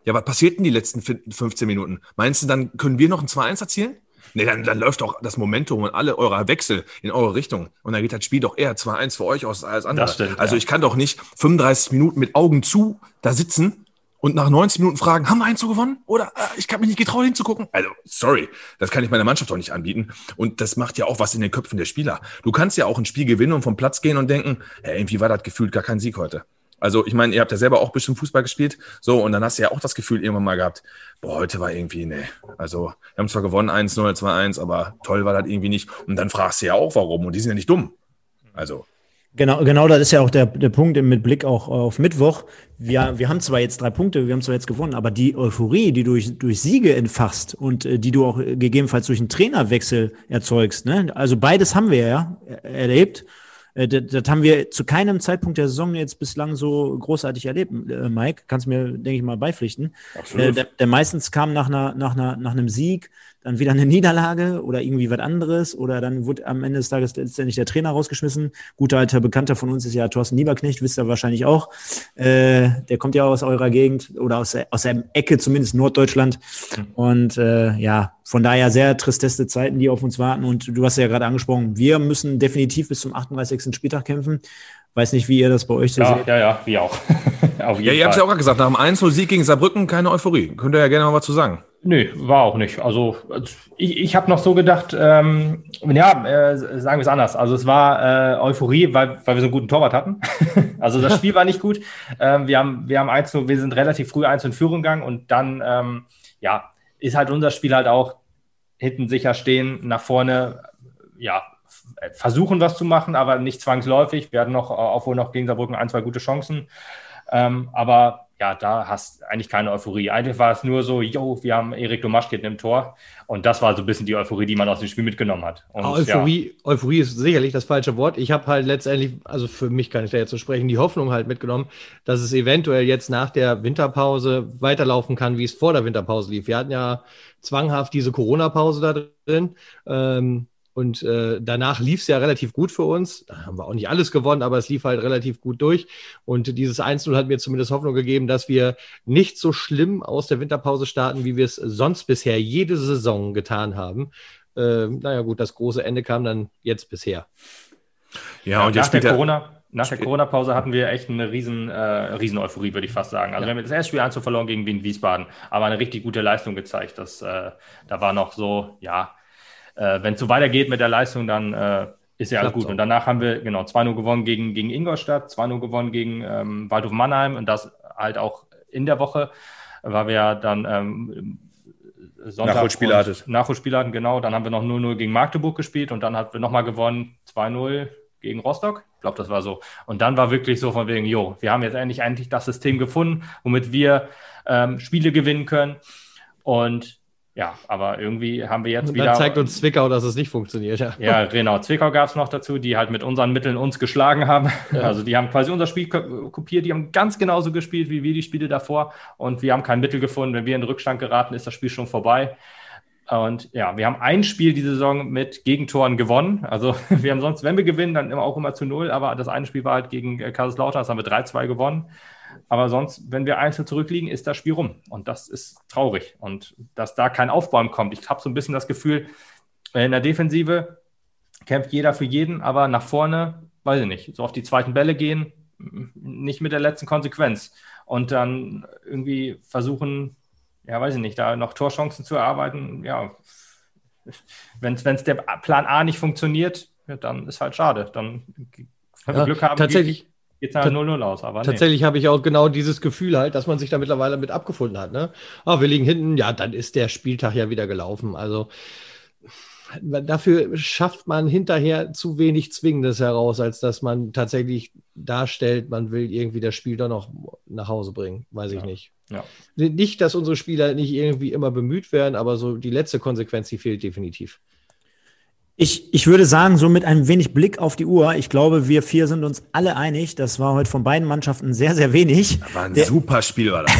Ja, was passiert in die letzten 15 Minuten? Meinst du, dann können wir noch ein 2-1 erzielen? Nee, dann, dann läuft doch das Momentum und alle eurer Wechsel in eure Richtung. Und dann geht das Spiel doch eher 2-1 für euch aus als andere. Stimmt, also ja. ich kann doch nicht 35 Minuten mit Augen zu da sitzen und nach 90 Minuten fragen, haben wir eins gewonnen? Oder äh, ich habe mich nicht getraut hinzugucken. Also, sorry, das kann ich meiner Mannschaft doch nicht anbieten. Und das macht ja auch was in den Köpfen der Spieler. Du kannst ja auch ein Spiel gewinnen und vom Platz gehen und denken, hey, irgendwie war das gefühlt gar kein Sieg heute. Also, ich meine, ihr habt ja selber auch bisschen Fußball gespielt. So, und dann hast du ja auch das Gefühl irgendwann mal gehabt, boah, heute war irgendwie, nee. Also, wir haben zwar gewonnen 1-0, 2-1, aber toll war das irgendwie nicht. Und dann fragst du ja auch, warum. Und die sind ja nicht dumm. Also, Genau, genau, das ist ja auch der, der Punkt mit Blick auch auf Mittwoch. Wir, wir haben zwar jetzt drei Punkte, wir haben zwar jetzt gewonnen, aber die Euphorie, die du durch, durch Siege entfachst und äh, die du auch gegebenenfalls durch einen Trainerwechsel erzeugst, ne? also beides haben wir ja erlebt. Äh, das, das haben wir zu keinem Zeitpunkt der Saison jetzt bislang so großartig erlebt, äh, Mike. Kannst mir, denke ich mal, beipflichten. Absolut. Äh, der, der meistens kam nach, einer, nach, einer, nach einem Sieg, dann wieder eine Niederlage oder irgendwie was anderes oder dann wurde am Ende des Tages letztendlich der Trainer rausgeschmissen. Guter alter Bekannter von uns ist ja Thorsten Lieberknecht, wisst ihr wahrscheinlich auch. Äh, der kommt ja aus eurer Gegend oder aus der, aus der Ecke, zumindest Norddeutschland. Mhm. Und äh, ja, von daher sehr tristeste Zeiten, die auf uns warten. Und du hast ja gerade angesprochen, wir müssen definitiv bis zum 38. Spieltag kämpfen. Weiß nicht, wie ihr das bei euch so ja, seht. Ja, ja, wir auch. ja, ihr habt es ja auch gerade gesagt, nach dem 1-0-Sieg gegen Saarbrücken keine Euphorie. Könnt ihr ja gerne mal was zu sagen. Nö, war auch nicht. Also ich, ich habe noch so gedacht, ähm, ja, äh, sagen wir es anders. Also es war äh, Euphorie, weil, weil wir so einen guten Torwart hatten. also das Spiel war nicht gut. Ähm, wir haben, wir haben eins, wir sind relativ früh eins in Führung gegangen und dann, ähm, ja, ist halt unser Spiel halt auch hinten sicher stehen, nach vorne, ja, versuchen was zu machen, aber nicht zwangsläufig. Wir hatten noch, obwohl noch gegen Saarbrücken ein, zwei gute Chancen. Ähm, aber ja, da hast eigentlich keine Euphorie. Eigentlich war es nur so, yo, wir haben Erik Domaschkit im Tor. Und das war so ein bisschen die Euphorie, die man aus dem Spiel mitgenommen hat. Und, Euphorie, ja. Euphorie ist sicherlich das falsche Wort. Ich habe halt letztendlich, also für mich kann ich da jetzt so sprechen, die Hoffnung halt mitgenommen, dass es eventuell jetzt nach der Winterpause weiterlaufen kann, wie es vor der Winterpause lief. Wir hatten ja zwanghaft diese Corona-Pause da drin. Ähm, und äh, danach lief es ja relativ gut für uns. Da haben wir auch nicht alles gewonnen, aber es lief halt relativ gut durch. Und dieses 1-0 hat mir zumindest Hoffnung gegeben, dass wir nicht so schlimm aus der Winterpause starten, wie wir es sonst bisher jede Saison getan haben. Äh, naja, gut, das große Ende kam dann jetzt bisher. Ja, und jetzt nach der Corona, nach der Corona-Pause hatten wir echt eine riesen, äh, riesen Euphorie, würde ich fast sagen. Also ja. wir haben das erste Spiel 1 verloren gegen Wien Wiesbaden, aber eine richtig gute Leistung gezeigt. Das, äh, da war noch so, ja, äh, wenn es so weitergeht mit der Leistung, dann äh, ist ja alles gut. Und danach haben wir genau 2-0 gewonnen gegen, gegen Ingolstadt, 2-0 gewonnen gegen ähm, Waldhof Mannheim und das halt auch in der Woche, weil wir ja dann ähm, Sonntag Nachholspiele hattet. Nachholspiele hatten, genau. Dann haben wir noch 0-0 gegen Magdeburg gespielt und dann haben wir nochmal gewonnen 2-0 gegen Rostock. Ich glaube, das war so. Und dann war wirklich so von wegen, jo, wir haben jetzt endlich eigentlich das System gefunden, womit wir ähm, Spiele gewinnen können. Und ja, aber irgendwie haben wir jetzt und wieder. Dann zeigt uns Zwickau, dass es nicht funktioniert. Ja, ja genau. Zwickau gab es noch dazu, die halt mit unseren Mitteln uns geschlagen haben. Ja. Also die haben quasi unser Spiel kopiert, die haben ganz genauso gespielt wie wir die Spiele davor und wir haben kein Mittel gefunden. Wenn wir in den Rückstand geraten, ist das Spiel schon vorbei. Und ja, wir haben ein Spiel diese Saison mit Gegentoren gewonnen. Also wir haben sonst, wenn wir gewinnen, dann immer auch immer zu null, aber das eine Spiel war halt gegen äh, Kaiserslautern, das haben wir 3-2 gewonnen. Aber sonst, wenn wir einzeln zurückliegen, ist das Spiel rum. Und das ist traurig. Und dass da kein Aufbäumen kommt. Ich habe so ein bisschen das Gefühl, in der Defensive kämpft jeder für jeden, aber nach vorne, weiß ich nicht, so auf die zweiten Bälle gehen, nicht mit der letzten Konsequenz. Und dann irgendwie versuchen, ja, weiß ich nicht, da noch Torchancen zu erarbeiten. Ja, wenn es der Plan A nicht funktioniert, ja, dann ist halt schade. Dann, wenn wir ja, Glück haben, tatsächlich geht es halt 0-0 aus. Aber Tatsächlich nee. habe ich auch genau dieses Gefühl halt, dass man sich da mittlerweile mit abgefunden hat. Ne? Ah, wir liegen hinten, ja, dann ist der Spieltag ja wieder gelaufen. Also dafür schafft man hinterher zu wenig Zwingendes heraus, als dass man tatsächlich darstellt, man will irgendwie das Spiel doch noch nach Hause bringen. Weiß ich ja. nicht. Ja. Nicht, dass unsere Spieler nicht irgendwie immer bemüht werden, aber so die letzte Konsequenz, die fehlt definitiv. Ich, ich würde sagen, so mit einem wenig Blick auf die Uhr, ich glaube, wir vier sind uns alle einig. Das war heute von beiden Mannschaften sehr, sehr wenig. Das war ein der, super Spiel, war das.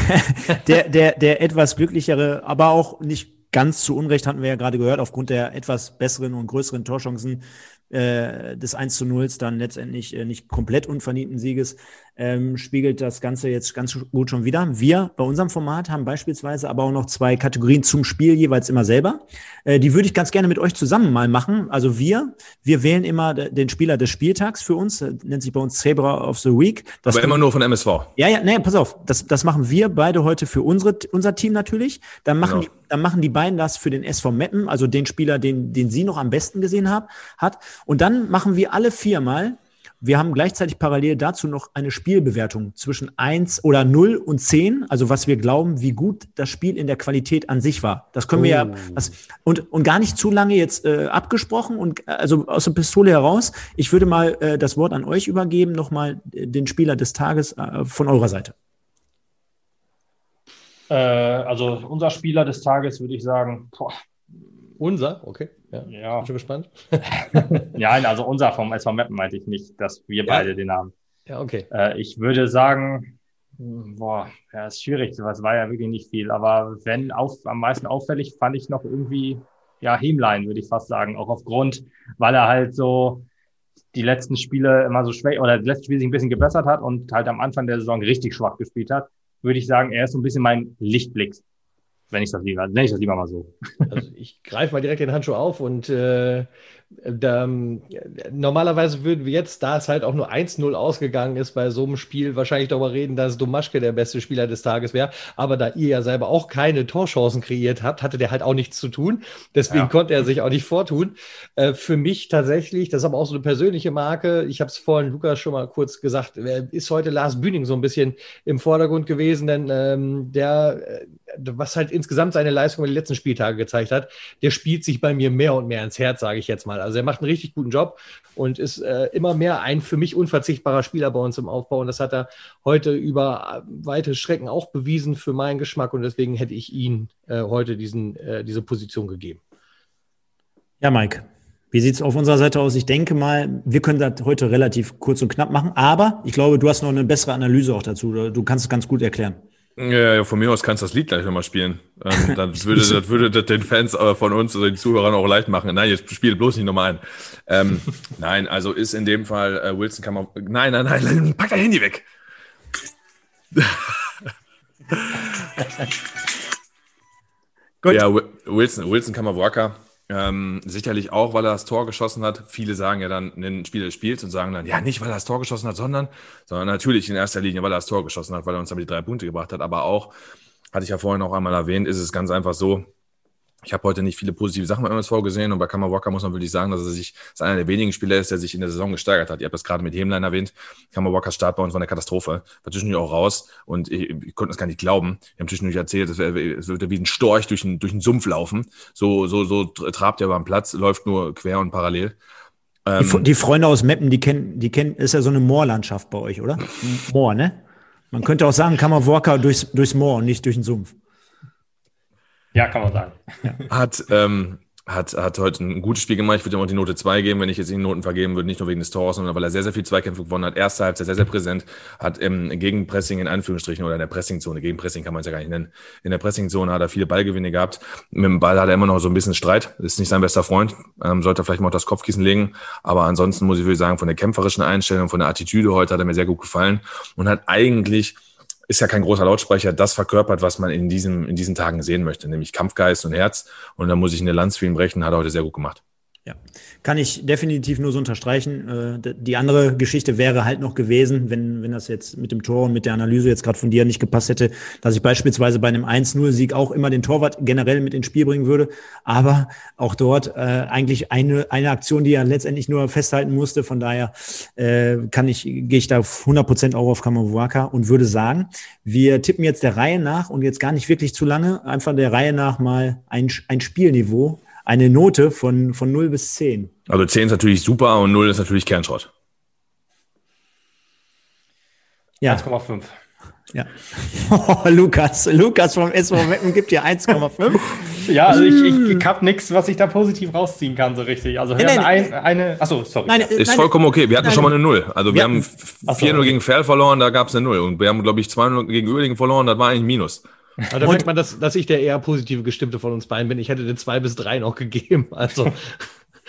der, der, der etwas glücklichere, aber auch nicht ganz zu Unrecht hatten wir ja gerade gehört, aufgrund der etwas besseren und größeren Torchancen äh, des 1 zu 0 dann letztendlich äh, nicht komplett unverdienten Sieges. Ähm, spiegelt das Ganze jetzt ganz gut schon wieder. Wir bei unserem Format haben beispielsweise aber auch noch zwei Kategorien zum Spiel jeweils immer selber. Äh, die würde ich ganz gerne mit euch zusammen mal machen. Also wir, wir wählen immer den Spieler des Spieltags für uns, das nennt sich bei uns Zebra of the Week. Das aber immer nur von MSV. Ja, ja, nee, pass auf, das, das machen wir beide heute für unsere, unser Team natürlich. Dann machen, genau. die, dann machen die beiden das für den SV Meppen, also den Spieler, den, den sie noch am besten gesehen haben, hat. Und dann machen wir alle viermal wir haben gleichzeitig parallel dazu noch eine Spielbewertung zwischen 1 oder 0 und 10, also was wir glauben, wie gut das Spiel in der Qualität an sich war. Das können oh. wir ja, oh. das, und, und gar nicht zu lange jetzt äh, abgesprochen und also aus der Pistole heraus. Ich würde mal äh, das Wort an euch übergeben, nochmal äh, den Spieler des Tages äh, von eurer Seite. Äh, also unser Spieler des Tages würde ich sagen, boah, unser, okay. Ja, ja. Bin schon gespannt. ja, also unser vom SV Mappen meinte ich nicht, dass wir ja. beide den haben. Ja, okay. Äh, ich würde sagen, boah, ja, ist schwierig, was war ja wirklich nicht viel. Aber wenn auf, am meisten auffällig fand ich noch irgendwie, ja, Hemlein, würde ich fast sagen. Auch aufgrund, weil er halt so die letzten Spiele immer so schwach oder das letzte Spiel sich ein bisschen gebessert hat und halt am Anfang der Saison richtig schwach gespielt hat, würde ich sagen, er ist so ein bisschen mein Lichtblick wenn ich das lieber, nenne ich das lieber mal so. Also ich greife mal direkt den Handschuh auf und äh, normalerweise würden wir jetzt, da es halt auch nur 1-0 ausgegangen ist, bei so einem Spiel wahrscheinlich darüber reden, dass Domaschke der beste Spieler des Tages wäre. Aber da ihr ja selber auch keine Torchancen kreiert habt, hatte der halt auch nichts zu tun. Deswegen ja. konnte er sich auch nicht vortun. Äh, für mich tatsächlich, das ist aber auch so eine persönliche Marke. Ich habe es vorhin Lukas schon mal kurz gesagt, ist heute Lars Bühning so ein bisschen im Vordergrund gewesen, denn ähm, der, äh, was halt insgesamt seine Leistung in den letzten Spieltagen gezeigt hat, der spielt sich bei mir mehr und mehr ins Herz, sage ich jetzt mal mal. Also er macht einen richtig guten Job und ist äh, immer mehr ein für mich unverzichtbarer Spieler bei uns im Aufbau. Und das hat er heute über weite Strecken auch bewiesen für meinen Geschmack. Und deswegen hätte ich ihn äh, heute diesen, äh, diese Position gegeben. Ja, Mike. Wie sieht es auf unserer Seite aus? Ich denke mal, wir können das heute relativ kurz und knapp machen, aber ich glaube, du hast noch eine bessere Analyse auch dazu. Du kannst es ganz gut erklären. Ja, ja, von mir aus kannst du das Lied gleich nochmal spielen. Ähm, dann würde das, würde das den Fans aber von uns oder den Zuhörern auch leicht machen. Nein, jetzt spiel bloß nicht nochmal ein. Ähm, nein, also ist in dem Fall äh, Wilson kann man. Nein, nein, nein, pack dein Handy weg. Gut. Ja, Wilson, Wilson Kammerwalker ähm, sicherlich auch, weil er das Tor geschossen hat. Viele sagen ja dann, ein Spieler des Spiels und sagen dann, ja, nicht, weil er das Tor geschossen hat, sondern, sondern natürlich in erster Linie, weil er das Tor geschossen hat, weil er uns damit die drei Punkte gebracht hat. Aber auch, hatte ich ja vorhin auch einmal erwähnt, ist es ganz einfach so, ich habe heute nicht viele positive Sachen beim MSV gesehen und bei Kammer Walker muss man wirklich sagen, dass er sich, dass einer der wenigen Spieler ist, der sich in der Saison gesteigert hat. Ihr habt das gerade mit Hemlein erwähnt. Kammer Walkers Start bei uns war eine Katastrophe. War zwischendurch auch raus und ich, ich konnte das gar nicht glauben. Wir haben zwischendurch erzählt, es würde wie ein Storch durch einen, durch einen Sumpf laufen. So, so, so trabt er über den Platz, läuft nur quer und parallel. Die, ähm, die Freunde aus Meppen, die kennen, die kennen, ist ja so eine Moorlandschaft bei euch, oder? Moor, ne? Man könnte auch sagen, Kammer Walker durchs, durchs Moor und nicht durch den Sumpf. Ja, kann man sagen. Hat, ähm, hat, hat heute ein gutes Spiel gemacht. Ich würde ihm auch die Note 2 geben, wenn ich jetzt die Noten vergeben würde, nicht nur wegen des Tors, sondern weil er sehr, sehr viel Zweikämpfe gewonnen hat. Erste Halbzeit sehr, sehr präsent, hat im Gegenpressing in Anführungsstrichen oder in der Pressingzone, Gegenpressing kann man es ja gar nicht nennen, in der Pressingzone hat er viele Ballgewinne gehabt. Mit dem Ball hat er immer noch so ein bisschen Streit, ist nicht sein bester Freund, ähm, sollte vielleicht mal auf das Kopfkissen legen. Aber ansonsten muss ich wirklich sagen, von der kämpferischen Einstellung, von der Attitüde heute hat er mir sehr gut gefallen und hat eigentlich ist ja kein großer Lautsprecher, das verkörpert, was man in, diesem, in diesen Tagen sehen möchte, nämlich Kampfgeist und Herz. Und da muss ich eine Lanz für ihn brechen, hat er heute sehr gut gemacht. Ja, kann ich definitiv nur so unterstreichen. Äh, die andere Geschichte wäre halt noch gewesen, wenn, wenn das jetzt mit dem Tor und mit der Analyse jetzt gerade von dir nicht gepasst hätte, dass ich beispielsweise bei einem 1-0-Sieg auch immer den Torwart generell mit ins Spiel bringen würde. Aber auch dort äh, eigentlich eine, eine Aktion, die er letztendlich nur festhalten musste. Von daher äh, kann ich, gehe ich da 100 Prozent auch auf Kamawaka und würde sagen, wir tippen jetzt der Reihe nach und jetzt gar nicht wirklich zu lange, einfach der Reihe nach mal ein, ein Spielniveau eine Note von, von 0 bis 10. Also 10 ist natürlich super und 0 ist natürlich Kernschrott. Ja. 1,5. Ja. Oh, Lukas, Lukas vom SV Meppen gibt dir 1,5. ja, also ich, ich, ich habe nichts, was ich da positiv rausziehen kann, so richtig. Also nein, nein, ein, eine, achso, sorry. Nein, ist nein, vollkommen okay. Wir hatten schon mal eine Null. Also wir, wir haben 4-0 gegen Ferl verloren, da gab es eine Null. Und wir haben, glaube ich, 2-0 gegen Uerdingen verloren, das war eigentlich ein Minus. Aber da merkt man, dass, dass ich der eher positive Gestimmte von uns beiden bin. Ich hätte den zwei bis drei noch gegeben. Also.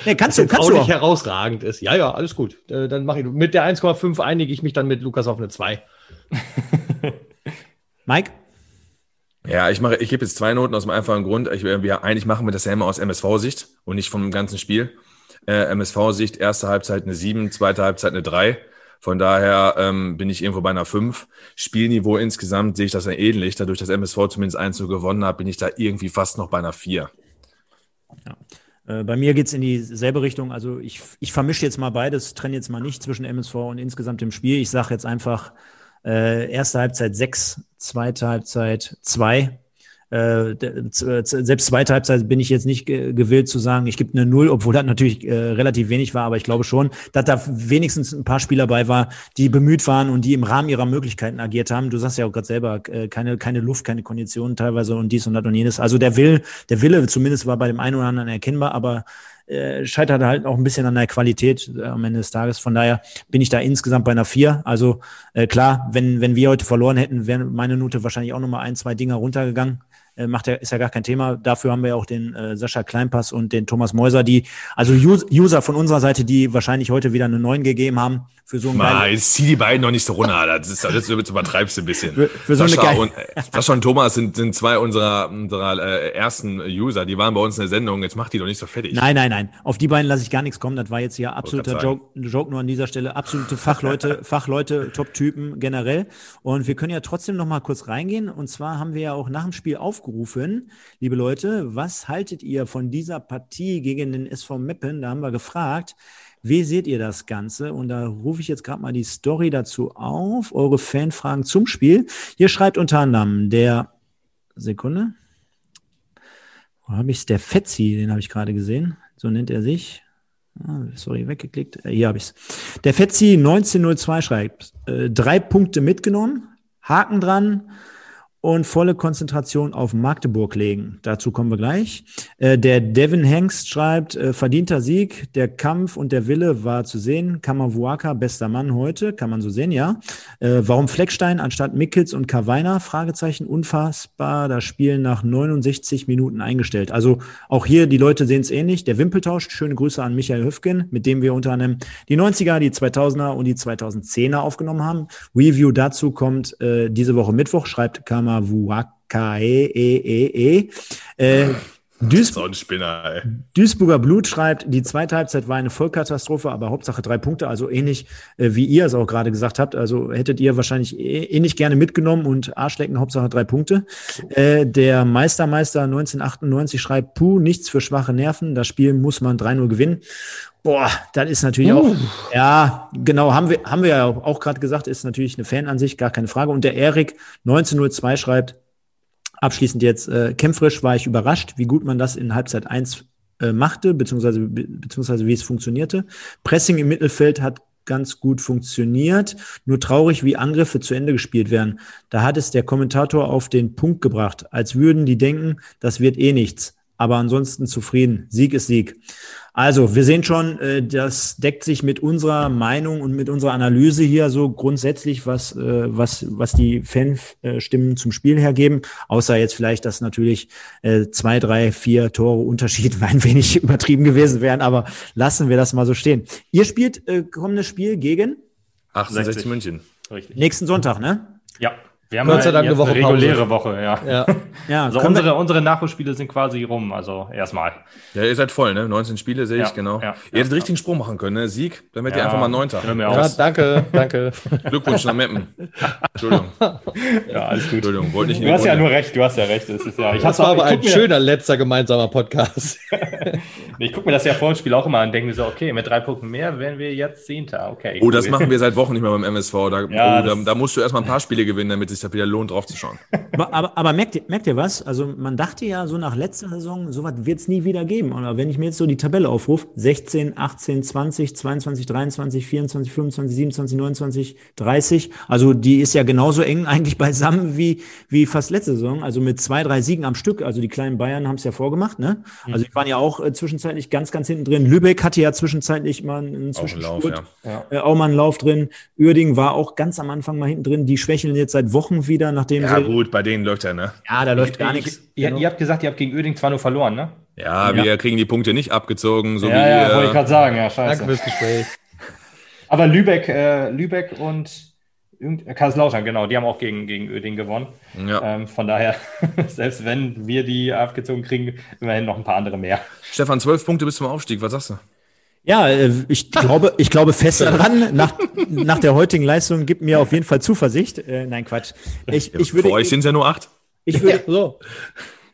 Nee, kannst du, kannst auch du nicht herausragend ist. Ja, ja, alles gut. Äh, dann mache ich mit der 1,5 einige ich mich dann mit Lukas auf eine 2. Mike? Ja, ich mache, ich gebe jetzt zwei Noten aus dem einfachen Grund. Ich, wir, eigentlich machen wir das ja immer aus MSV-Sicht und nicht vom ganzen Spiel. Äh, MSV-Sicht, erste Halbzeit eine 7, zweite Halbzeit eine 3. Von daher ähm, bin ich irgendwo bei einer 5. Spielniveau insgesamt sehe ich das ja ähnlich. Dadurch, dass MSV zumindest 1 zu gewonnen hat, bin ich da irgendwie fast noch bei einer 4. Ja. Äh, bei mir geht es in dieselbe Richtung. Also ich, ich vermische jetzt mal beides, trenne jetzt mal nicht zwischen MSV und insgesamt dem Spiel. Ich sage jetzt einfach äh, erste Halbzeit 6, zweite Halbzeit 2. Äh, selbst zweite Halbzeit bin ich jetzt nicht gewillt zu sagen, ich gebe eine Null, obwohl das natürlich äh, relativ wenig war, aber ich glaube schon, dass da wenigstens ein paar Spieler bei war, die bemüht waren und die im Rahmen ihrer Möglichkeiten agiert haben. Du sagst ja auch gerade selber, äh, keine, keine Luft, keine Konditionen teilweise und dies und das und jenes. Also der Will, der Wille zumindest war bei dem einen oder anderen erkennbar, aber äh, scheitert halt auch ein bisschen an der Qualität äh, am Ende des Tages. Von daher bin ich da insgesamt bei einer vier. Also äh, klar, wenn, wenn wir heute verloren hätten, wäre meine Note wahrscheinlich auch nochmal ein, zwei Dinger runtergegangen äh, macht er, ist ja gar kein Thema. Dafür haben wir ja auch den äh, Sascha Kleinpass und den Thomas Mäuser, die, also User von unserer Seite, die wahrscheinlich heute wieder eine 9 gegeben haben für so ein Mal, jetzt zieh die beiden noch nicht so runter. Das ist, das übertreibst du ein bisschen. Für, für so Sascha, eine und, äh, Sascha und Thomas sind, sind zwei unserer, unserer äh, ersten User. Die waren bei uns in der Sendung. Jetzt macht die doch nicht so fertig. Nein, nein, nein. Auf die beiden lasse ich gar nichts kommen. Das war jetzt hier absoluter Joke, Joke nur an dieser Stelle. Absolute Fachleute, Fachleute, Top-Typen generell. Und wir können ja trotzdem noch mal kurz reingehen. Und zwar haben wir ja auch nach dem Spiel aufgerufen, liebe Leute, was haltet ihr von dieser Partie gegen den SV Meppen? Da haben wir gefragt, wie seht ihr das Ganze? Und da rufe ich jetzt gerade mal die Story dazu auf, eure Fanfragen zum Spiel. Hier schreibt unter anderem der Sekunde. Wo habe ich es? Der Fetzi, den habe ich gerade gesehen. So nennt er sich. Ah, sorry, weggeklickt. Äh, hier habe ich es. Der Fetzi 1902 schreibt, äh, drei Punkte mitgenommen, Haken dran, und volle Konzentration auf Magdeburg legen. Dazu kommen wir gleich. Äh, der Devin Hengst schreibt, äh, verdienter Sieg, der Kampf und der Wille war zu sehen. Kamavuaka, bester Mann heute, kann man so sehen, ja. Äh, warum Fleckstein anstatt Mickels und Kawainer? Fragezeichen, unfassbar, das Spiel nach 69 Minuten eingestellt. Also auch hier, die Leute sehen es ähnlich. Der Wimpeltausch, schöne Grüße an Michael Höfgen, mit dem wir unter anderem die 90er, die 2000er und die 2010er aufgenommen haben. Review dazu kommt diese Woche Mittwoch, schreibt Kam W-H-E-E-E-E, eh, Äh, Duisburg, Spinner, Duisburger Blut schreibt, die zweite Halbzeit war eine Vollkatastrophe, aber Hauptsache drei Punkte, also ähnlich äh, wie ihr es auch gerade gesagt habt. Also hättet ihr wahrscheinlich ähnlich gerne mitgenommen und Arschlecken, Hauptsache drei Punkte. Äh, der Meistermeister 1998 schreibt, puh, nichts für schwache Nerven, das Spiel muss man 3-0 gewinnen. Boah, das ist natürlich uh. auch, ja, genau, haben wir, haben wir ja auch gerade gesagt, ist natürlich eine Fanansicht, gar keine Frage. Und der Erik 1902 schreibt, abschließend jetzt, äh, kämpferisch war ich überrascht, wie gut man das in Halbzeit 1 äh, machte, beziehungsweise, beziehungsweise wie es funktionierte. Pressing im Mittelfeld hat ganz gut funktioniert. Nur traurig, wie Angriffe zu Ende gespielt werden. Da hat es der Kommentator auf den Punkt gebracht, als würden die denken, das wird eh nichts. Aber ansonsten zufrieden. Sieg ist Sieg. Also, wir sehen schon, äh, das deckt sich mit unserer Meinung und mit unserer Analyse hier so grundsätzlich, was, äh, was, was die Fanstimmen zum Spiel hergeben. Außer jetzt vielleicht, dass natürlich äh, zwei, drei, vier Tore Unterschied ein wenig übertrieben gewesen wären, aber lassen wir das mal so stehen. Ihr spielt äh, kommendes Spiel gegen 68 München. Richtig. Nächsten Sonntag, ne? Ja. Wir haben Gott sei Dank eine Woche reguläre Pause. Woche, ja. ja. ja also unsere, unsere Nachholspiele sind quasi rum, also erstmal. Ja, ihr seid voll, ne? 19 Spiele sehe ich, genau. Ja, ihr hättet richtigen Sprung machen können, ne? Sieg, dann werdet ihr einfach mal Neunter. Ja, danke, danke. Glückwunsch nach Meppen. Entschuldigung. Ja, alles gut. Entschuldigung, wollte nicht Du hast ja nur recht, du hast ja recht. Das, ist ja, ich das war aber ein schöner letzter gemeinsamer Podcast. ich gucke mir das ja vor dem Spiel auch immer an und denke mir so, okay, mit drei Punkten mehr wären wir jetzt Zehnter. Okay. Oh, das machen wir seit Wochen nicht mehr beim MSV. Da, ja, oh, da, da musst du erstmal ein paar Spiele gewinnen, damit sich das wieder lohnt, drauf zu schauen. Aber, aber, aber, merkt, ihr, merkt ihr was? Also man dachte ja so nach letzter Saison, sowas wird es nie wieder geben. Oder wenn ich mir jetzt so die Tabelle aufrufe, 16, 18, 20, 22, 23, 24, 25, 27, 29, 30. Also die ist ja genauso eng eigentlich beisammen wie, wie fast letzte Saison. Also mit zwei, drei Siegen am Stück. Also die kleinen Bayern haben es ja vorgemacht. Ne? Also die waren ja auch äh, zwischenzeitlich ganz, ganz hinten drin. Lübeck hatte ja zwischenzeitlich mal einen Zwischenspurt, ja. äh, auch mal einen Lauf drin. Uerding war auch ganz am Anfang mal hinten drin. Die schwächeln jetzt seit Wochen wieder, nachdem ja, sie. Ja, gut, bei denen läuft ja, ne? Ja, da läuft gar nichts. Ihr, ihr, habt gesagt, ihr habt gegen Uerding zwar nur verloren, ne? Ja, ja, wir kriegen die Punkte nicht abgezogen, so ja, wie. Ja, wollte ich gerade sagen, ja, scheiße. Danke fürs Gespräch. Aber Lübeck, äh, Lübeck und Irgend, Kaiserslautern, genau, die haben auch gegen, gegen Öding gewonnen. Ja. Ähm, von daher, selbst wenn wir die abgezogen kriegen, immerhin noch ein paar andere mehr. Stefan, zwölf Punkte bis zum Aufstieg, was sagst du? Ja, äh, ich glaube, ich glaube fest daran. Nach, nach der heutigen Leistung gibt mir auf jeden Fall Zuversicht. Äh, nein, Quatsch. Ich, ich würde, Für euch sind es ja nur acht. Ich würde, ja, so.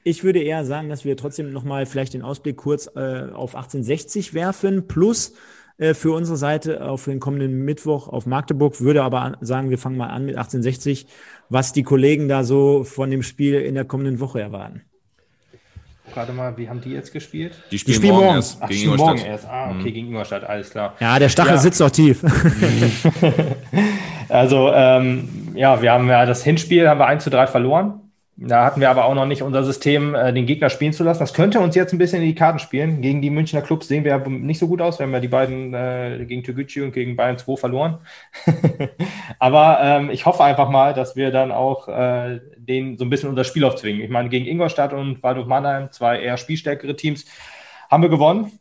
ich würde eher sagen, dass wir trotzdem nochmal vielleicht den Ausblick kurz äh, auf 1860 werfen, plus äh, für unsere Seite auf den kommenden Mittwoch auf Magdeburg, würde aber sagen, wir fangen mal an mit 1860, was die Kollegen da so von dem Spiel in der kommenden Woche erwarten. Gerade mal, wie haben die jetzt gespielt? Die spielen, die spielen morgen, morgen erst Ach, gegen. Morgen erst. Ah, okay, mhm. gegen Ingolstadt, alles klar. Ja, der Stachel ja. sitzt auch tief. also, ähm, ja, wir haben ja das Hinspiel haben wir 1 zu 3 verloren. Da hatten wir aber auch noch nicht unser System, äh, den Gegner spielen zu lassen. Das könnte uns jetzt ein bisschen in die Karten spielen. Gegen die Münchner Clubs sehen wir ja nicht so gut aus. Wir haben ja die beiden äh, gegen Toguchi und gegen Bayern 2 verloren. aber ähm, ich hoffe einfach mal, dass wir dann auch äh, den so ein bisschen unser Spiel aufzwingen. Ich meine, gegen Ingolstadt und Waldorf Mannheim, zwei eher spielstärkere Teams, haben wir gewonnen.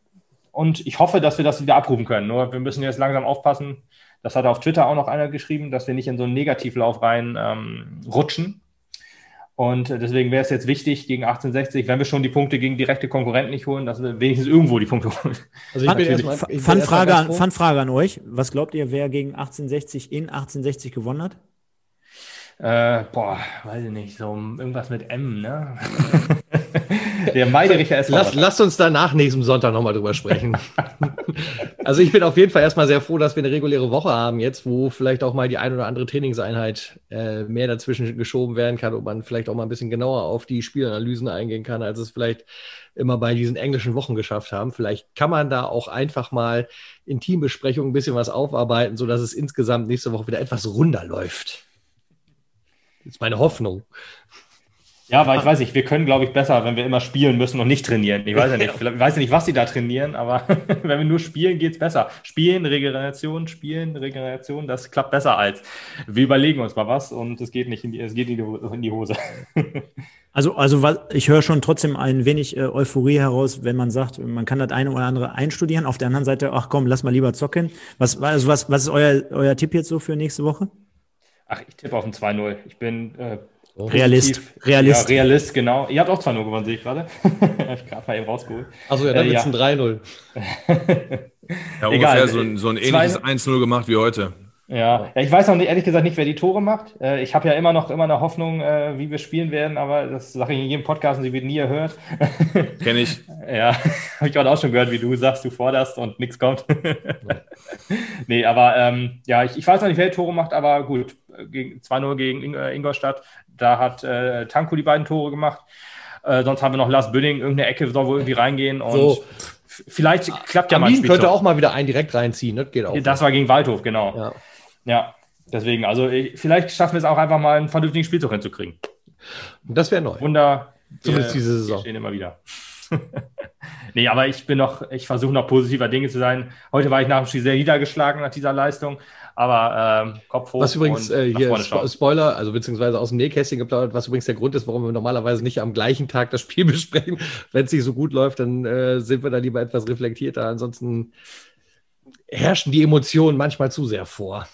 Und ich hoffe, dass wir das wieder abrufen können. Nur wir müssen jetzt langsam aufpassen. Das hat auf Twitter auch noch einer geschrieben, dass wir nicht in so einen Negativlauf rein ähm, rutschen und deswegen wäre es jetzt wichtig gegen 1860, wenn wir schon die Punkte gegen direkte Konkurrenten nicht holen, dass wir wenigstens irgendwo die Punkte holen. Also ich bin erstmal, ich Fanfrage, an, Fanfrage an euch. Was glaubt ihr, wer gegen 1860 in 1860 gewonnen hat? Äh, boah, weiß ich nicht, so irgendwas mit M, ne? Der Meidericher SV. Lass, lasst uns danach nächsten Sonntag nochmal drüber sprechen. also ich bin auf jeden Fall erstmal sehr froh, dass wir eine reguläre Woche haben jetzt, wo vielleicht auch mal die ein oder andere Trainingseinheit äh, mehr dazwischen geschoben werden kann und man vielleicht auch mal ein bisschen genauer auf die Spielanalysen eingehen kann, als es vielleicht immer bei diesen englischen Wochen geschafft haben. Vielleicht kann man da auch einfach mal in Teambesprechungen ein bisschen was aufarbeiten, sodass es insgesamt nächste Woche wieder etwas runder läuft. Das ist meine Hoffnung. Ja, aber ich weiß nicht, wir können, glaube ich, besser, wenn wir immer spielen müssen und nicht trainieren. Ich weiß ja nicht, ich weiß ja nicht, was sie da trainieren, aber wenn wir nur spielen, geht es besser. Spielen, Regeneration, spielen, Regeneration, das klappt besser als wir überlegen uns mal was und es geht nicht in die, es geht in die Hose. Also, also ich höre schon trotzdem ein wenig äh, Euphorie heraus, wenn man sagt, man kann das eine oder andere einstudieren. Auf der anderen Seite, ach komm, lass mal lieber zocken. Was, also was, was ist euer, euer Tipp jetzt so für nächste Woche? Ach, ich tippe auf ein 2-0. Ich bin äh, Realist. Realist. Ja, Realist, genau. Ihr habt auch 2-0 gewonnen, sehe ich gerade. Hab ich gerade mal eben rausgeholt. Achso, ja, dann äh, ja. ein 3-0. ja, ungefähr so ein, so ein ähnliches 1-0 gemacht wie heute. Ja. ja, ich weiß auch nicht, ehrlich gesagt nicht, wer die Tore macht. Äh, ich habe ja immer noch immer eine Hoffnung, äh, wie wir spielen werden, aber das sage ich in jedem Podcast und sie wird nie erhört. Kenne ich. ja, habe ich gerade auch schon gehört, wie du sagst, du forderst und nichts kommt. nee, aber ähm, ja, ich, ich weiß noch nicht, wer die Tore macht, aber gut, 2-0 gegen Ingolstadt, da hat äh, Tanko die beiden Tore gemacht. Äh, sonst haben wir noch Lars Bünding, irgendeine Ecke soll wohl irgendwie reingehen und so. vielleicht klappt ja Amin mal ein könnte auch mal wieder einen direkt reinziehen, das geht auch. Das war gegen Waldhof, genau. Ja. Ja, deswegen, also vielleicht schaffen wir es auch einfach mal einen vernünftigen Spielzug hinzukriegen. Das wäre neu. Wunder. Zumindest diese Saison. stehen immer wieder. nee, aber ich bin noch, ich versuche noch positiver Dinge zu sein. Heute war ich nach dem Spiel sehr niedergeschlagen nach dieser Leistung, aber ähm, Kopf hoch. Was übrigens äh, hier Spo Spoiler, also beziehungsweise aus dem Nähkästchen geplaudert, was übrigens der Grund ist, warum wir normalerweise nicht am gleichen Tag das Spiel besprechen. Wenn es nicht so gut läuft, dann äh, sind wir da lieber etwas reflektierter. Ansonsten herrschen die Emotionen manchmal zu sehr vor.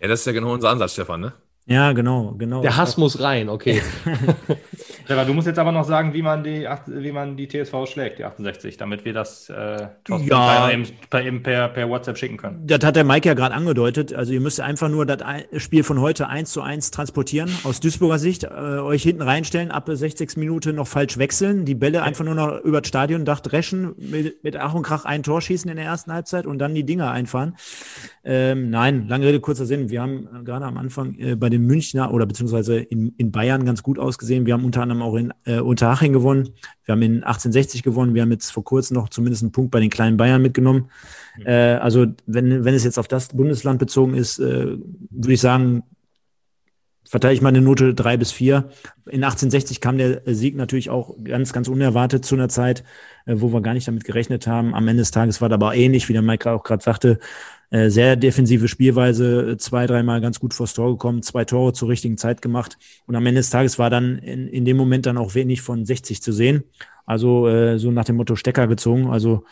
Ja, das ist ja genau unser Ansatz, Stefan, ne? Ja, genau, genau. Der Hass muss rein, okay. Stefan, du musst jetzt aber noch sagen, wie man die, wie man die TSV schlägt, die 68, damit wir das äh, ja. eben, eben per, per, WhatsApp schicken können. Das hat der Mike ja gerade angedeutet. Also ihr müsst einfach nur das Spiel von heute eins zu eins transportieren, aus Duisburger Sicht, äh, euch hinten reinstellen, ab 60 Minuten noch falsch wechseln, die Bälle einfach nur noch über das Stadiondach dreschen, mit, mit Ach und Krach ein Tor schießen in der ersten Halbzeit und dann die Dinger einfahren. Ähm, nein, lange Rede, kurzer Sinn. Wir haben äh, gerade am Anfang äh, bei den Münchner oder beziehungsweise in, in Bayern ganz gut ausgesehen. Wir haben unter anderem auch in äh, Unterhaching gewonnen. Wir haben in 1860 gewonnen. Wir haben jetzt vor kurzem noch zumindest einen Punkt bei den kleinen Bayern mitgenommen. Mhm. Äh, also wenn, wenn es jetzt auf das Bundesland bezogen ist, äh, würde ich sagen, verteile ich mal eine Note drei bis vier. In 1860 kam der Sieg natürlich auch ganz, ganz unerwartet zu einer Zeit, äh, wo wir gar nicht damit gerechnet haben. Am Ende des Tages war da aber ähnlich, wie der Mike auch gerade sagte, äh, sehr defensive Spielweise, zwei, dreimal ganz gut vors Tor gekommen, zwei Tore zur richtigen Zeit gemacht. Und am Ende des Tages war dann in, in dem Moment dann auch wenig von 60 zu sehen. Also äh, so nach dem Motto Stecker gezogen. Also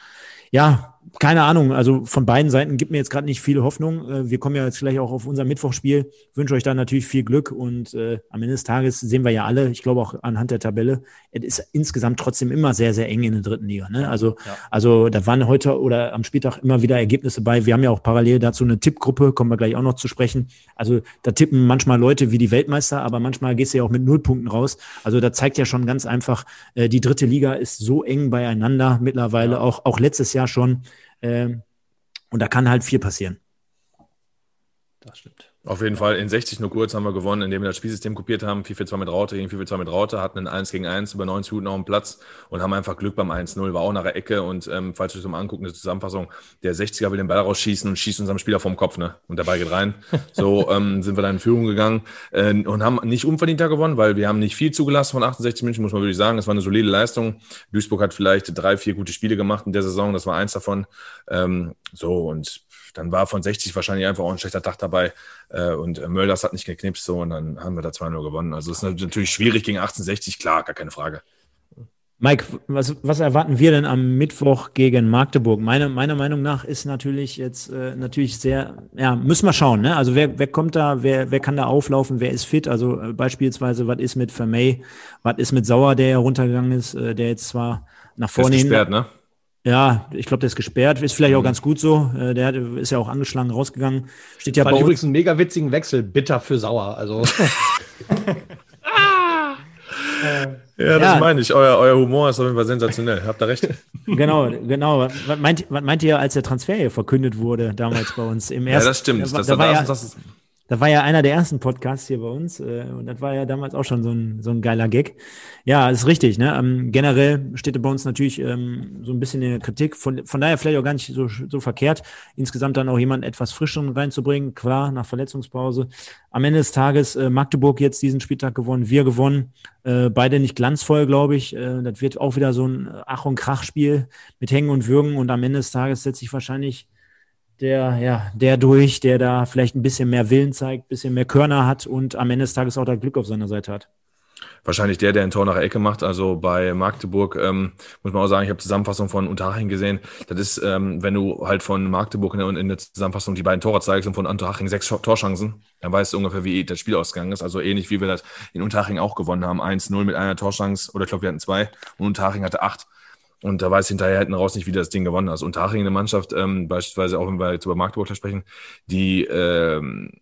ja, keine Ahnung, also von beiden Seiten gibt mir jetzt gerade nicht viel Hoffnung. Äh, wir kommen ja jetzt gleich auch auf unser Mittwochspiel. Wünsche euch da natürlich viel Glück und äh, am Ende des Tages sehen wir ja alle, ich glaube auch anhand der Tabelle, es ist insgesamt trotzdem immer sehr, sehr eng in der dritten Liga. Ne? Also, ja. also da waren heute oder am Spieltag immer wieder Ergebnisse bei. Wir haben ja auch parallel dazu eine Tippgruppe, kommen wir gleich auch noch zu sprechen. Also da tippen manchmal Leute wie die Weltmeister, aber manchmal gehst du ja auch mit Nullpunkten raus. Also da zeigt ja schon ganz einfach, äh, die dritte Liga ist so eng beieinander mittlerweile, ja. auch, auch letztes Jahr schon. Ähm, und da kann halt viel passieren. Auf jeden Fall in 60 nur kurz haben wir gewonnen, indem wir das Spielsystem kopiert haben. 4-4-2 mit Raute gegen 4-4-2 mit Raute, hatten ein 1 gegen 1 über 90 Minuten auf dem Platz und haben einfach Glück beim 1-0. War auch nach der Ecke und ähm, falls euch das mal anguckt, eine Zusammenfassung, der 60er will den Ball rausschießen und schießt unserem Spieler vom Kopf, ne? Und der Ball geht rein. So ähm, sind wir dann in Führung gegangen äh, und haben nicht unverdienter gewonnen, weil wir haben nicht viel zugelassen von 68 München, muss man wirklich sagen. Es war eine solide Leistung. Duisburg hat vielleicht drei, vier gute Spiele gemacht in der Saison. Das war eins davon. Ähm, so und dann war von 60 wahrscheinlich einfach auch ein schlechter Tag dabei äh, und äh, Mölders hat nicht geknipst so und dann haben wir da 2-0 gewonnen. Also es ist natürlich schwierig gegen 1860, klar, gar keine Frage. Mike, was, was erwarten wir denn am Mittwoch gegen Magdeburg? Meine, meiner Meinung nach ist natürlich jetzt äh, natürlich sehr, ja, müssen wir schauen, ne? Also wer, wer kommt da, wer, wer kann da auflaufen, wer ist fit? Also äh, beispielsweise, was ist mit Vermey, was ist mit Sauer, der ja runtergegangen ist, äh, der jetzt zwar nach vorne ist gesperrt, ne? Ja, ich glaube, der ist gesperrt. Ist vielleicht auch mhm. ganz gut so. Äh, der ist ja auch angeschlagen rausgegangen. Steht ja bei uns. übrigens einen mega witzigen Wechsel. Bitter für sauer. Also. ja, das ja. meine ich. Euer, euer Humor ist auf jeden Fall sensationell. Habt ihr recht? Genau, genau. Was meint, was meint ihr, als der Transfer hier verkündet wurde, damals bei uns im ersten? Ja, das stimmt. Da, das, da, war ja, das ist da war ja einer der ersten Podcasts hier bei uns äh, und das war ja damals auch schon so ein, so ein geiler Gag. Ja, ist richtig. Ne? Ähm, generell steht bei uns natürlich ähm, so ein bisschen in der Kritik. Von, von daher vielleicht auch gar nicht so, so verkehrt, insgesamt dann auch jemanden etwas Frischeren reinzubringen. Klar, nach Verletzungspause. Am Ende des Tages äh, Magdeburg jetzt diesen Spieltag gewonnen, wir gewonnen. Äh, beide nicht glanzvoll, glaube ich. Äh, das wird auch wieder so ein Ach- und Krach-Spiel mit Hängen und Würgen und am Ende des Tages setzt sich wahrscheinlich der, ja, der durch, der da vielleicht ein bisschen mehr Willen zeigt, ein bisschen mehr Körner hat und am Ende des Tages auch das Glück auf seiner Seite hat. Wahrscheinlich der, der ein Tor nach der Ecke macht. Also bei Magdeburg ähm, muss man auch sagen, ich habe Zusammenfassung von Unterhaching gesehen. Das ist, ähm, wenn du halt von Magdeburg in der, in der Zusammenfassung die beiden Tore zeigst und von Unterhaching sechs Torchancen, dann weißt du ungefähr, wie das Spiel ausgegangen ist. Also ähnlich wie wir das in Unterhaching auch gewonnen haben. 1-0 mit einer Torchance, oder ich glaube, wir hatten zwei und Unterhaching hatte acht. Und da weiß hinterher hinten raus nicht, wie das Ding gewonnen hat. Also Unterhaching eine Mannschaft, ähm, beispielsweise auch wenn wir jetzt über Magdeburg sprechen, die ähm,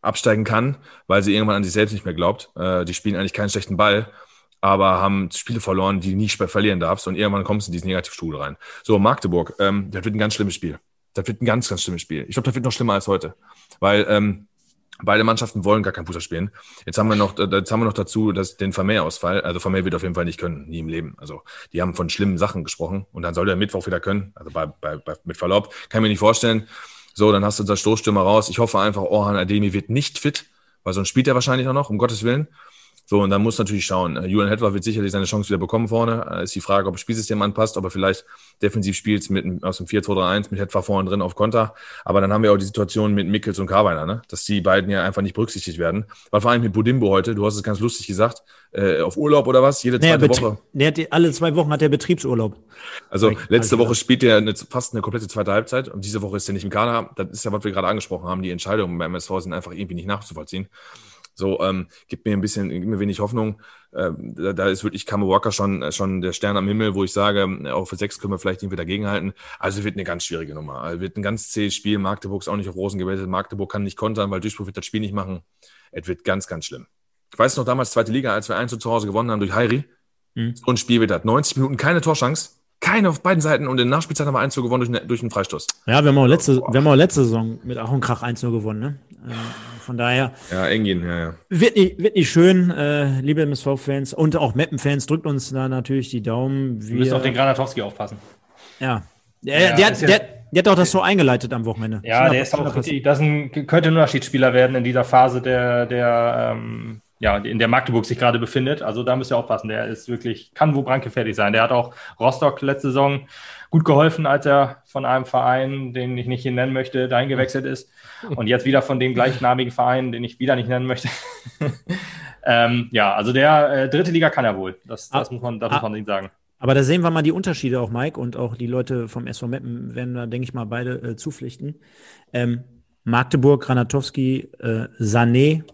absteigen kann, weil sie irgendwann an sich selbst nicht mehr glaubt. Äh, die spielen eigentlich keinen schlechten Ball, aber haben Spiele verloren, die du nie verlieren darfst. Und irgendwann kommst du in diesen Negativstuhl rein. So, Magdeburg, ähm, das wird ein ganz schlimmes Spiel. Das wird ein ganz, ganz schlimmes Spiel. Ich glaube, das wird noch schlimmer als heute. Weil ähm, Beide Mannschaften wollen gar kein Fußball spielen. Jetzt haben wir noch, jetzt haben wir noch dazu dass den Vermeer-Ausfall. Also Vermeer wird auf jeden Fall nicht können, nie im Leben. Also die haben von schlimmen Sachen gesprochen und dann soll der Mittwoch wieder können. Also bei, bei, bei, mit Verlaub, kann ich mir nicht vorstellen. So, dann hast du unser Stoßstürmer raus. Ich hoffe einfach, Orhan Ademi wird nicht fit, weil sonst spielt er wahrscheinlich auch noch, um Gottes Willen. So, und dann muss natürlich schauen. Äh, Julian Hetwer wird sicherlich seine Chance wieder bekommen vorne. Äh, ist die Frage, ob das Spielsystem anpasst, ob er vielleicht defensiv spielt mit, aus dem 4-2-3-1 mit Hetwer vorne drin auf Konter. Aber dann haben wir auch die Situation mit Mickels und Carweiner, ne? dass die beiden ja einfach nicht berücksichtigt werden. Weil vor allem mit Budimbo heute, du hast es ganz lustig gesagt, äh, auf Urlaub oder was? Jede zweite naja, Woche. Der hat, alle zwei Wochen hat er Betriebsurlaub. Also letzte Woche spielt er eine, fast eine komplette zweite Halbzeit und diese Woche ist er nicht im Kader. Das ist ja, was wir gerade angesprochen haben. Die Entscheidungen beim MSV sind einfach irgendwie nicht nachzuvollziehen. So, ähm, gibt mir ein bisschen, gibt mir wenig Hoffnung. Ähm, da, da ist wirklich Kamo Walker schon, schon der Stern am Himmel, wo ich sage, auch für sechs können wir vielleicht irgendwie dagegenhalten. Also wird eine ganz schwierige Nummer. Also wird ein ganz zähes Spiel. Magdeburg ist auch nicht auf Rosen gewettet. Magdeburg kann nicht kontern, weil Duisburg wird das Spiel nicht machen. Es wird ganz, ganz schlimm. Ich weiß noch damals, zweite Liga, als wir 1 zu Hause gewonnen haben durch Heiri. Mhm. So ein Spiel wird das. 90 Minuten, keine Torschance. Keine auf beiden Seiten und in der Nachspielzeit haben wir 1 gewonnen durch, eine, durch einen Freistoß. Ja, wir haben auch letzte, wir haben auch letzte Saison mit Ach und Krach 1 gewonnen. Ne? Äh, von daher. Ja, Engin, ja, ja. Wird nicht, wird nicht schön, äh, liebe MSV-Fans und auch Meppen-Fans, drückt uns da natürlich die Daumen. Wir müssen auf den Granatowski aufpassen. Ja. Der, ja, der, der, der hat doch das so eingeleitet am Wochenende. Ja, der ist auch richtig, das ein, könnte ein Unterschiedsspieler werden in dieser Phase, der, der ähm, ja, in der Magdeburg sich gerade befindet. Also da müsst ihr aufpassen. Der ist wirklich, kann wo brandgefährlich sein. Der hat auch Rostock letzte Saison gut geholfen, als er von einem Verein, den ich nicht hier nennen möchte, dahin gewechselt ist. Und jetzt wieder von dem gleichnamigen Verein, den ich wieder nicht nennen möchte. ähm, ja, also der äh, dritte Liga kann er wohl. Das, das ah, muss man, das muss ah. man sagen. Aber da sehen wir mal die Unterschiede auch, Mike, und auch die Leute vom SV Meppen werden da, denke ich mal, beide äh, zupflichten. Ähm, Magdeburg, Granatowski, äh, Sané,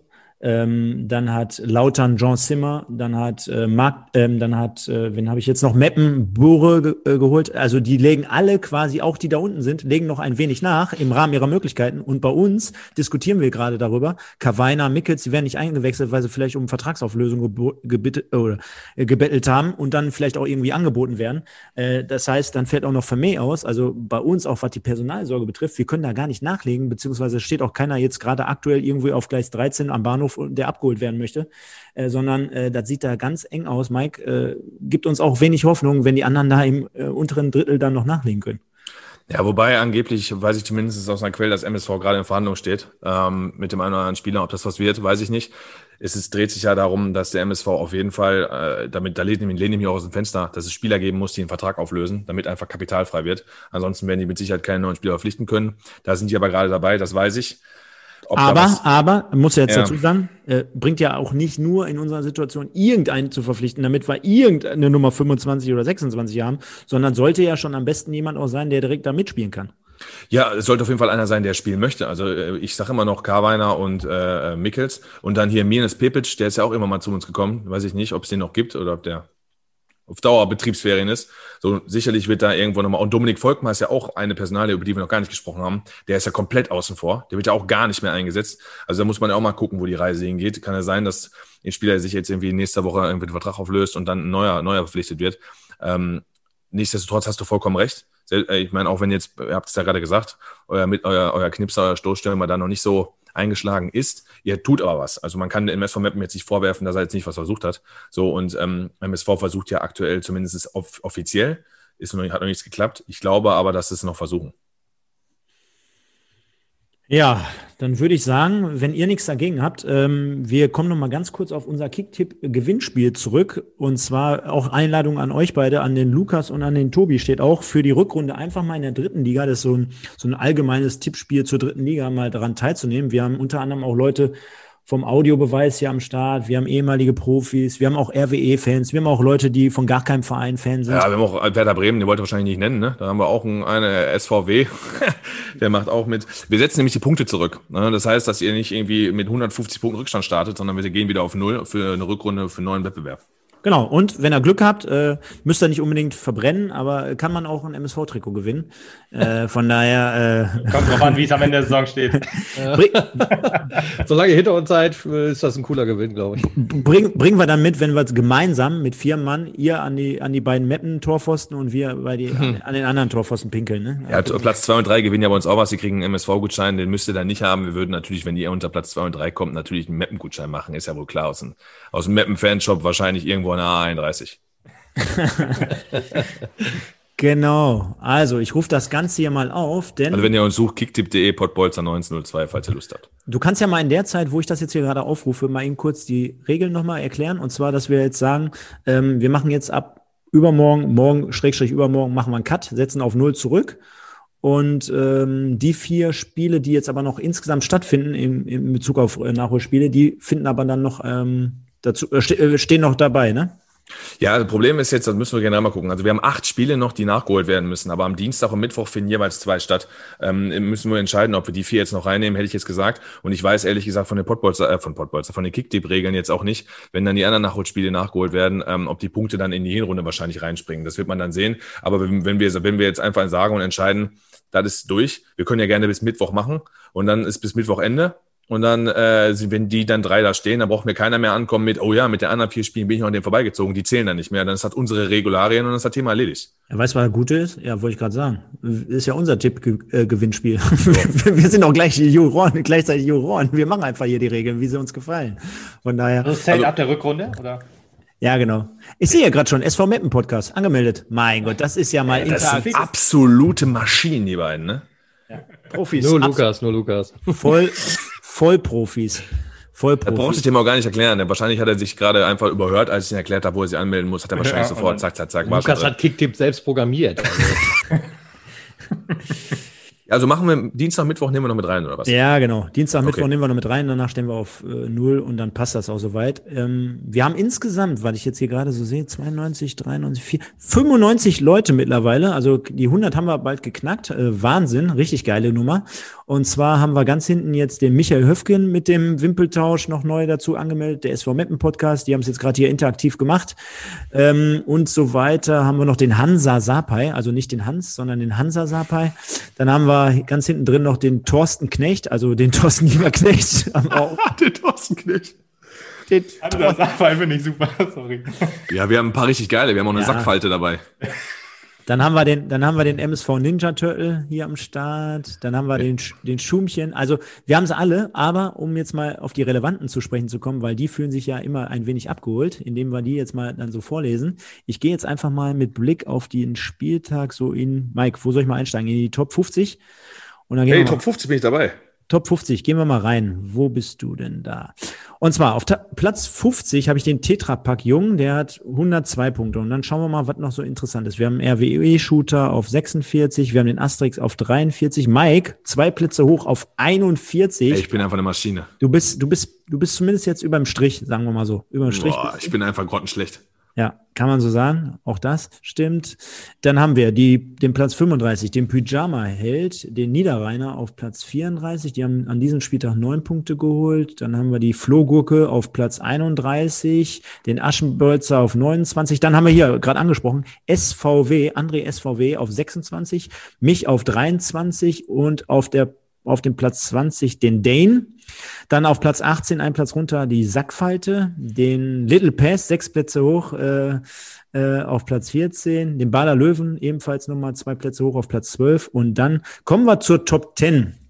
ähm, dann hat Lautern Jean Zimmer, dann hat äh, Mark, ähm, dann hat, äh, wen habe ich jetzt noch, Meppen, Bure ge äh, geholt. Also die legen alle quasi, auch die da unten sind, legen noch ein wenig nach im Rahmen ihrer Möglichkeiten. Und bei uns diskutieren wir gerade darüber. Kavaina, Mickels, die werden nicht eingewechselt, weil sie vielleicht um Vertragsauflösung oder, äh, gebettelt haben und dann vielleicht auch irgendwie angeboten werden. Äh, das heißt, dann fällt auch noch Vermeh aus. Also bei uns, auch was die Personalsorge betrifft, wir können da gar nicht nachlegen, beziehungsweise steht auch keiner jetzt gerade aktuell irgendwo auf Gleis 13 am Bahnhof Bahnhof, der abgeholt werden möchte, äh, sondern äh, das sieht da ganz eng aus. Mike äh, gibt uns auch wenig Hoffnung, wenn die anderen da im äh, unteren Drittel dann noch nachlegen können. Ja, wobei angeblich, weiß ich zumindest aus einer Quelle, dass MSV gerade in Verhandlung steht ähm, mit dem einen oder anderen Spieler. Ob das was wird, weiß ich nicht. Es ist, dreht sich ja darum, dass der MSV auf jeden Fall, äh, damit, da lehne lehne ich mich auch aus dem Fenster, dass es Spieler geben muss, die einen Vertrag auflösen, damit einfach kapitalfrei wird. Ansonsten werden die mit Sicherheit keine neuen Spieler verpflichten können. Da sind die aber gerade dabei, das weiß ich. Aber, aber, muss ja jetzt ja. dazu sagen, äh, bringt ja auch nicht nur in unserer Situation irgendeinen zu verpflichten, damit wir irgendeine Nummer 25 oder 26 haben, sondern sollte ja schon am besten jemand auch sein, der direkt da mitspielen kann. Ja, es sollte auf jeden Fall einer sein, der spielen möchte. Also äh, ich sage immer noch Karweiner und äh, Mickels. Und dann hier Mirnes Pepic, der ist ja auch immer mal zu uns gekommen. Weiß ich nicht, ob es den noch gibt oder ob der auf Dauer Betriebsferien ist. So sicherlich wird da irgendwo nochmal. Und Dominik Volkmar ist ja auch eine Personalie, über die wir noch gar nicht gesprochen haben. Der ist ja komplett außen vor. Der wird ja auch gar nicht mehr eingesetzt. Also da muss man ja auch mal gucken, wo die Reise hingeht. Kann ja sein, dass ein Spieler sich jetzt irgendwie nächste Woche irgendwie den Vertrag auflöst und dann ein neuer, neuer verpflichtet wird. Ähm, nichtsdestotrotz hast du vollkommen recht. Äh, ich meine, auch wenn jetzt, ihr habt es ja gerade gesagt, euer, mit, euer, euer Knipser, euer Stoßstürmer da noch nicht so eingeschlagen ist. Ihr tut aber was. Also man kann dem MSV Mappen jetzt nicht vorwerfen, dass er jetzt nicht was versucht hat. So und ähm, MSV versucht ja aktuell zumindest off offiziell, ist noch, hat noch nichts geklappt. Ich glaube aber, dass es noch versuchen. Ja, dann würde ich sagen, wenn ihr nichts dagegen habt, ähm, wir kommen noch mal ganz kurz auf unser Kicktipp-Gewinnspiel zurück. Und zwar auch Einladung an euch beide, an den Lukas und an den Tobi steht auch für die Rückrunde einfach mal in der dritten Liga. Das ist so ein, so ein allgemeines Tippspiel zur dritten Liga mal daran teilzunehmen. Wir haben unter anderem auch Leute vom Audiobeweis hier am Start. Wir haben ehemalige Profis, wir haben auch RWE-Fans, wir haben auch Leute, die von gar keinem Verein Fan sind. Ja, wir haben auch Werder Bremen, den wollte ihr wahrscheinlich nicht nennen, ne? Da haben wir auch einen, eine SVW, der macht auch mit. Wir setzen nämlich die Punkte zurück. Ne? Das heißt, dass ihr nicht irgendwie mit 150 Punkten Rückstand startet, sondern wir gehen wieder auf Null für eine Rückrunde, für einen neuen Wettbewerb. Genau, und wenn ihr Glück habt, äh, müsst ihr nicht unbedingt verbrennen, aber kann man auch ein MSV-Trikot gewinnen. Äh, von daher. Äh, Kommt drauf an, wie es am Ende der Saison steht. Solange ihr hinter uns seid, ist das ein cooler Gewinn, glaube ich. Bring, bringen wir dann mit, wenn wir gemeinsam mit vier Mann, ihr an die, an die beiden Meppen-Torpfosten und wir bei die, hm. an, an, den anderen Torpfosten pinkeln. Ne? Ja, also, Platz zwei und drei gewinnen ja bei uns auch was. Sie kriegen einen MSV-Gutschein, den müsst ihr dann nicht haben. Wir würden natürlich, wenn ihr unter Platz zwei und drei kommt, natürlich einen Meppen-Gutschein machen. Ist ja wohl klar aus dem, aus dem Meppen-Fanshop wahrscheinlich irgendwo eine A31. genau. Also, ich rufe das Ganze hier mal auf, denn. Also, wenn ihr uns sucht, kicktipp.de, Podbolzer 1902, falls ihr Lust habt. Du kannst ja mal in der Zeit, wo ich das jetzt hier gerade aufrufe, mal eben kurz die Regeln nochmal erklären. Und zwar, dass wir jetzt sagen, ähm, wir machen jetzt ab übermorgen, morgen, Schrägstrich übermorgen, machen wir einen Cut, setzen auf Null zurück. Und ähm, die vier Spiele, die jetzt aber noch insgesamt stattfinden in, in Bezug auf äh, Nachholspiele, die finden aber dann noch ähm, dazu, äh, äh stehen noch dabei, ne? Ja, das Problem ist jetzt, das müssen wir generell mal gucken. Also wir haben acht Spiele noch, die nachgeholt werden müssen, aber am Dienstag und Mittwoch finden jeweils zwei statt. Ähm, müssen wir entscheiden, ob wir die vier jetzt noch reinnehmen, hätte ich jetzt gesagt. Und ich weiß ehrlich gesagt von den Podbolzer, äh, von Podbolzer, von den Kickdeep-Regeln jetzt auch nicht, wenn dann die anderen Nachholspiele nachgeholt werden, ähm, ob die Punkte dann in die Hinrunde wahrscheinlich reinspringen. Das wird man dann sehen. Aber wenn, wenn wir, wenn wir jetzt einfach sagen und entscheiden, das ist durch, wir können ja gerne bis Mittwoch machen und dann ist bis Mittwoch Ende und dann, äh, wenn die dann drei da stehen, dann braucht mir keiner mehr ankommen mit, oh ja, mit den anderen vier Spielen bin ich noch an dem vorbeigezogen, die zählen dann nicht mehr. Dann ist das unsere Regularien und dann ist das Thema erledigt. Ja, weißt du, was das Gute ist? Ja, wollte ich gerade sagen. Ist ja unser Tipp-Gewinnspiel. Äh, wir sind auch gleich Juroren, gleichzeitig Juroren. Wir machen einfach hier die Regeln, wie sie uns gefallen. Von daher. Das zählt also, ab der Rückrunde, oder? Ja, genau. Ich sehe ja gerade schon SV Meppen Podcast angemeldet. Mein Gott, das ist ja mal ja, Das sind absolute Maschinen, die beiden, ne? Ja. Profis. Nur Lukas, nur Lukas. Voll, Vollprofis. Vollprofis. Da brauchte ich dem auch gar nicht erklären. Wahrscheinlich hat er sich gerade einfach überhört, als ich ihn erklärt habe, wo er sich anmelden muss. Hat er wahrscheinlich ja, sofort zack, zack, zack. Lukas hat Kicktip selbst programmiert. Also. Also machen wir Dienstag, Mittwoch nehmen wir noch mit rein, oder was? Ja, genau. Dienstag, okay. Mittwoch nehmen wir noch mit rein, danach stellen wir auf äh, null und dann passt das auch soweit. Ähm, wir haben insgesamt, weil ich jetzt hier gerade so sehe, 92, 93, 4, 95 Leute mittlerweile. Also die 100 haben wir bald geknackt. Äh, Wahnsinn, richtig geile Nummer. Und zwar haben wir ganz hinten jetzt den Michael Höfgen mit dem Wimpeltausch noch neu dazu angemeldet, der SV Meppen Podcast. Die haben es jetzt gerade hier interaktiv gemacht. Ähm, und so weiter haben wir noch den Hansa Sapai, also nicht den Hans, sondern den Hansa Sapai. Dann haben wir ganz hinten drin noch den Thorsten Knecht, also den Thorsten Lieberknecht. den Thorsten Knecht. Den also das Sackfall finde ich super, sorry. Ja, wir haben ein paar richtig geile, wir haben auch eine ja. Sackfalte dabei. Dann haben wir den, dann haben wir den MSV Ninja Turtle hier am Start. Dann haben wir den, den Schumchen. Also wir haben sie alle, aber um jetzt mal auf die relevanten zu sprechen zu kommen, weil die fühlen sich ja immer ein wenig abgeholt, indem wir die jetzt mal dann so vorlesen. Ich gehe jetzt einfach mal mit Blick auf den Spieltag so in, Mike, wo soll ich mal einsteigen? In die Top 50? Und dann gehen hey, Top 50 bin ich dabei. Top 50, gehen wir mal rein. Wo bist du denn da? Und zwar auf Platz 50 habe ich den Tetrapack Jung, der hat 102 Punkte. Und dann schauen wir mal, was noch so interessant ist. Wir haben RWE-Shooter auf 46, wir haben den Asterix auf 43, Mike zwei Plätze hoch auf 41. Ey, ich bin einfach eine Maschine. Du bist, du bist, du bist zumindest jetzt über dem Strich, sagen wir mal so. Über dem Strich. Boah, ich bin einfach grottenschlecht. Ja, kann man so sagen. Auch das stimmt. Dann haben wir die, den Platz 35, den Pyjama-Held, den Niederrheiner auf Platz 34. Die haben an diesem Spieltag neun Punkte geholt. Dann haben wir die Flohgurke auf Platz 31, den Aschenbolzer auf 29. Dann haben wir hier gerade angesprochen SVW, André SVW auf 26, mich auf 23 und auf der auf dem Platz 20 den Dane. Dann auf Platz 18 ein Platz runter die Sackfalte, den Little Pass, sechs Plätze hoch äh, äh, auf Platz 14, den Bader Löwen ebenfalls nochmal zwei Plätze hoch auf Platz 12 und dann kommen wir zur Top 10.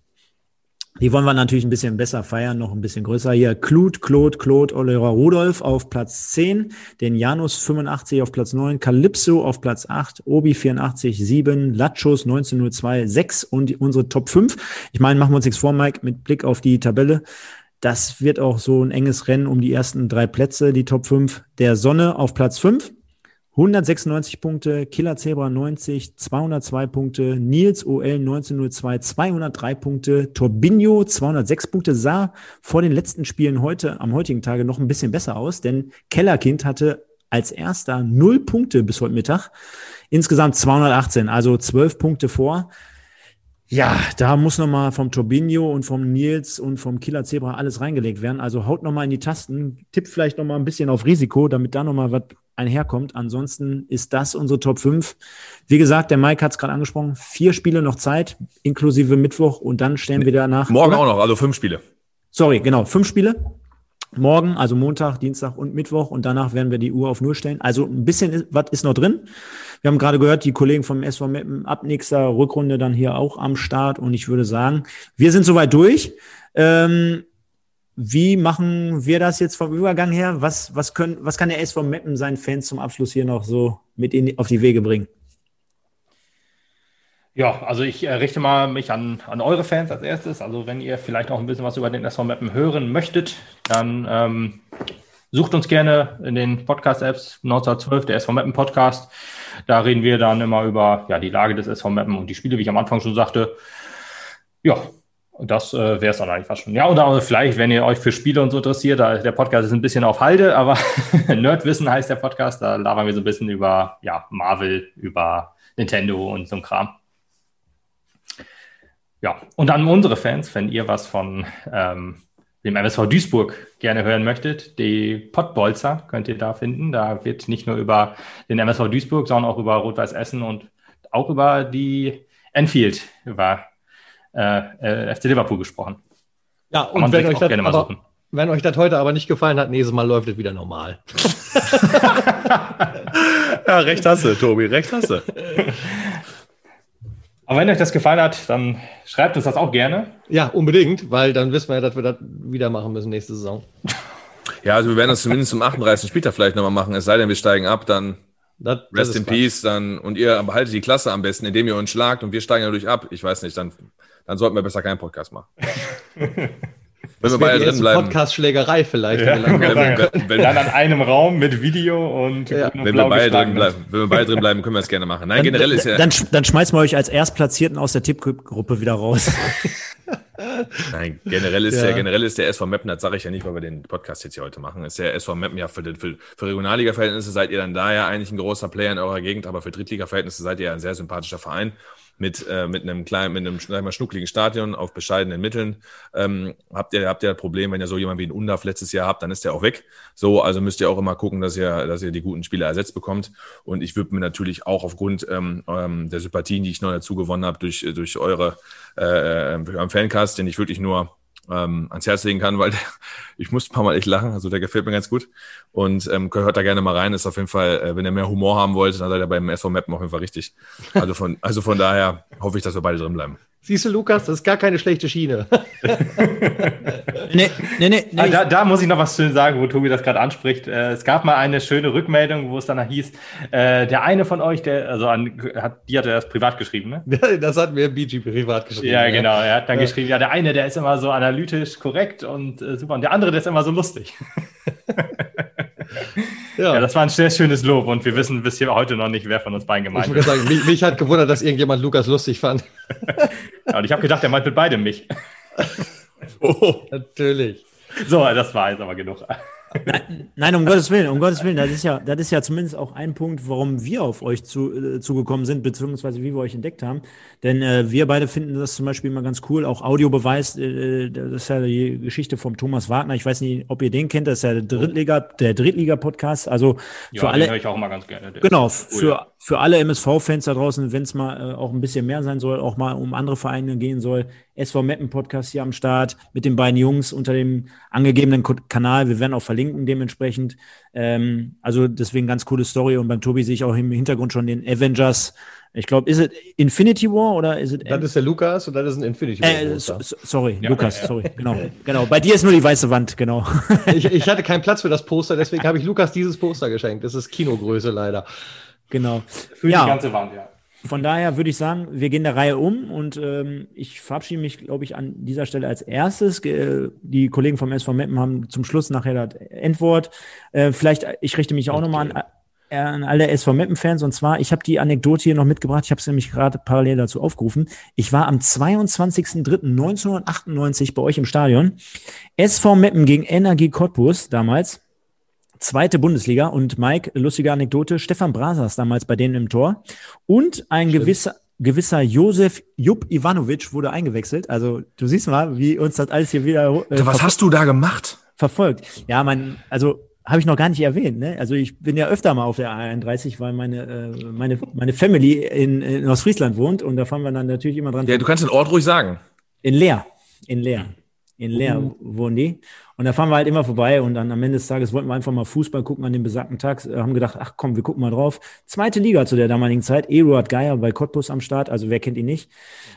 Die wollen wir natürlich ein bisschen besser feiern, noch ein bisschen größer. Hier Claude, Claude, Claude, Oliver Rudolf auf Platz 10, den Janus 85 auf Platz 9, Calypso auf Platz 8, Obi 84, 7, Lachos 1902, 6 und unsere Top 5. Ich meine, machen wir uns nichts vor, Mike, mit Blick auf die Tabelle. Das wird auch so ein enges Rennen um die ersten drei Plätze, die Top 5. Der Sonne auf Platz 5, 196 Punkte, Killer Zebra 90, 202 Punkte, Nils OL 1902, 203 Punkte, Torbinho 206 Punkte, sah vor den letzten Spielen heute, am heutigen Tage noch ein bisschen besser aus, denn Kellerkind hatte als erster 0 Punkte bis heute Mittag, insgesamt 218, also 12 Punkte vor. Ja, da muss nochmal vom Turbinio und vom Nils und vom Killer Zebra alles reingelegt werden. Also haut nochmal in die Tasten, tippt vielleicht nochmal ein bisschen auf Risiko, damit da nochmal was einherkommt. Ansonsten ist das unsere Top 5. Wie gesagt, der Mike hat es gerade angesprochen, vier Spiele noch Zeit, inklusive Mittwoch und dann stellen wir danach. Morgen oder? auch noch, also fünf Spiele. Sorry, genau, fünf Spiele. Morgen, also Montag, Dienstag und Mittwoch und danach werden wir die Uhr auf Null stellen. Also ein bisschen was ist noch drin. Wir haben gerade gehört, die Kollegen vom SV Meppen ab nächster Rückrunde dann hier auch am Start und ich würde sagen, wir sind soweit durch. Ähm, wie machen wir das jetzt vom Übergang her? Was, was, können, was kann der SV Meppen seinen Fans zum Abschluss hier noch so mit in, auf die Wege bringen? Ja, also ich äh, richte mal mich an, an eure Fans als erstes. Also wenn ihr vielleicht auch ein bisschen was über den SV Mappen hören möchtet, dann ähm, sucht uns gerne in den Podcast-Apps 1912, der SV Mappen Podcast. Da reden wir dann immer über ja, die Lage des SV Mappen und die Spiele, wie ich am Anfang schon sagte. Ja, das äh, wäre es dann eigentlich fast schon. Ja, oder vielleicht, wenn ihr euch für Spiele und so interessiert, da, der Podcast ist ein bisschen auf Halde, aber Nerdwissen heißt der Podcast. Da labern wir so ein bisschen über ja, Marvel, über Nintendo und so ein Kram. Ja, und an unsere Fans, wenn ihr was von ähm, dem MSV Duisburg gerne hören möchtet, die Pottbolzer könnt ihr da finden. Da wird nicht nur über den MSV Duisburg, sondern auch über Rot-Weiß Essen und auch über die Enfield, über äh, äh FC Liverpool gesprochen. Ja, und wenn euch, das, aber, wenn euch das heute aber nicht gefallen hat, nächstes Mal läuft es wieder normal. ja, recht hast du, Tobi, recht hast du. Aber wenn euch das gefallen hat, dann schreibt uns das auch gerne. Ja, unbedingt, weil dann wissen wir ja, dass wir das wieder machen müssen nächste Saison. Ja, also wir werden das zumindest zum 38. Spieltag vielleicht nochmal machen. Es sei denn, wir steigen ab, dann das, das Rest in Peace, dann und ihr behaltet die Klasse am besten, indem ihr uns schlagt und wir steigen dadurch ab. Ich weiß nicht, dann, dann sollten wir besser keinen Podcast machen. Wenn wir beide drin bleiben. Podcast-Schlägerei vielleicht. Ja, wenn, wenn, wenn, dann an einem Raum mit Video und ja. wenn, wir beide drin bleiben, wenn wir beide drin bleiben, können wir es gerne machen. Nein, dann, generell ist ja. Dann, dann schmeißen wir euch als Erstplatzierten aus der Tippgruppe wieder raus. Nein, generell ist, ja. der, generell ist der SV Meppen, das sage ich ja nicht, weil wir den Podcast jetzt hier heute machen, ist der SV Meppen ja für, den, für, für Regionalliga-Verhältnisse seid ihr dann da ja eigentlich ein großer Player in eurer Gegend, aber für Drittliga-Verhältnisse seid ihr ja ein sehr sympathischer Verein mit, äh, mit einem kleinen, mit einem sag mal, schnuckligen Stadion auf bescheidenen Mitteln. Ähm, habt ihr, habt ihr das Problem, wenn ihr so jemanden wie ein Undaf letztes Jahr habt, dann ist der auch weg. So, also müsst ihr auch immer gucken, dass ihr, dass ihr die guten Spieler ersetzt bekommt. Und ich würde mir natürlich auch aufgrund ähm, ähm, der Sympathien, die ich noch dazu gewonnen habe, durch, durch eure äh, äh Fancast, den ich wirklich nur ähm, ans Herz legen kann, weil ich muss ein paar Mal echt lachen, also der gefällt mir ganz gut. Und ähm, hört da gerne mal rein, ist auf jeden Fall, äh, wenn ihr mehr Humor haben wollt, dann seid ihr beim SV Mappen auf jeden Fall richtig. Also von, also von daher hoffe ich, dass wir beide drin bleiben. Siehst du, Lukas, das ist gar keine schlechte Schiene. nee, nee, nee, nee. Da, da, muss ich noch was schön sagen, wo Tobi das gerade anspricht. Äh, es gab mal eine schöne Rückmeldung, wo es danach hieß, äh, der eine von euch, der, also an, hat, die hat er das privat geschrieben, ne? das hat mir BG privat geschrieben. Ja, ja, genau. Er hat dann ja. geschrieben, ja, der eine, der ist immer so analytisch korrekt und äh, super, und der andere, der ist immer so lustig. Ja. ja. das war ein sehr schönes Lob und wir wissen bis hier heute noch nicht, wer von uns beiden gemeint ist. Ich sagen, mich, mich, hat gewundert, dass irgendjemand Lukas lustig fand. Ja, und ich habe gedacht, er meint mit beidem mich. oh. Natürlich. So, das war jetzt aber genug. Nein, nein, um Gottes Willen, um Gottes Willen. Das ist ja, das ist ja zumindest auch ein Punkt, warum wir auf euch zu, äh, zugekommen sind, beziehungsweise wie wir euch entdeckt haben. Denn äh, wir beide finden das zum Beispiel immer ganz cool. Auch Audiobeweis, äh, das ist ja die Geschichte vom Thomas Wagner. Ich weiß nicht, ob ihr den kennt. Das ist ja der Drittliga, der Drittliga-Podcast. Also für ja, alle. höre ich auch immer ganz gerne. genau, für, für alle MSV-Fans da draußen, wenn es mal äh, auch ein bisschen mehr sein soll, auch mal um andere Vereine gehen soll, SV Meppen Podcast hier am Start mit den beiden Jungs unter dem angegebenen Kanal. Wir werden auch verlinken dementsprechend. Ähm, also deswegen ganz coole Story und beim Tobi sehe ich auch im Hintergrund schon den Avengers. Ich glaube, ist es Infinity War oder ist es? Das ist der Lukas und das ist ein Infinity War. Äh, so, sorry, ja, Lukas, ja. sorry, genau, genau. Bei dir ist nur die weiße Wand, genau. ich, ich hatte keinen Platz für das Poster, deswegen habe ich Lukas dieses Poster geschenkt. Das ist Kinogröße leider. Genau. Für ja. die ganze Wand, ja. Von daher würde ich sagen, wir gehen der Reihe um und ähm, ich verabschiede mich, glaube ich, an dieser Stelle als erstes. Die Kollegen vom SV Meppen haben zum Schluss nachher das Endwort. Äh, vielleicht, ich richte mich auch okay. nochmal an, äh, an alle SV Meppen-Fans und zwar, ich habe die Anekdote hier noch mitgebracht, ich habe es nämlich gerade parallel dazu aufgerufen. Ich war am 22.03.1998 bei euch im Stadion. SV Meppen gegen Energie Cottbus damals zweite Bundesliga. Und Mike, lustige Anekdote, Stefan Brasas damals bei denen im Tor. Und ein Stimmt. gewisser, gewisser Josef Jupp Ivanovic wurde eingewechselt. Also du siehst mal, wie uns das alles hier wieder. Äh, Was hast du da gemacht? Verfolgt. Ja, mein, also habe ich noch gar nicht erwähnt. Ne? Also ich bin ja öfter mal auf der A31, weil meine, äh, meine, meine Family in, in Ostfriesland wohnt und da fahren wir dann natürlich immer dran. Ja, du kannst den Ort ruhig sagen. In Leer. In Leer in Leer mhm. wohnen die. Und da fahren wir halt immer vorbei und dann am Ende des Tages wollten wir einfach mal Fußball gucken an dem besagten Tag, äh, haben gedacht, ach komm, wir gucken mal drauf. Zweite Liga zu der damaligen Zeit, Eduard Geier bei Cottbus am Start, also wer kennt ihn nicht.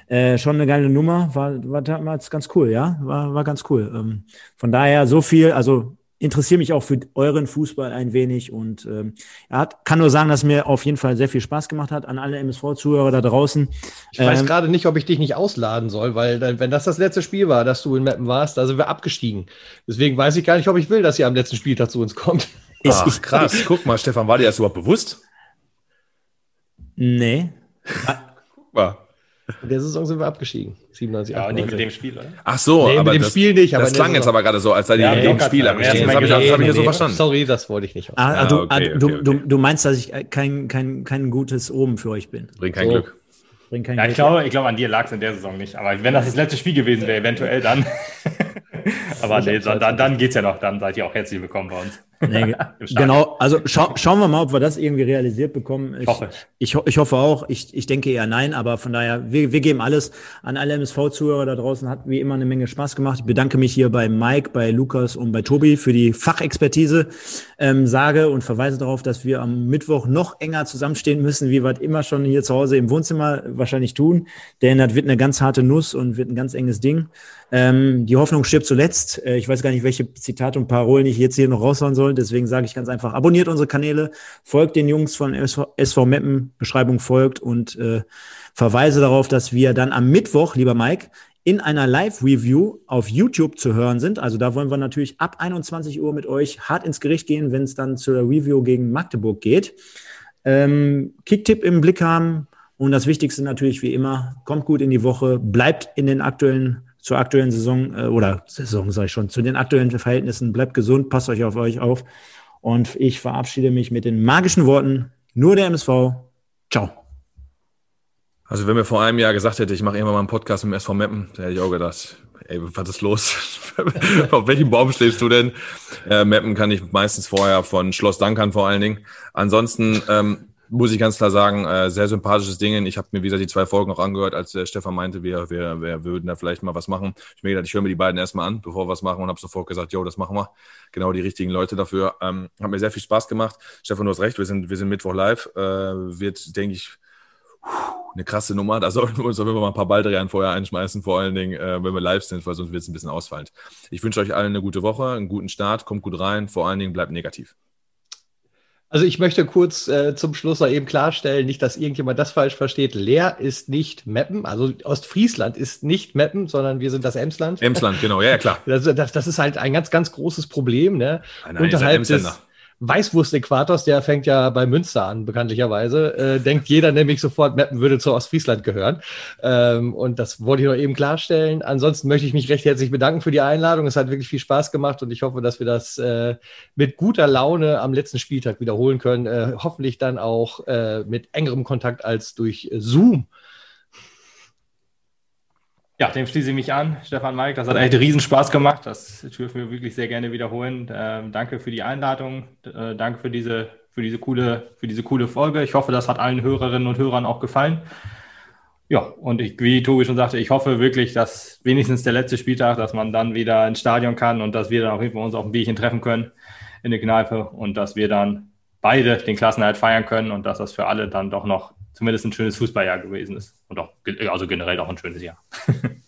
Äh, schon eine geile Nummer, war, war damals ganz cool, ja, war, war ganz cool. Ähm, von daher so viel, also interessiere mich auch für euren Fußball ein wenig und ähm, er hat, kann nur sagen, dass mir auf jeden Fall sehr viel Spaß gemacht hat an alle MSV-Zuhörer da draußen. Ich ähm, weiß gerade nicht, ob ich dich nicht ausladen soll, weil dann, wenn das das letzte Spiel war, dass du in Mappen warst, da sind wir abgestiegen. Deswegen weiß ich gar nicht, ob ich will, dass ihr am letzten Spieltag zu uns kommt. Ach, ist, krass. Guck mal, Stefan, war dir das überhaupt bewusst? Nee. Guck mal. In der Saison sind wir abgestiegen. 97, ja, nicht mit dem Spiel, oder? Ach so, nee, aber mit dem das, Spiel nicht. das klang jetzt aber gerade so, als sei die ja, mit dem Spiel abgestiegen. Das habe ich, das hab ich hier so verstanden. Sorry, das wollte ich nicht. Ah, ah, du, okay, okay, du, okay. Du, du, meinst, dass ich kein, kein, kein gutes Oben für euch bin? Bringt kein so. Glück. Bringt kein ja, Glück. Ich glaube, ich glaube, an dir lag es in der Saison nicht. Aber wenn das das letzte Spiel gewesen wäre, eventuell dann. aber nee, dann, dann geht es ja noch. Dann seid ihr auch herzlich willkommen bei uns. Nee, genau, also scha schauen wir mal, ob wir das irgendwie realisiert bekommen. Ich, hoffe. Ich, ich hoffe auch. Ich, ich denke eher nein, aber von daher, wir, wir geben alles an alle MSV-Zuhörer da draußen. Hat wie immer eine Menge Spaß gemacht. Ich bedanke mich hier bei Mike, bei Lukas und bei Tobi für die Fachexpertise. Ähm, sage und verweise darauf, dass wir am Mittwoch noch enger zusammenstehen müssen, wie wir es immer schon hier zu Hause im Wohnzimmer wahrscheinlich tun. Denn das wird eine ganz harte Nuss und wird ein ganz enges Ding. Ähm, die Hoffnung stirbt zuletzt. Äh, ich weiß gar nicht, welche Zitate und Parolen ich jetzt hier noch raushauen soll. Deswegen sage ich ganz einfach, abonniert unsere Kanäle, folgt den Jungs von SV, SV Meppen, Beschreibung folgt und äh, verweise darauf, dass wir dann am Mittwoch, lieber Mike, in einer Live-Review auf YouTube zu hören sind. Also da wollen wir natürlich ab 21 Uhr mit euch hart ins Gericht gehen, wenn es dann zur Review gegen Magdeburg geht. Ähm, Kicktipp im Blick haben und das Wichtigste natürlich wie immer, kommt gut in die Woche, bleibt in den aktuellen zur aktuellen Saison äh, oder Saison sage ich schon, zu den aktuellen Verhältnissen, bleibt gesund, passt euch auf euch auf und ich verabschiede mich mit den magischen Worten, nur der MSV. Ciao. Also wenn mir vor einem Jahr gesagt hätte, ich mache irgendwann mal einen Podcast mit dem SV Meppen, da hätte ich auch gedacht, ey, was ist los? Auf welchem Baum stehst du denn? Äh, Meppen kann ich meistens vorher von Schloss Dankern vor allen Dingen. Ansonsten ähm, muss ich ganz klar sagen, äh, sehr sympathisches Ding. Ich habe mir wieder die zwei Folgen auch angehört, als der Stefan meinte, wir, wir, wir würden da vielleicht mal was machen. Ich mir gedacht, ich höre mir die beiden erstmal an, bevor wir was machen und habe sofort gesagt, jo, das machen wir. Genau die richtigen Leute dafür. Ähm, hat mir sehr viel Spaß gemacht. Stefan, du hast recht, wir sind, wir sind Mittwoch live. Äh, wird, denke ich, eine krasse Nummer. Da sollten wir uns auf jeden Fall mal ein paar Baldrian vorher einschmeißen, vor allen Dingen, äh, wenn wir live sind, weil sonst wird es ein bisschen ausfallend. Ich wünsche euch allen eine gute Woche, einen guten Start, kommt gut rein, vor allen Dingen bleibt negativ. Also ich möchte kurz äh, zum Schluss noch eben klarstellen, nicht, dass irgendjemand das falsch versteht. Leer ist nicht Meppen, also Ostfriesland ist nicht Meppen, sondern wir sind das Emsland. Emsland, genau, ja, ja klar. Das, das, das ist halt ein ganz, ganz großes Problem. Ne? Nein, nein, Unterhalb des, Weißwurst-Äquators, der fängt ja bei Münster an, bekanntlicherweise. Äh, denkt jeder nämlich sofort, Meppen würde zu Ostfriesland gehören. Ähm, und das wollte ich noch eben klarstellen. Ansonsten möchte ich mich recht herzlich bedanken für die Einladung. Es hat wirklich viel Spaß gemacht und ich hoffe, dass wir das äh, mit guter Laune am letzten Spieltag wiederholen können. Äh, hoffentlich dann auch äh, mit engerem Kontakt als durch Zoom. Ja, dem schließe ich mich an, Stefan Mike. Das hat echt riesen Spaß gemacht. Das dürfen wir wirklich sehr gerne wiederholen. Ähm, danke für die Einladung. Äh, danke für diese, für, diese coole, für diese coole Folge. Ich hoffe, das hat allen Hörerinnen und Hörern auch gefallen. Ja, und ich, wie Tobi schon sagte, ich hoffe wirklich, dass wenigstens der letzte Spieltag, dass man dann wieder ins Stadion kann und dass wir dann auf jeden Fall uns auf ein Bierchen treffen können in der Kneipe und dass wir dann beide den Klassenhalt feiern können und dass das für alle dann doch noch zumindest ein schönes Fußballjahr gewesen ist. Und auch, also generell auch ein schönes Jahr.